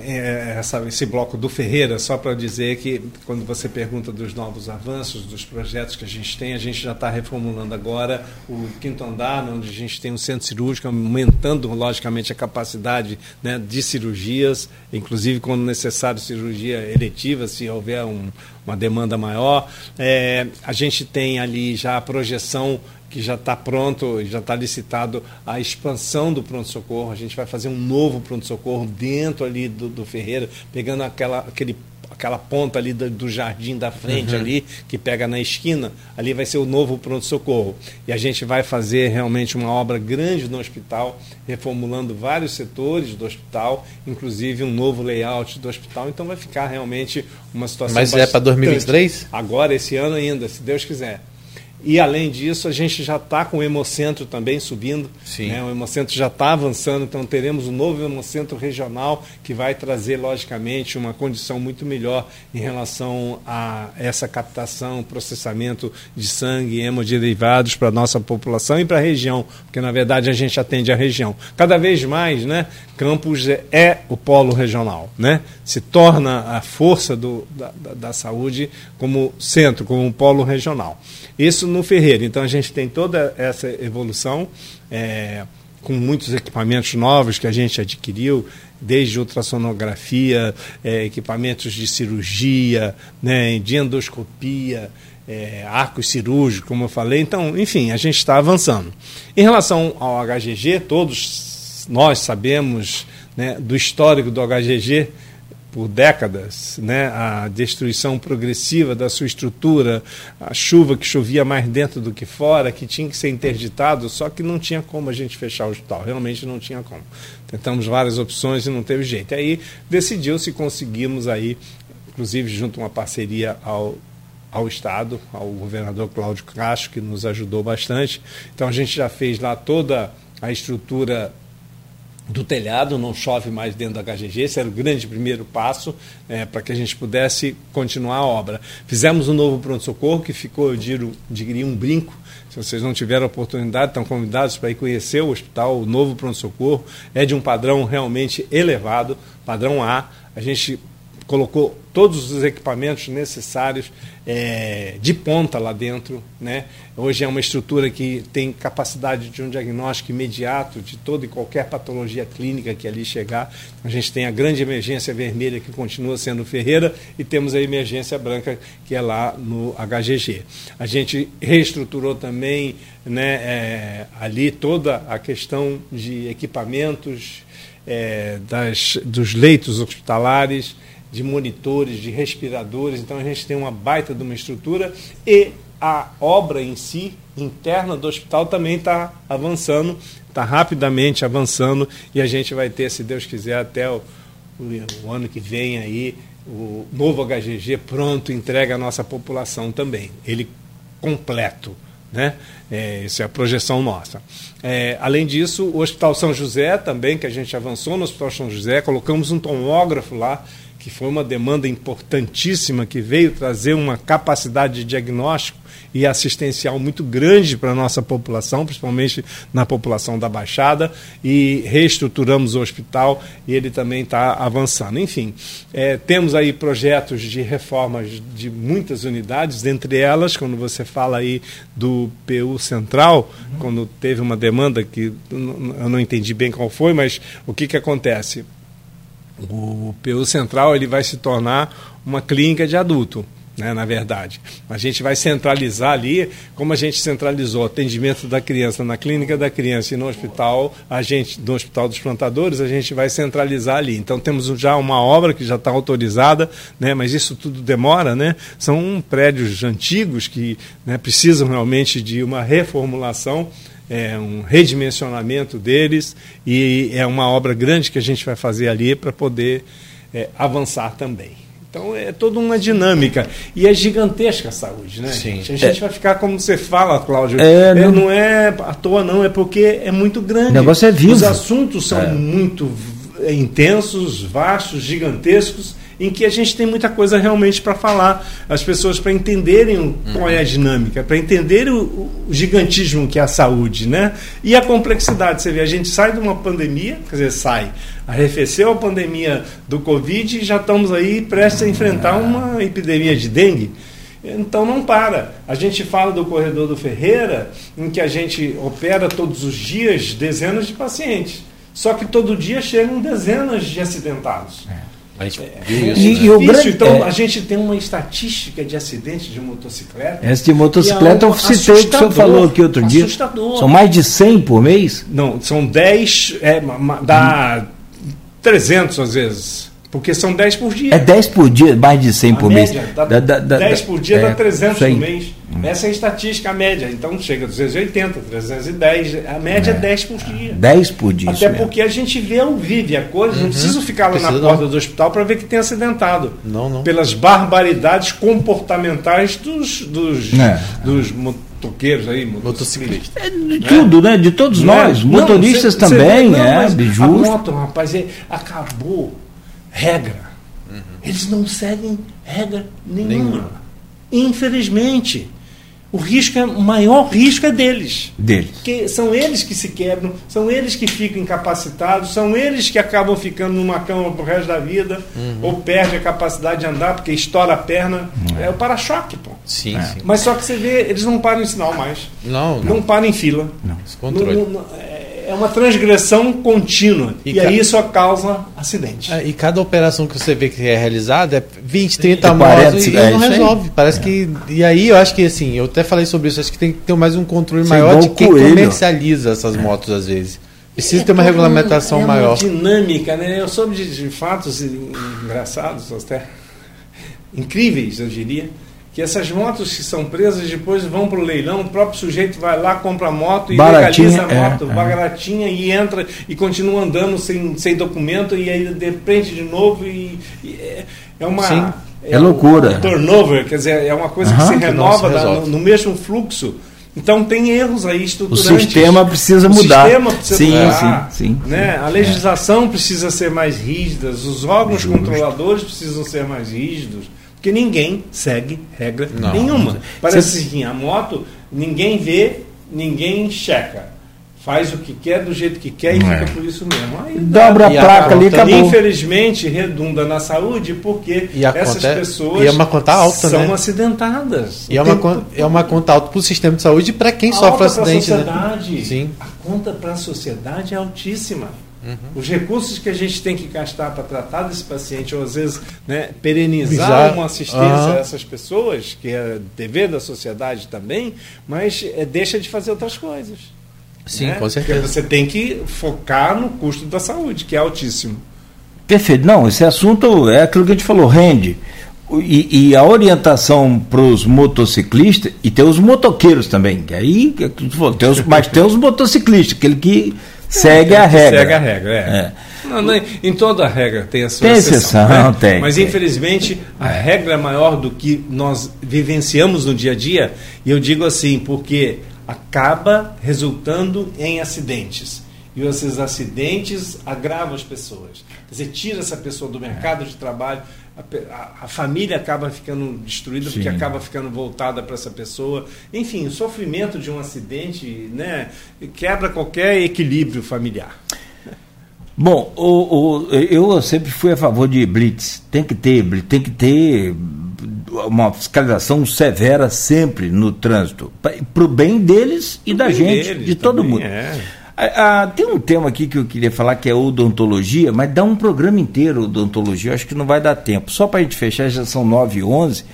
esse bloco do Ferreira, só para dizer que quando você pergunta dos novos avanços, dos projetos que a gente tem, a gente já está reformulando agora o quinto andar, onde a gente tem um centro cirúrgico, aumentando logicamente a capacidade né, de cirurgias, inclusive quando necessário cirurgia eletiva, se houver um, uma demanda maior. É, a gente tem ali já a projeção que já está pronto, já está licitado a expansão do pronto-socorro. A gente vai fazer um novo pronto-socorro dentro ali do, do Ferreira, pegando aquela, aquele, aquela ponta ali do, do jardim da frente ali, que pega na esquina, ali vai ser o novo pronto-socorro. E a gente vai fazer realmente uma obra grande no hospital, reformulando vários setores do hospital, inclusive um novo layout do hospital. Então vai ficar realmente uma situação Mas é para bastante- 2023? Agora, esse ano ainda, se Deus quiser. E além disso, a gente já está com o Hemocentro também subindo. Né? O Hemocentro já está avançando, então teremos um novo Hemocentro regional que vai trazer, logicamente, uma condição muito melhor em relação a essa captação, processamento de sangue e hemoderivados para a nossa população e para a região, porque na verdade a gente atende a região. Cada vez mais, né, Campos é, é o polo regional, né? se torna a força do, da, da, da saúde como centro, como um polo regional. Isso no Ferreira. Então a gente tem toda essa evolução, é, com muitos equipamentos novos que a gente adquiriu, desde ultrassonografia, é, equipamentos de cirurgia, né, de endoscopia, é, arcos cirúrgicos, como eu falei. Então, enfim, a gente está avançando. Em relação ao HGG, todos nós sabemos né, do histórico do HGG por décadas, né, a destruição progressiva da sua estrutura, a chuva que chovia mais dentro do que fora, que tinha que ser interditado, só que não tinha como a gente fechar o hospital, realmente não tinha como. Tentamos várias opções e não teve jeito. Aí decidiu-se conseguimos aí, inclusive junto a uma parceria ao ao Estado, ao governador Cláudio Castro, que nos ajudou bastante. Então a gente já fez lá toda a estrutura do telhado, não chove mais dentro da HGG, esse era o grande primeiro passo é, para que a gente pudesse continuar a obra. Fizemos um novo pronto-socorro que ficou, eu diria, um brinco. Se vocês não tiveram a oportunidade, estão convidados para ir conhecer o hospital, o novo pronto-socorro. É de um padrão realmente elevado, padrão A. A gente colocou todos os equipamentos necessários é, de ponta lá dentro. Né? Hoje é uma estrutura que tem capacidade de um diagnóstico imediato de toda e qualquer patologia clínica que ali chegar. A gente tem a grande emergência vermelha que continua sendo Ferreira e temos a emergência branca que é lá no HGG. A gente reestruturou também né, é, ali toda a questão de equipamentos, é, das, dos leitos hospitalares, de monitores, de respiradores. Então a gente tem uma baita de uma estrutura e a obra em si, interna do hospital, também está avançando, está rapidamente avançando e a gente vai ter, se Deus quiser, até o, o, o ano que vem aí, o novo HGG pronto, entrega à nossa população também. Ele completo. Né? É, essa é a projeção nossa. É, além disso, o Hospital São José também, que a gente avançou no Hospital São José, colocamos um tomógrafo lá, que foi uma demanda importantíssima, que veio trazer uma capacidade de diagnóstico e assistencial muito grande para a nossa população, principalmente na população da Baixada, e reestruturamos o hospital e ele também está avançando. Enfim, é, temos aí projetos de reformas de muitas unidades, dentre elas, quando você fala aí do PU Central, uhum. quando teve uma demanda que eu não entendi bem qual foi, mas o que, que acontece? O PU Central ele vai se tornar uma clínica de adulto né, na verdade. A gente vai centralizar ali, como a gente centralizou o atendimento da criança na clínica da criança e no hospital, a gente, no hospital dos plantadores, a gente vai centralizar ali. Então temos já uma obra que já está autorizada, né, mas isso tudo demora, né? São prédios antigos que né, precisam realmente de uma reformulação. É um redimensionamento deles e é uma obra grande que a gente vai fazer ali para poder é, avançar também. Então é toda uma dinâmica. E é gigantesca a saúde, né? Sim. A gente é. vai ficar como você fala, Cláudio. É, não... não... é à toa, não, é porque é muito grande. O negócio é vivo. Os assuntos são é. muito intensos, vastos, gigantescos em que a gente tem muita coisa realmente para falar, as pessoas para entenderem uhum. qual é a dinâmica, para entenderem o, o, gigantismo que é a saúde, né? E a complexidade. Você vê, a gente sai de uma pandemia, quer dizer, sai, arrefeceu a pandemia do Covid e já estamos aí prestes a enfrentar uma epidemia de dengue. Então não para. A gente fala do corredor do Ferreira, em que a gente opera todos os dias dezenas de pacientes. Só que todo dia chegam dezenas de acidentados. É. Mas, é, é e, o grande, então, é, a gente tem uma estatística de acidentes de motocicleta. Essa de motocicleta é um eu citei que o senhor falou aqui outro dia. São mais de 100 por mês? Não, são 10, é, dá hum. 300 às vezes. Porque são 10 por dia. É 10 por dia, mais de 100 a por média, mês. Dá, dá, dá, 10 por dia é, dá 300 por mês. Essa é a estatística média. Então chega a 280, 310. A média é, é 10 por dia. 10 por dia. Até porque a gente vê ao vive a coisa. Uhum. Não preciso ficar lá Precisa na porta não. do hospital para ver que tem acidentado. Não, não. Pelas barbaridades comportamentais dos, dos, é. dos motoqueiros aí, motociclistas. É, de tudo, né? De todos não é? nós. Motoristas cê, também, cê, não, é, justo. A moto, rapaz, é, acabou regra. Uhum. Eles não seguem regra nenhuma. nenhuma. Infelizmente. O risco é, o maior risco é deles. Deles. Porque são eles que se quebram, são eles que ficam incapacitados, são eles que acabam ficando numa cama pro resto da vida, uhum. ou perde a capacidade de andar porque estoura a perna. Uhum. É o para-choque, pô. Sim, é. sim. Mas só que você vê, eles não param em sinal mais. Não, não. Não param em fila. Não, esse controle. Não, não, é, é uma transgressão contínua. E, e aí isso causa acidente. É, e cada operação que você vê que é realizada é 20, 30 mortos e, é, não resolve. Parece é. que. E aí eu acho que assim, eu até falei sobre isso, acho que tem que ter mais um controle maior de quem coelho. comercializa essas é. motos às vezes. Precisa ter uma regulamentação é maior. Uma dinâmica, né? Eu soube de, de fatos engraçados, até incríveis, eu diria que essas motos que são presas depois vão para o leilão, o próprio sujeito vai lá, compra a moto e baratinha, legaliza a moto, é, baratinha, e entra e continua andando sem, sem documento e aí depende de novo e, e é, é uma... Sim, é, é loucura. Um turnover, quer dizer, é uma coisa uhum, que se renova que no, no mesmo fluxo. Então tem erros aí estruturantes. O sistema precisa mudar. O sistema precisa sim, mudar. Sim, sim, né? A legislação é. precisa ser mais rígida, os órgãos Justo. controladores precisam ser mais rígidos. Porque ninguém segue regra não, nenhuma. Não Parece assim, a moto, ninguém vê, ninguém checa. Faz o que quer do jeito que quer e é. fica por isso mesmo. Aí Dobra a placa ali acabou. Infelizmente, redunda na saúde porque essas conta, pessoas e é uma conta alta, são né? acidentadas. E é uma, conta, é uma conta alta para o sistema de saúde e para quem alta sofre acidente. Né? Sim. A conta para a sociedade é altíssima. Uhum. Os recursos que a gente tem que gastar para tratar desse paciente, ou às vezes né, perenizar uma assistência uhum. a essas pessoas, que é dever da sociedade também, mas é, deixa de fazer outras coisas. Sim, né? com certeza. Porque você tem que focar no custo da saúde, que é altíssimo. Perfeito. Não, esse assunto é aquilo que a gente falou, rende. E, e, a orientação para os motociclistas, e tem os motoqueiros também, que aí, tem os, mas tem os motociclistas, aquele que segue a regra. Segue a regra, é. é. Não, não, em toda regra tem a sua Tem exceção. exceção, né? tem, Mas tem. infelizmente a regra é maior do que nós vivenciamos no dia a dia. E eu digo assim, porque acaba resultando em acidentes. E esses acidentes agravam as pessoas. Quer dizer, tira essa pessoa do mercado de trabalho, a, a- família acaba ficando destruída porque Sim. acaba ficando voltada para essa pessoa. Enfim, o sofrimento de um acidente né, quebra qualquer equilíbrio familiar. Bom, o, o- eu sempre fui a favor de blitz. Tem que ter, blitz, tem que ter uma fiscalização severa sempre no trânsito, para o bem deles e da bem gente, deles de todo mundo. é. Ah, ah, tem um tema aqui que eu queria falar que é odontologia, mas dá um programa inteiro odontologia, eu acho que não vai dar tempo. Só para a gente fechar, já são 9 e 11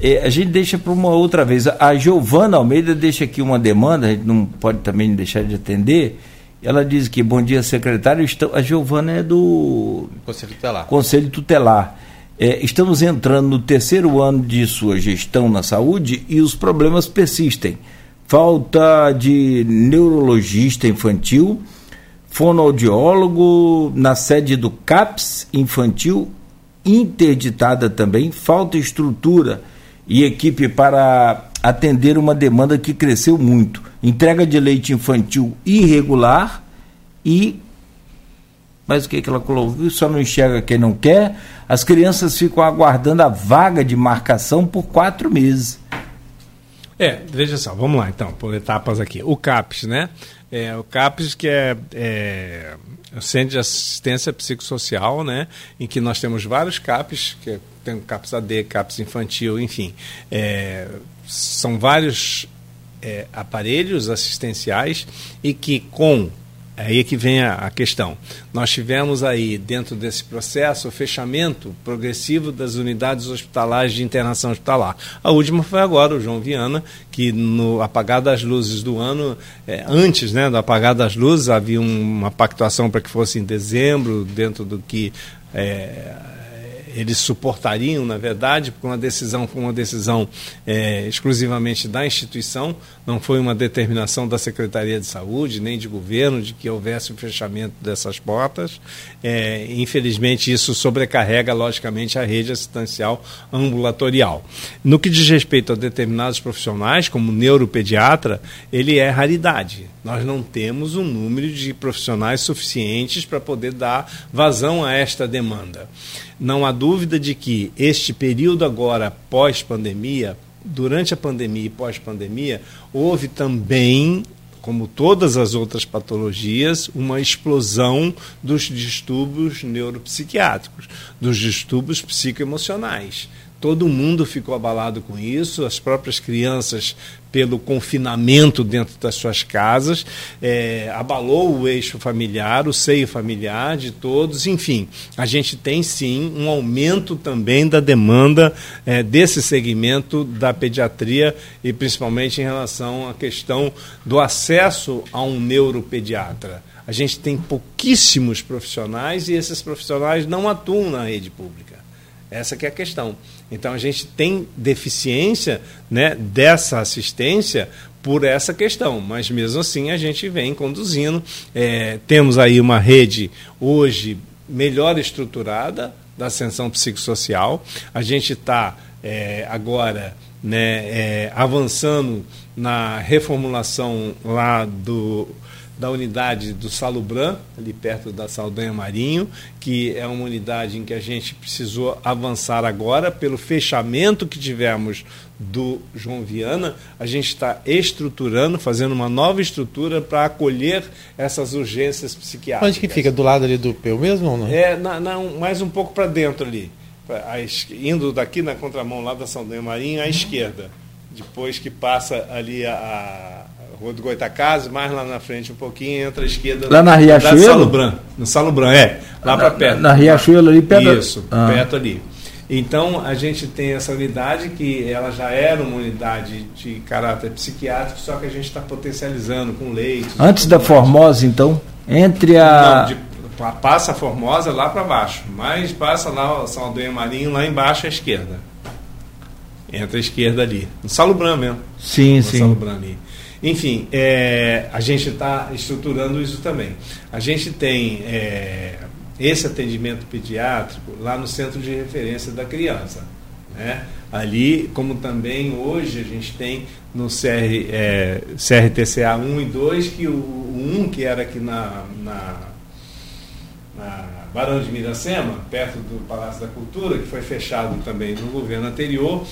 eh, a gente deixa para uma outra vez. A Giovana Almeida deixa aqui uma demanda, a gente não pode também deixar de atender. Ela diz que, bom dia, secretário. A Giovana é do Conselho Tutelar. Conselho Tutelar. É, estamos entrando no terceiro ano de sua gestão na saúde e os problemas persistem. Falta de neurologista infantil, fonoaudiólogo na sede do CAPS infantil, interditada também, falta estrutura e equipe para atender uma demanda que cresceu muito. Entrega de leite infantil irregular e mas o que, que ela colocou? Só não enxerga quem não quer. As crianças ficam aguardando a vaga de marcação por quatro meses. É, veja só, vamos lá então, por etapas aqui. O CAPS, né? É, o CAPS que é, é o Centro de Assistência Psicossocial, né? Em que nós temos vários CAPS, que é- tem CAPS AD, CAPS Infantil, enfim. É, são vários é, aparelhos assistenciais e que com Aí é que vem a, a questão. Nós tivemos aí, dentro desse processo, o fechamento progressivo das unidades hospitalares de internação hospitalar. A última foi agora, o João Viana, que no apagar das luzes do ano, eh, antes né, do apagar das luzes, havia um- uma pactuação para que fosse em dezembro, dentro do que. eh, eles suportariam, na verdade, porque uma decisão foi uma decisão eh, exclusivamente da instituição, não foi uma determinação da Secretaria de Saúde, nem de governo, de que houvesse o fechamento dessas portas. Eh, infelizmente, isso sobrecarrega, logicamente, a rede assistencial ambulatorial. No que diz respeito a determinados profissionais, como neuropediatra, ele é raridade. Nós não temos um número de profissionais suficientes para poder dar vazão a esta demanda. Não há dúvida de que este período agora pós-pandemia, durante a pandemia e pós-pandemia, houve também, como todas as outras patologias, uma explosão dos distúrbios neuropsiquiátricos, dos distúrbios psicoemocionais. Todo mundo ficou abalado com isso, as próprias crianças, pelo confinamento dentro das suas casas, eh, abalou o eixo familiar, o seio familiar de todos, enfim. A gente tem sim um aumento também da demanda eh, desse segmento da pediatria e principalmente em relação à questão do acesso a um neuropediatra. A gente tem pouquíssimos profissionais e esses profissionais não atuam na rede pública. Essa que é a questão. Então a gente tem deficiência né, dessa assistência por essa questão, mas mesmo assim a gente vem conduzindo. É, temos aí uma rede hoje melhor estruturada da ascensão psicossocial. A gente está é, agora né, é, avançando na reformulação lá do da unidade do Salubran, ali perto da Saldanha Marinho, que é uma unidade em que a gente precisou avançar agora pelo fechamento que tivemos do João Viana, a gente está estruturando, fazendo uma nova estrutura para acolher essas urgências psiquiátricas. Onde que fica? Do lado ali do Peu mesmo ou não? É, na, na, mais um pouco para dentro ali. Pra- es- indo daqui na contramão lá da Saldanha Marinho à esquerda. Depois que passa ali a Rua do Goitacazes, mais lá na frente um pouquinho, entra à esquerda. Lá na Riachuelo? Da Salubran. No Salubran, é. Lá para perto. Na Riachuelo ali perto. Isso, Ah. perto ali. Então a gente tem essa unidade que ela já era uma unidade de caráter psiquiátrico, só que a gente está potencializando com leitos. Antes da Formosa, então, entre a. Não, de- pa- passa a Formosa lá para baixo, mas passa lá o Saldanha Marinho lá embaixo à esquerda. Entra à esquerda ali, no Salubran mesmo. Sim, no sim. Salubran ali. Enfim, é, a gente está estruturando isso também. A gente tem é, esse atendimento pediátrico lá no centro de referência da criança. Né? Ali, como também hoje a gente tem no CR, é, CRTCA 1 e 2, que o, o 1, que era aqui na, na, na Barão de Miracema, perto do Palácio da Cultura, que foi fechado também no governo anterior,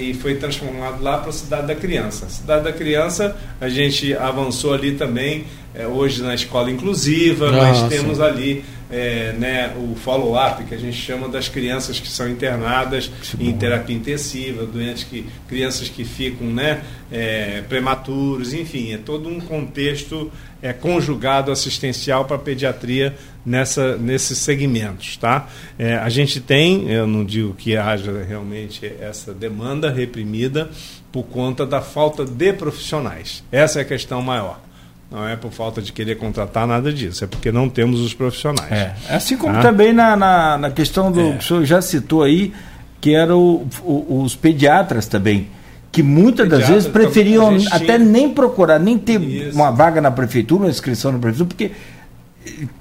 e foi transformado lá para a Cidade da Criança. Cidade da Criança, a gente avançou ali também, é, hoje na escola inclusiva, mas temos ali é, né, o follow-up, que a gente chama das crianças que são internadas em terapia intensiva, doentes que, crianças que ficam né, é, prematuros, enfim, é todo um contexto é, conjugado assistencial para a pediatria nessa, nesses segmentos. Tá? É, a gente tem, eu não digo que haja realmente essa demanda reprimida por conta da falta de profissionais. Essa é a questão maior. Não é por falta de querer contratar nada disso, é porque não temos os profissionais. É. Assim como ah. também na, na, na, questão do é. que o senhor já citou aí, que eram os pediatras também, que muitas das vezes preferiam até nem procurar, nem ter Isso. uma vaga na prefeitura, uma inscrição na prefeitura, porque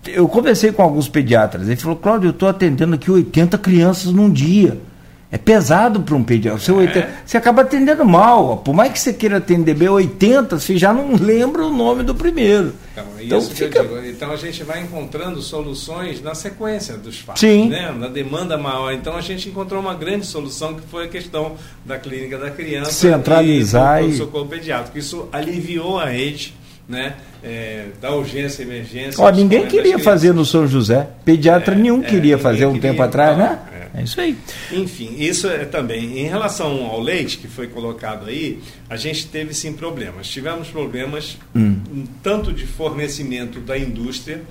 eu conversei com alguns pediatras, ele falou, Cláudio, eu estou atendendo aqui 80 crianças num dia. É pesado para um pediatra. Você, é. 80, você acaba atendendo mal. Por mais que você queira atender bem 80, você já não lembra o nome do primeiro. Então, é então, fica... então a gente vai encontrando soluções na sequência dos fatos, Sim. Né? na demanda maior. Então a gente encontrou uma grande solução que foi a questão da clínica da criança centralizar e, e... socorro pediátrico. Isso aliviou a rede né, é, da urgência emergência. Ó, ninguém queria fazer no São José. Pediatra é, nenhum é, queria fazer um queria, tempo atrás, né? É. é isso aí. Enfim, isso é também. Em relação ao leite que foi colocado aí, a gente teve sim problemas. Tivemos problemas hum. tanto de fornecimento da indústria,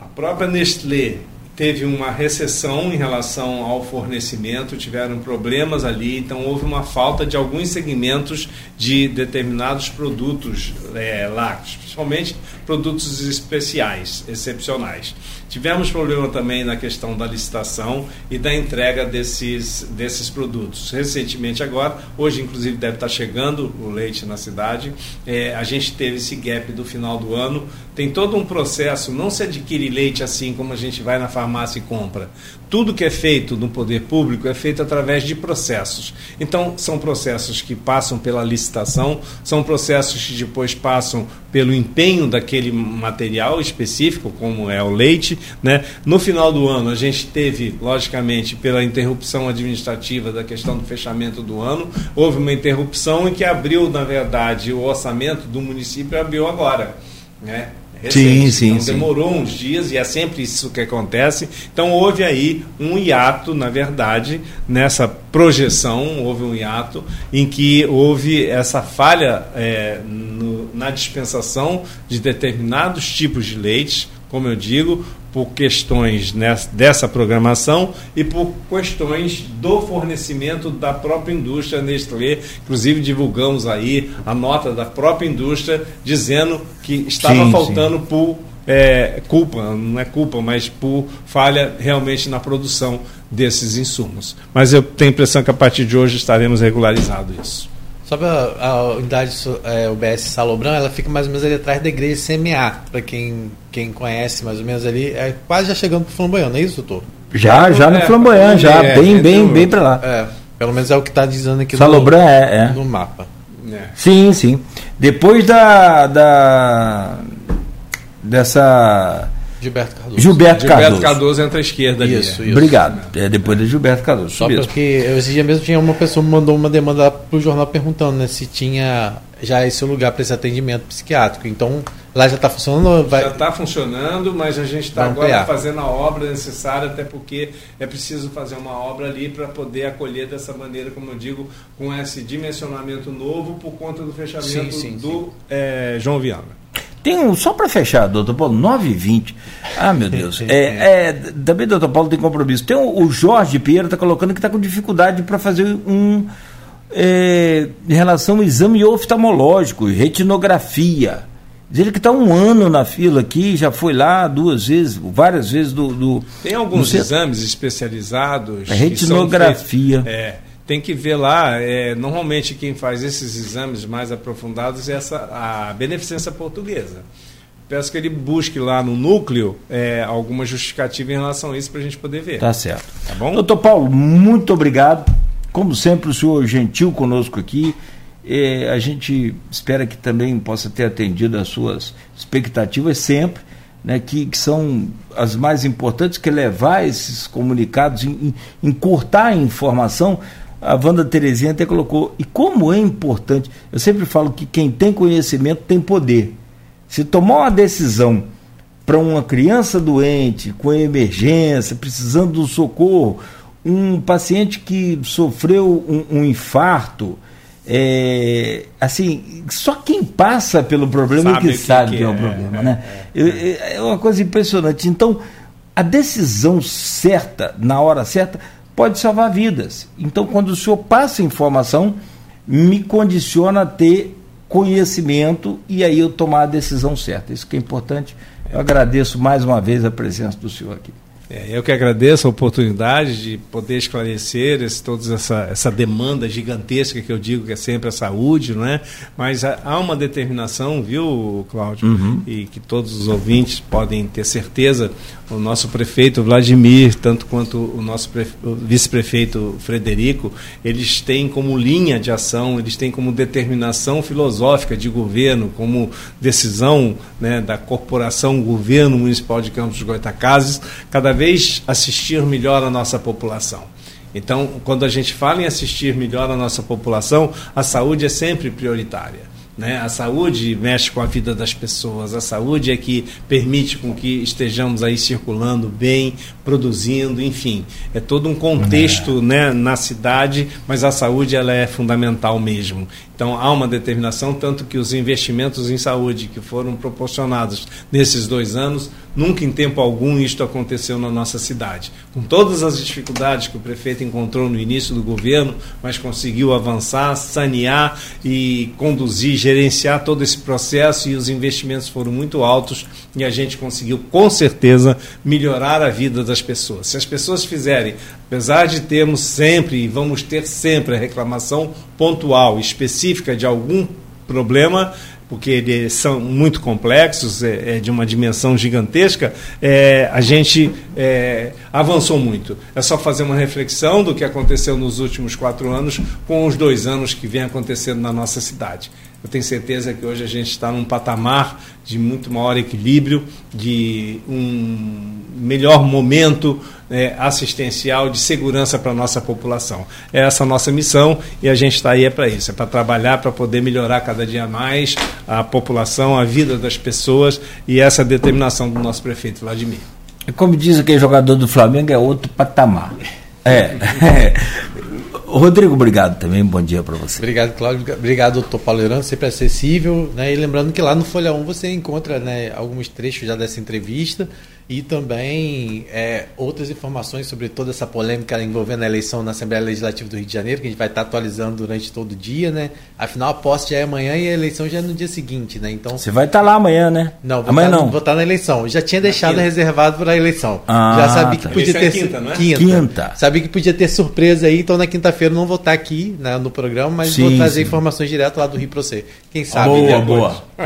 a própria Nestlé teve uma recessão em relação ao fornecimento, tiveram problemas ali, então houve uma falta de alguns segmentos de determinados produtos é, lácteos, principalmente produtos especiais, excepcionais. Tivemos problema também na questão da licitação e da entrega desses, desses produtos. Recentemente agora, hoje inclusive deve estar chegando o leite na cidade, é, a gente teve esse gap do final do ano, tem todo um processo, não se adquire leite assim como a gente vai na farmácia e compra. Tudo que é feito no poder público é feito através de processos. Então, são processos que passam pela licitação, são processos que depois passam pelo empenho daquele material específico, como é o leite. Né? No final do ano, a gente teve, logicamente, pela interrupção administrativa da questão do fechamento do ano, houve uma interrupção em que abriu, na verdade, o orçamento do município abriu agora. Né? Sim, sim, então sim. demorou uns dias e é sempre isso que acontece. Então houve aí um hiato, na verdade, nessa projeção, houve um hiato em que houve essa falha é, no, na dispensação de determinados tipos de leites, como eu digo, por questões nessa, dessa programação e por questões do fornecimento da própria indústria Nestlé. Inclusive divulgamos aí a nota da própria indústria dizendo que estava sim, faltando sim. por é, culpa, não é culpa, mas por falha realmente na produção desses insumos. Mas eu tenho a impressão que a partir de hoje estaremos regularizados isso. Sobre a, a unidade é, UBS Salobran, ela fica mais ou menos ali atrás da igreja CMA, para quem, quem conhece mais ou menos ali, é quase já chegando para o Flamboyant, não é isso, doutor? Já, já no é, Flamboyant, já, é, bem, bem, bem para lá. É, pelo menos é o que está dizendo aqui Salobran no, é, é. no mapa. É. Sim, sim. Depois da, da dessa Gilberto Cardoso. Gilberto, Gilberto Cardoso. Entra à esquerda ali. Isso, isso. Obrigado. É depois de Gilberto Cardoso. Só mesmo. porque esse dia mesmo tinha uma pessoa que mandou uma demanda para o jornal perguntando né, se tinha já esse lugar para esse atendimento psiquiátrico. Então, lá já está funcionando? Vai... Já está funcionando, mas a gente está agora fazendo a obra necessária, até porque é preciso fazer uma obra ali para poder acolher dessa maneira, como eu digo, com esse dimensionamento novo por conta do fechamento sim, sim, do sim. É, João Viana. Tem um, só para fechar, doutor Paulo, 9 h 20 Ah, meu Deus. É, é, também, doutor Paulo, tem compromisso. Tem o, o Jorge Pinheiro está colocando que está com dificuldade para fazer um. É, em relação ao exame oftalmológico, retinografia. Diz ele que está um ano na fila aqui, já foi lá duas vezes, várias vezes do. do tem alguns exames especializados. retinografia. Feitos, é tem que ver lá. É, normalmente quem faz esses exames mais aprofundados é essa, a beneficência portuguesa. peço que ele busque lá no núcleo é, alguma justificativa em relação a isso para a gente poder ver. Tá certo. Tá bom? Doutor Paulo, muito obrigado. Como sempre, o senhor gentil conosco aqui. É, a gente espera que também possa ter atendido as suas expectativas sempre, né, que, que são as mais importantes, que é levar esses comunicados, encurtar a informação. A Wanda Terezinha até colocou, e como é importante, eu sempre falo que quem tem conhecimento tem poder. Se tomar uma decisão para uma criança doente, com emergência, precisando de um socorro, um paciente que sofreu um, um infarto, é, assim, só quem passa pelo problema sabe que, que sabe que, que é, o problema, é, né? É, é, é uma coisa impressionante. Então, a decisão certa, na hora certa, pode salvar vidas. Então, quando o senhor passa informação, me condiciona a ter conhecimento e aí eu tomar a decisão certa. Isso que é importante. Eu agradeço mais uma vez a presença do senhor aqui. É, eu que agradeço a oportunidade de poder esclarecer esse, toda essa, essa demanda gigantesca que eu digo que é sempre a saúde, não é? Mas há, uma determinação, viu, Cláudio, uhum. e que todos os ouvintes podem ter certeza. O nosso prefeito Vladimir, tanto quanto o nosso vice-prefeito Frederico, eles têm como linha de ação, eles têm como determinação filosófica de governo, como decisão né, da corporação governo municipal de Campos de Goitacazes, cada vez assistir melhor a nossa população. Então, quando a gente fala em assistir melhor a nossa população, a saúde é sempre prioritária. Né? A saúde mexe com a vida das pessoas, a saúde é que permite com que estejamos aí circulando bem, produzindo, enfim. É todo um contexto é. né, na cidade, mas a saúde ela é fundamental mesmo. Então há uma determinação, tanto que os investimentos em saúde que foram proporcionados nesses dois anos, nunca em tempo algum isto aconteceu na nossa cidade. Com todas as dificuldades que o prefeito encontrou no início do governo, mas conseguiu avançar, sanear e conduzir, gerenciar todo esse processo e os investimentos foram muito altos e a gente conseguiu com certeza melhorar a vida das pessoas. Se as pessoas fizerem, apesar de termos sempre e vamos ter sempre a reclamação pontual, específica de algum problema, porque eles são muito complexos, é, é de uma dimensão gigantesca, é, a gente é, avançou muito. É só fazer uma reflexão do que aconteceu nos últimos quatro anos com os dois anos que vem acontecendo na nossa cidade. Eu tenho certeza que hoje a gente está num patamar de muito maior equilíbrio, de um melhor momento é, assistencial, de segurança para a nossa população. É essa a nossa missão e a gente está aí é para isso, é para trabalhar para poder melhorar cada dia mais a população, a vida das pessoas e essa é determinação do nosso prefeito Vladimir. Como diz aquele jogador do Flamengo, é outro patamar. É. Rodrigo, obrigado também, bom dia para você. Obrigado, Cláudio. Obrigado, doutor Paulo Irano, sempre acessível. Né? E lembrando que lá no Folha 1 você encontra né, alguns trechos já dessa entrevista e também é, outras informações sobre toda essa polêmica envolvendo a eleição na Assembleia Legislativa do Rio de Janeiro, que a gente vai estar atualizando durante todo o dia, né? Afinal, a posse já é amanhã e a eleição já é no dia seguinte, né? Então Você vai estar lá amanhã, né? Não, vou amanhã estar, não. Vou estar na eleição. Eu já tinha deixado reservado para a eleição. Ah, já sabia que tá. podia ter é quinta, não é? quinta. quinta. Sabia que podia ter surpresa aí, então na quinta-feira não vou estar aqui né, no programa, mas sim, vou trazer sim. informações direto lá do Rio para você. Quem sabe? Boa, boa.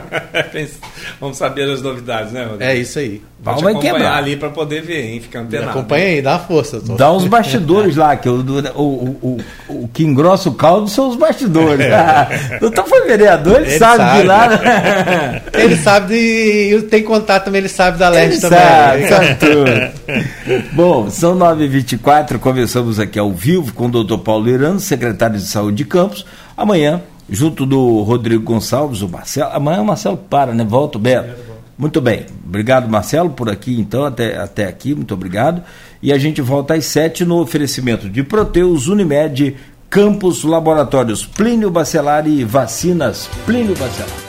Vamos saber as novidades, né, Rodrigo? É isso aí. Vamos vai quebrar ali para poder ver, hein? Fica antenado. acompanha aí, dá força. Tô. Dá uns bastidores lá, que o, o, o, o, que engrossa o caldo são os bastidores. É. doutor foi vereador, ele, ele sabe, sabe, de lá. Né? Ele sabe, e tem contato também, ele sabe da Leste também. Sabe, sabe tudo. Bom, são 9h24, começamos aqui ao vivo com o doutor Paulo Irano, secretário de Saúde de Campos. Amanhã, junto do Rodrigo Gonçalves, o Marcelo. Amanhã o Marcelo para, né? Volta o Beto. Muito bem. Obrigado, Marcelo, por aqui, então, até, até aqui. Muito obrigado. E a gente volta às sete no oferecimento de Proteus, Unimed, Campos Laboratórios Plínio Bacelar e Vacinas Plínio Bacelar.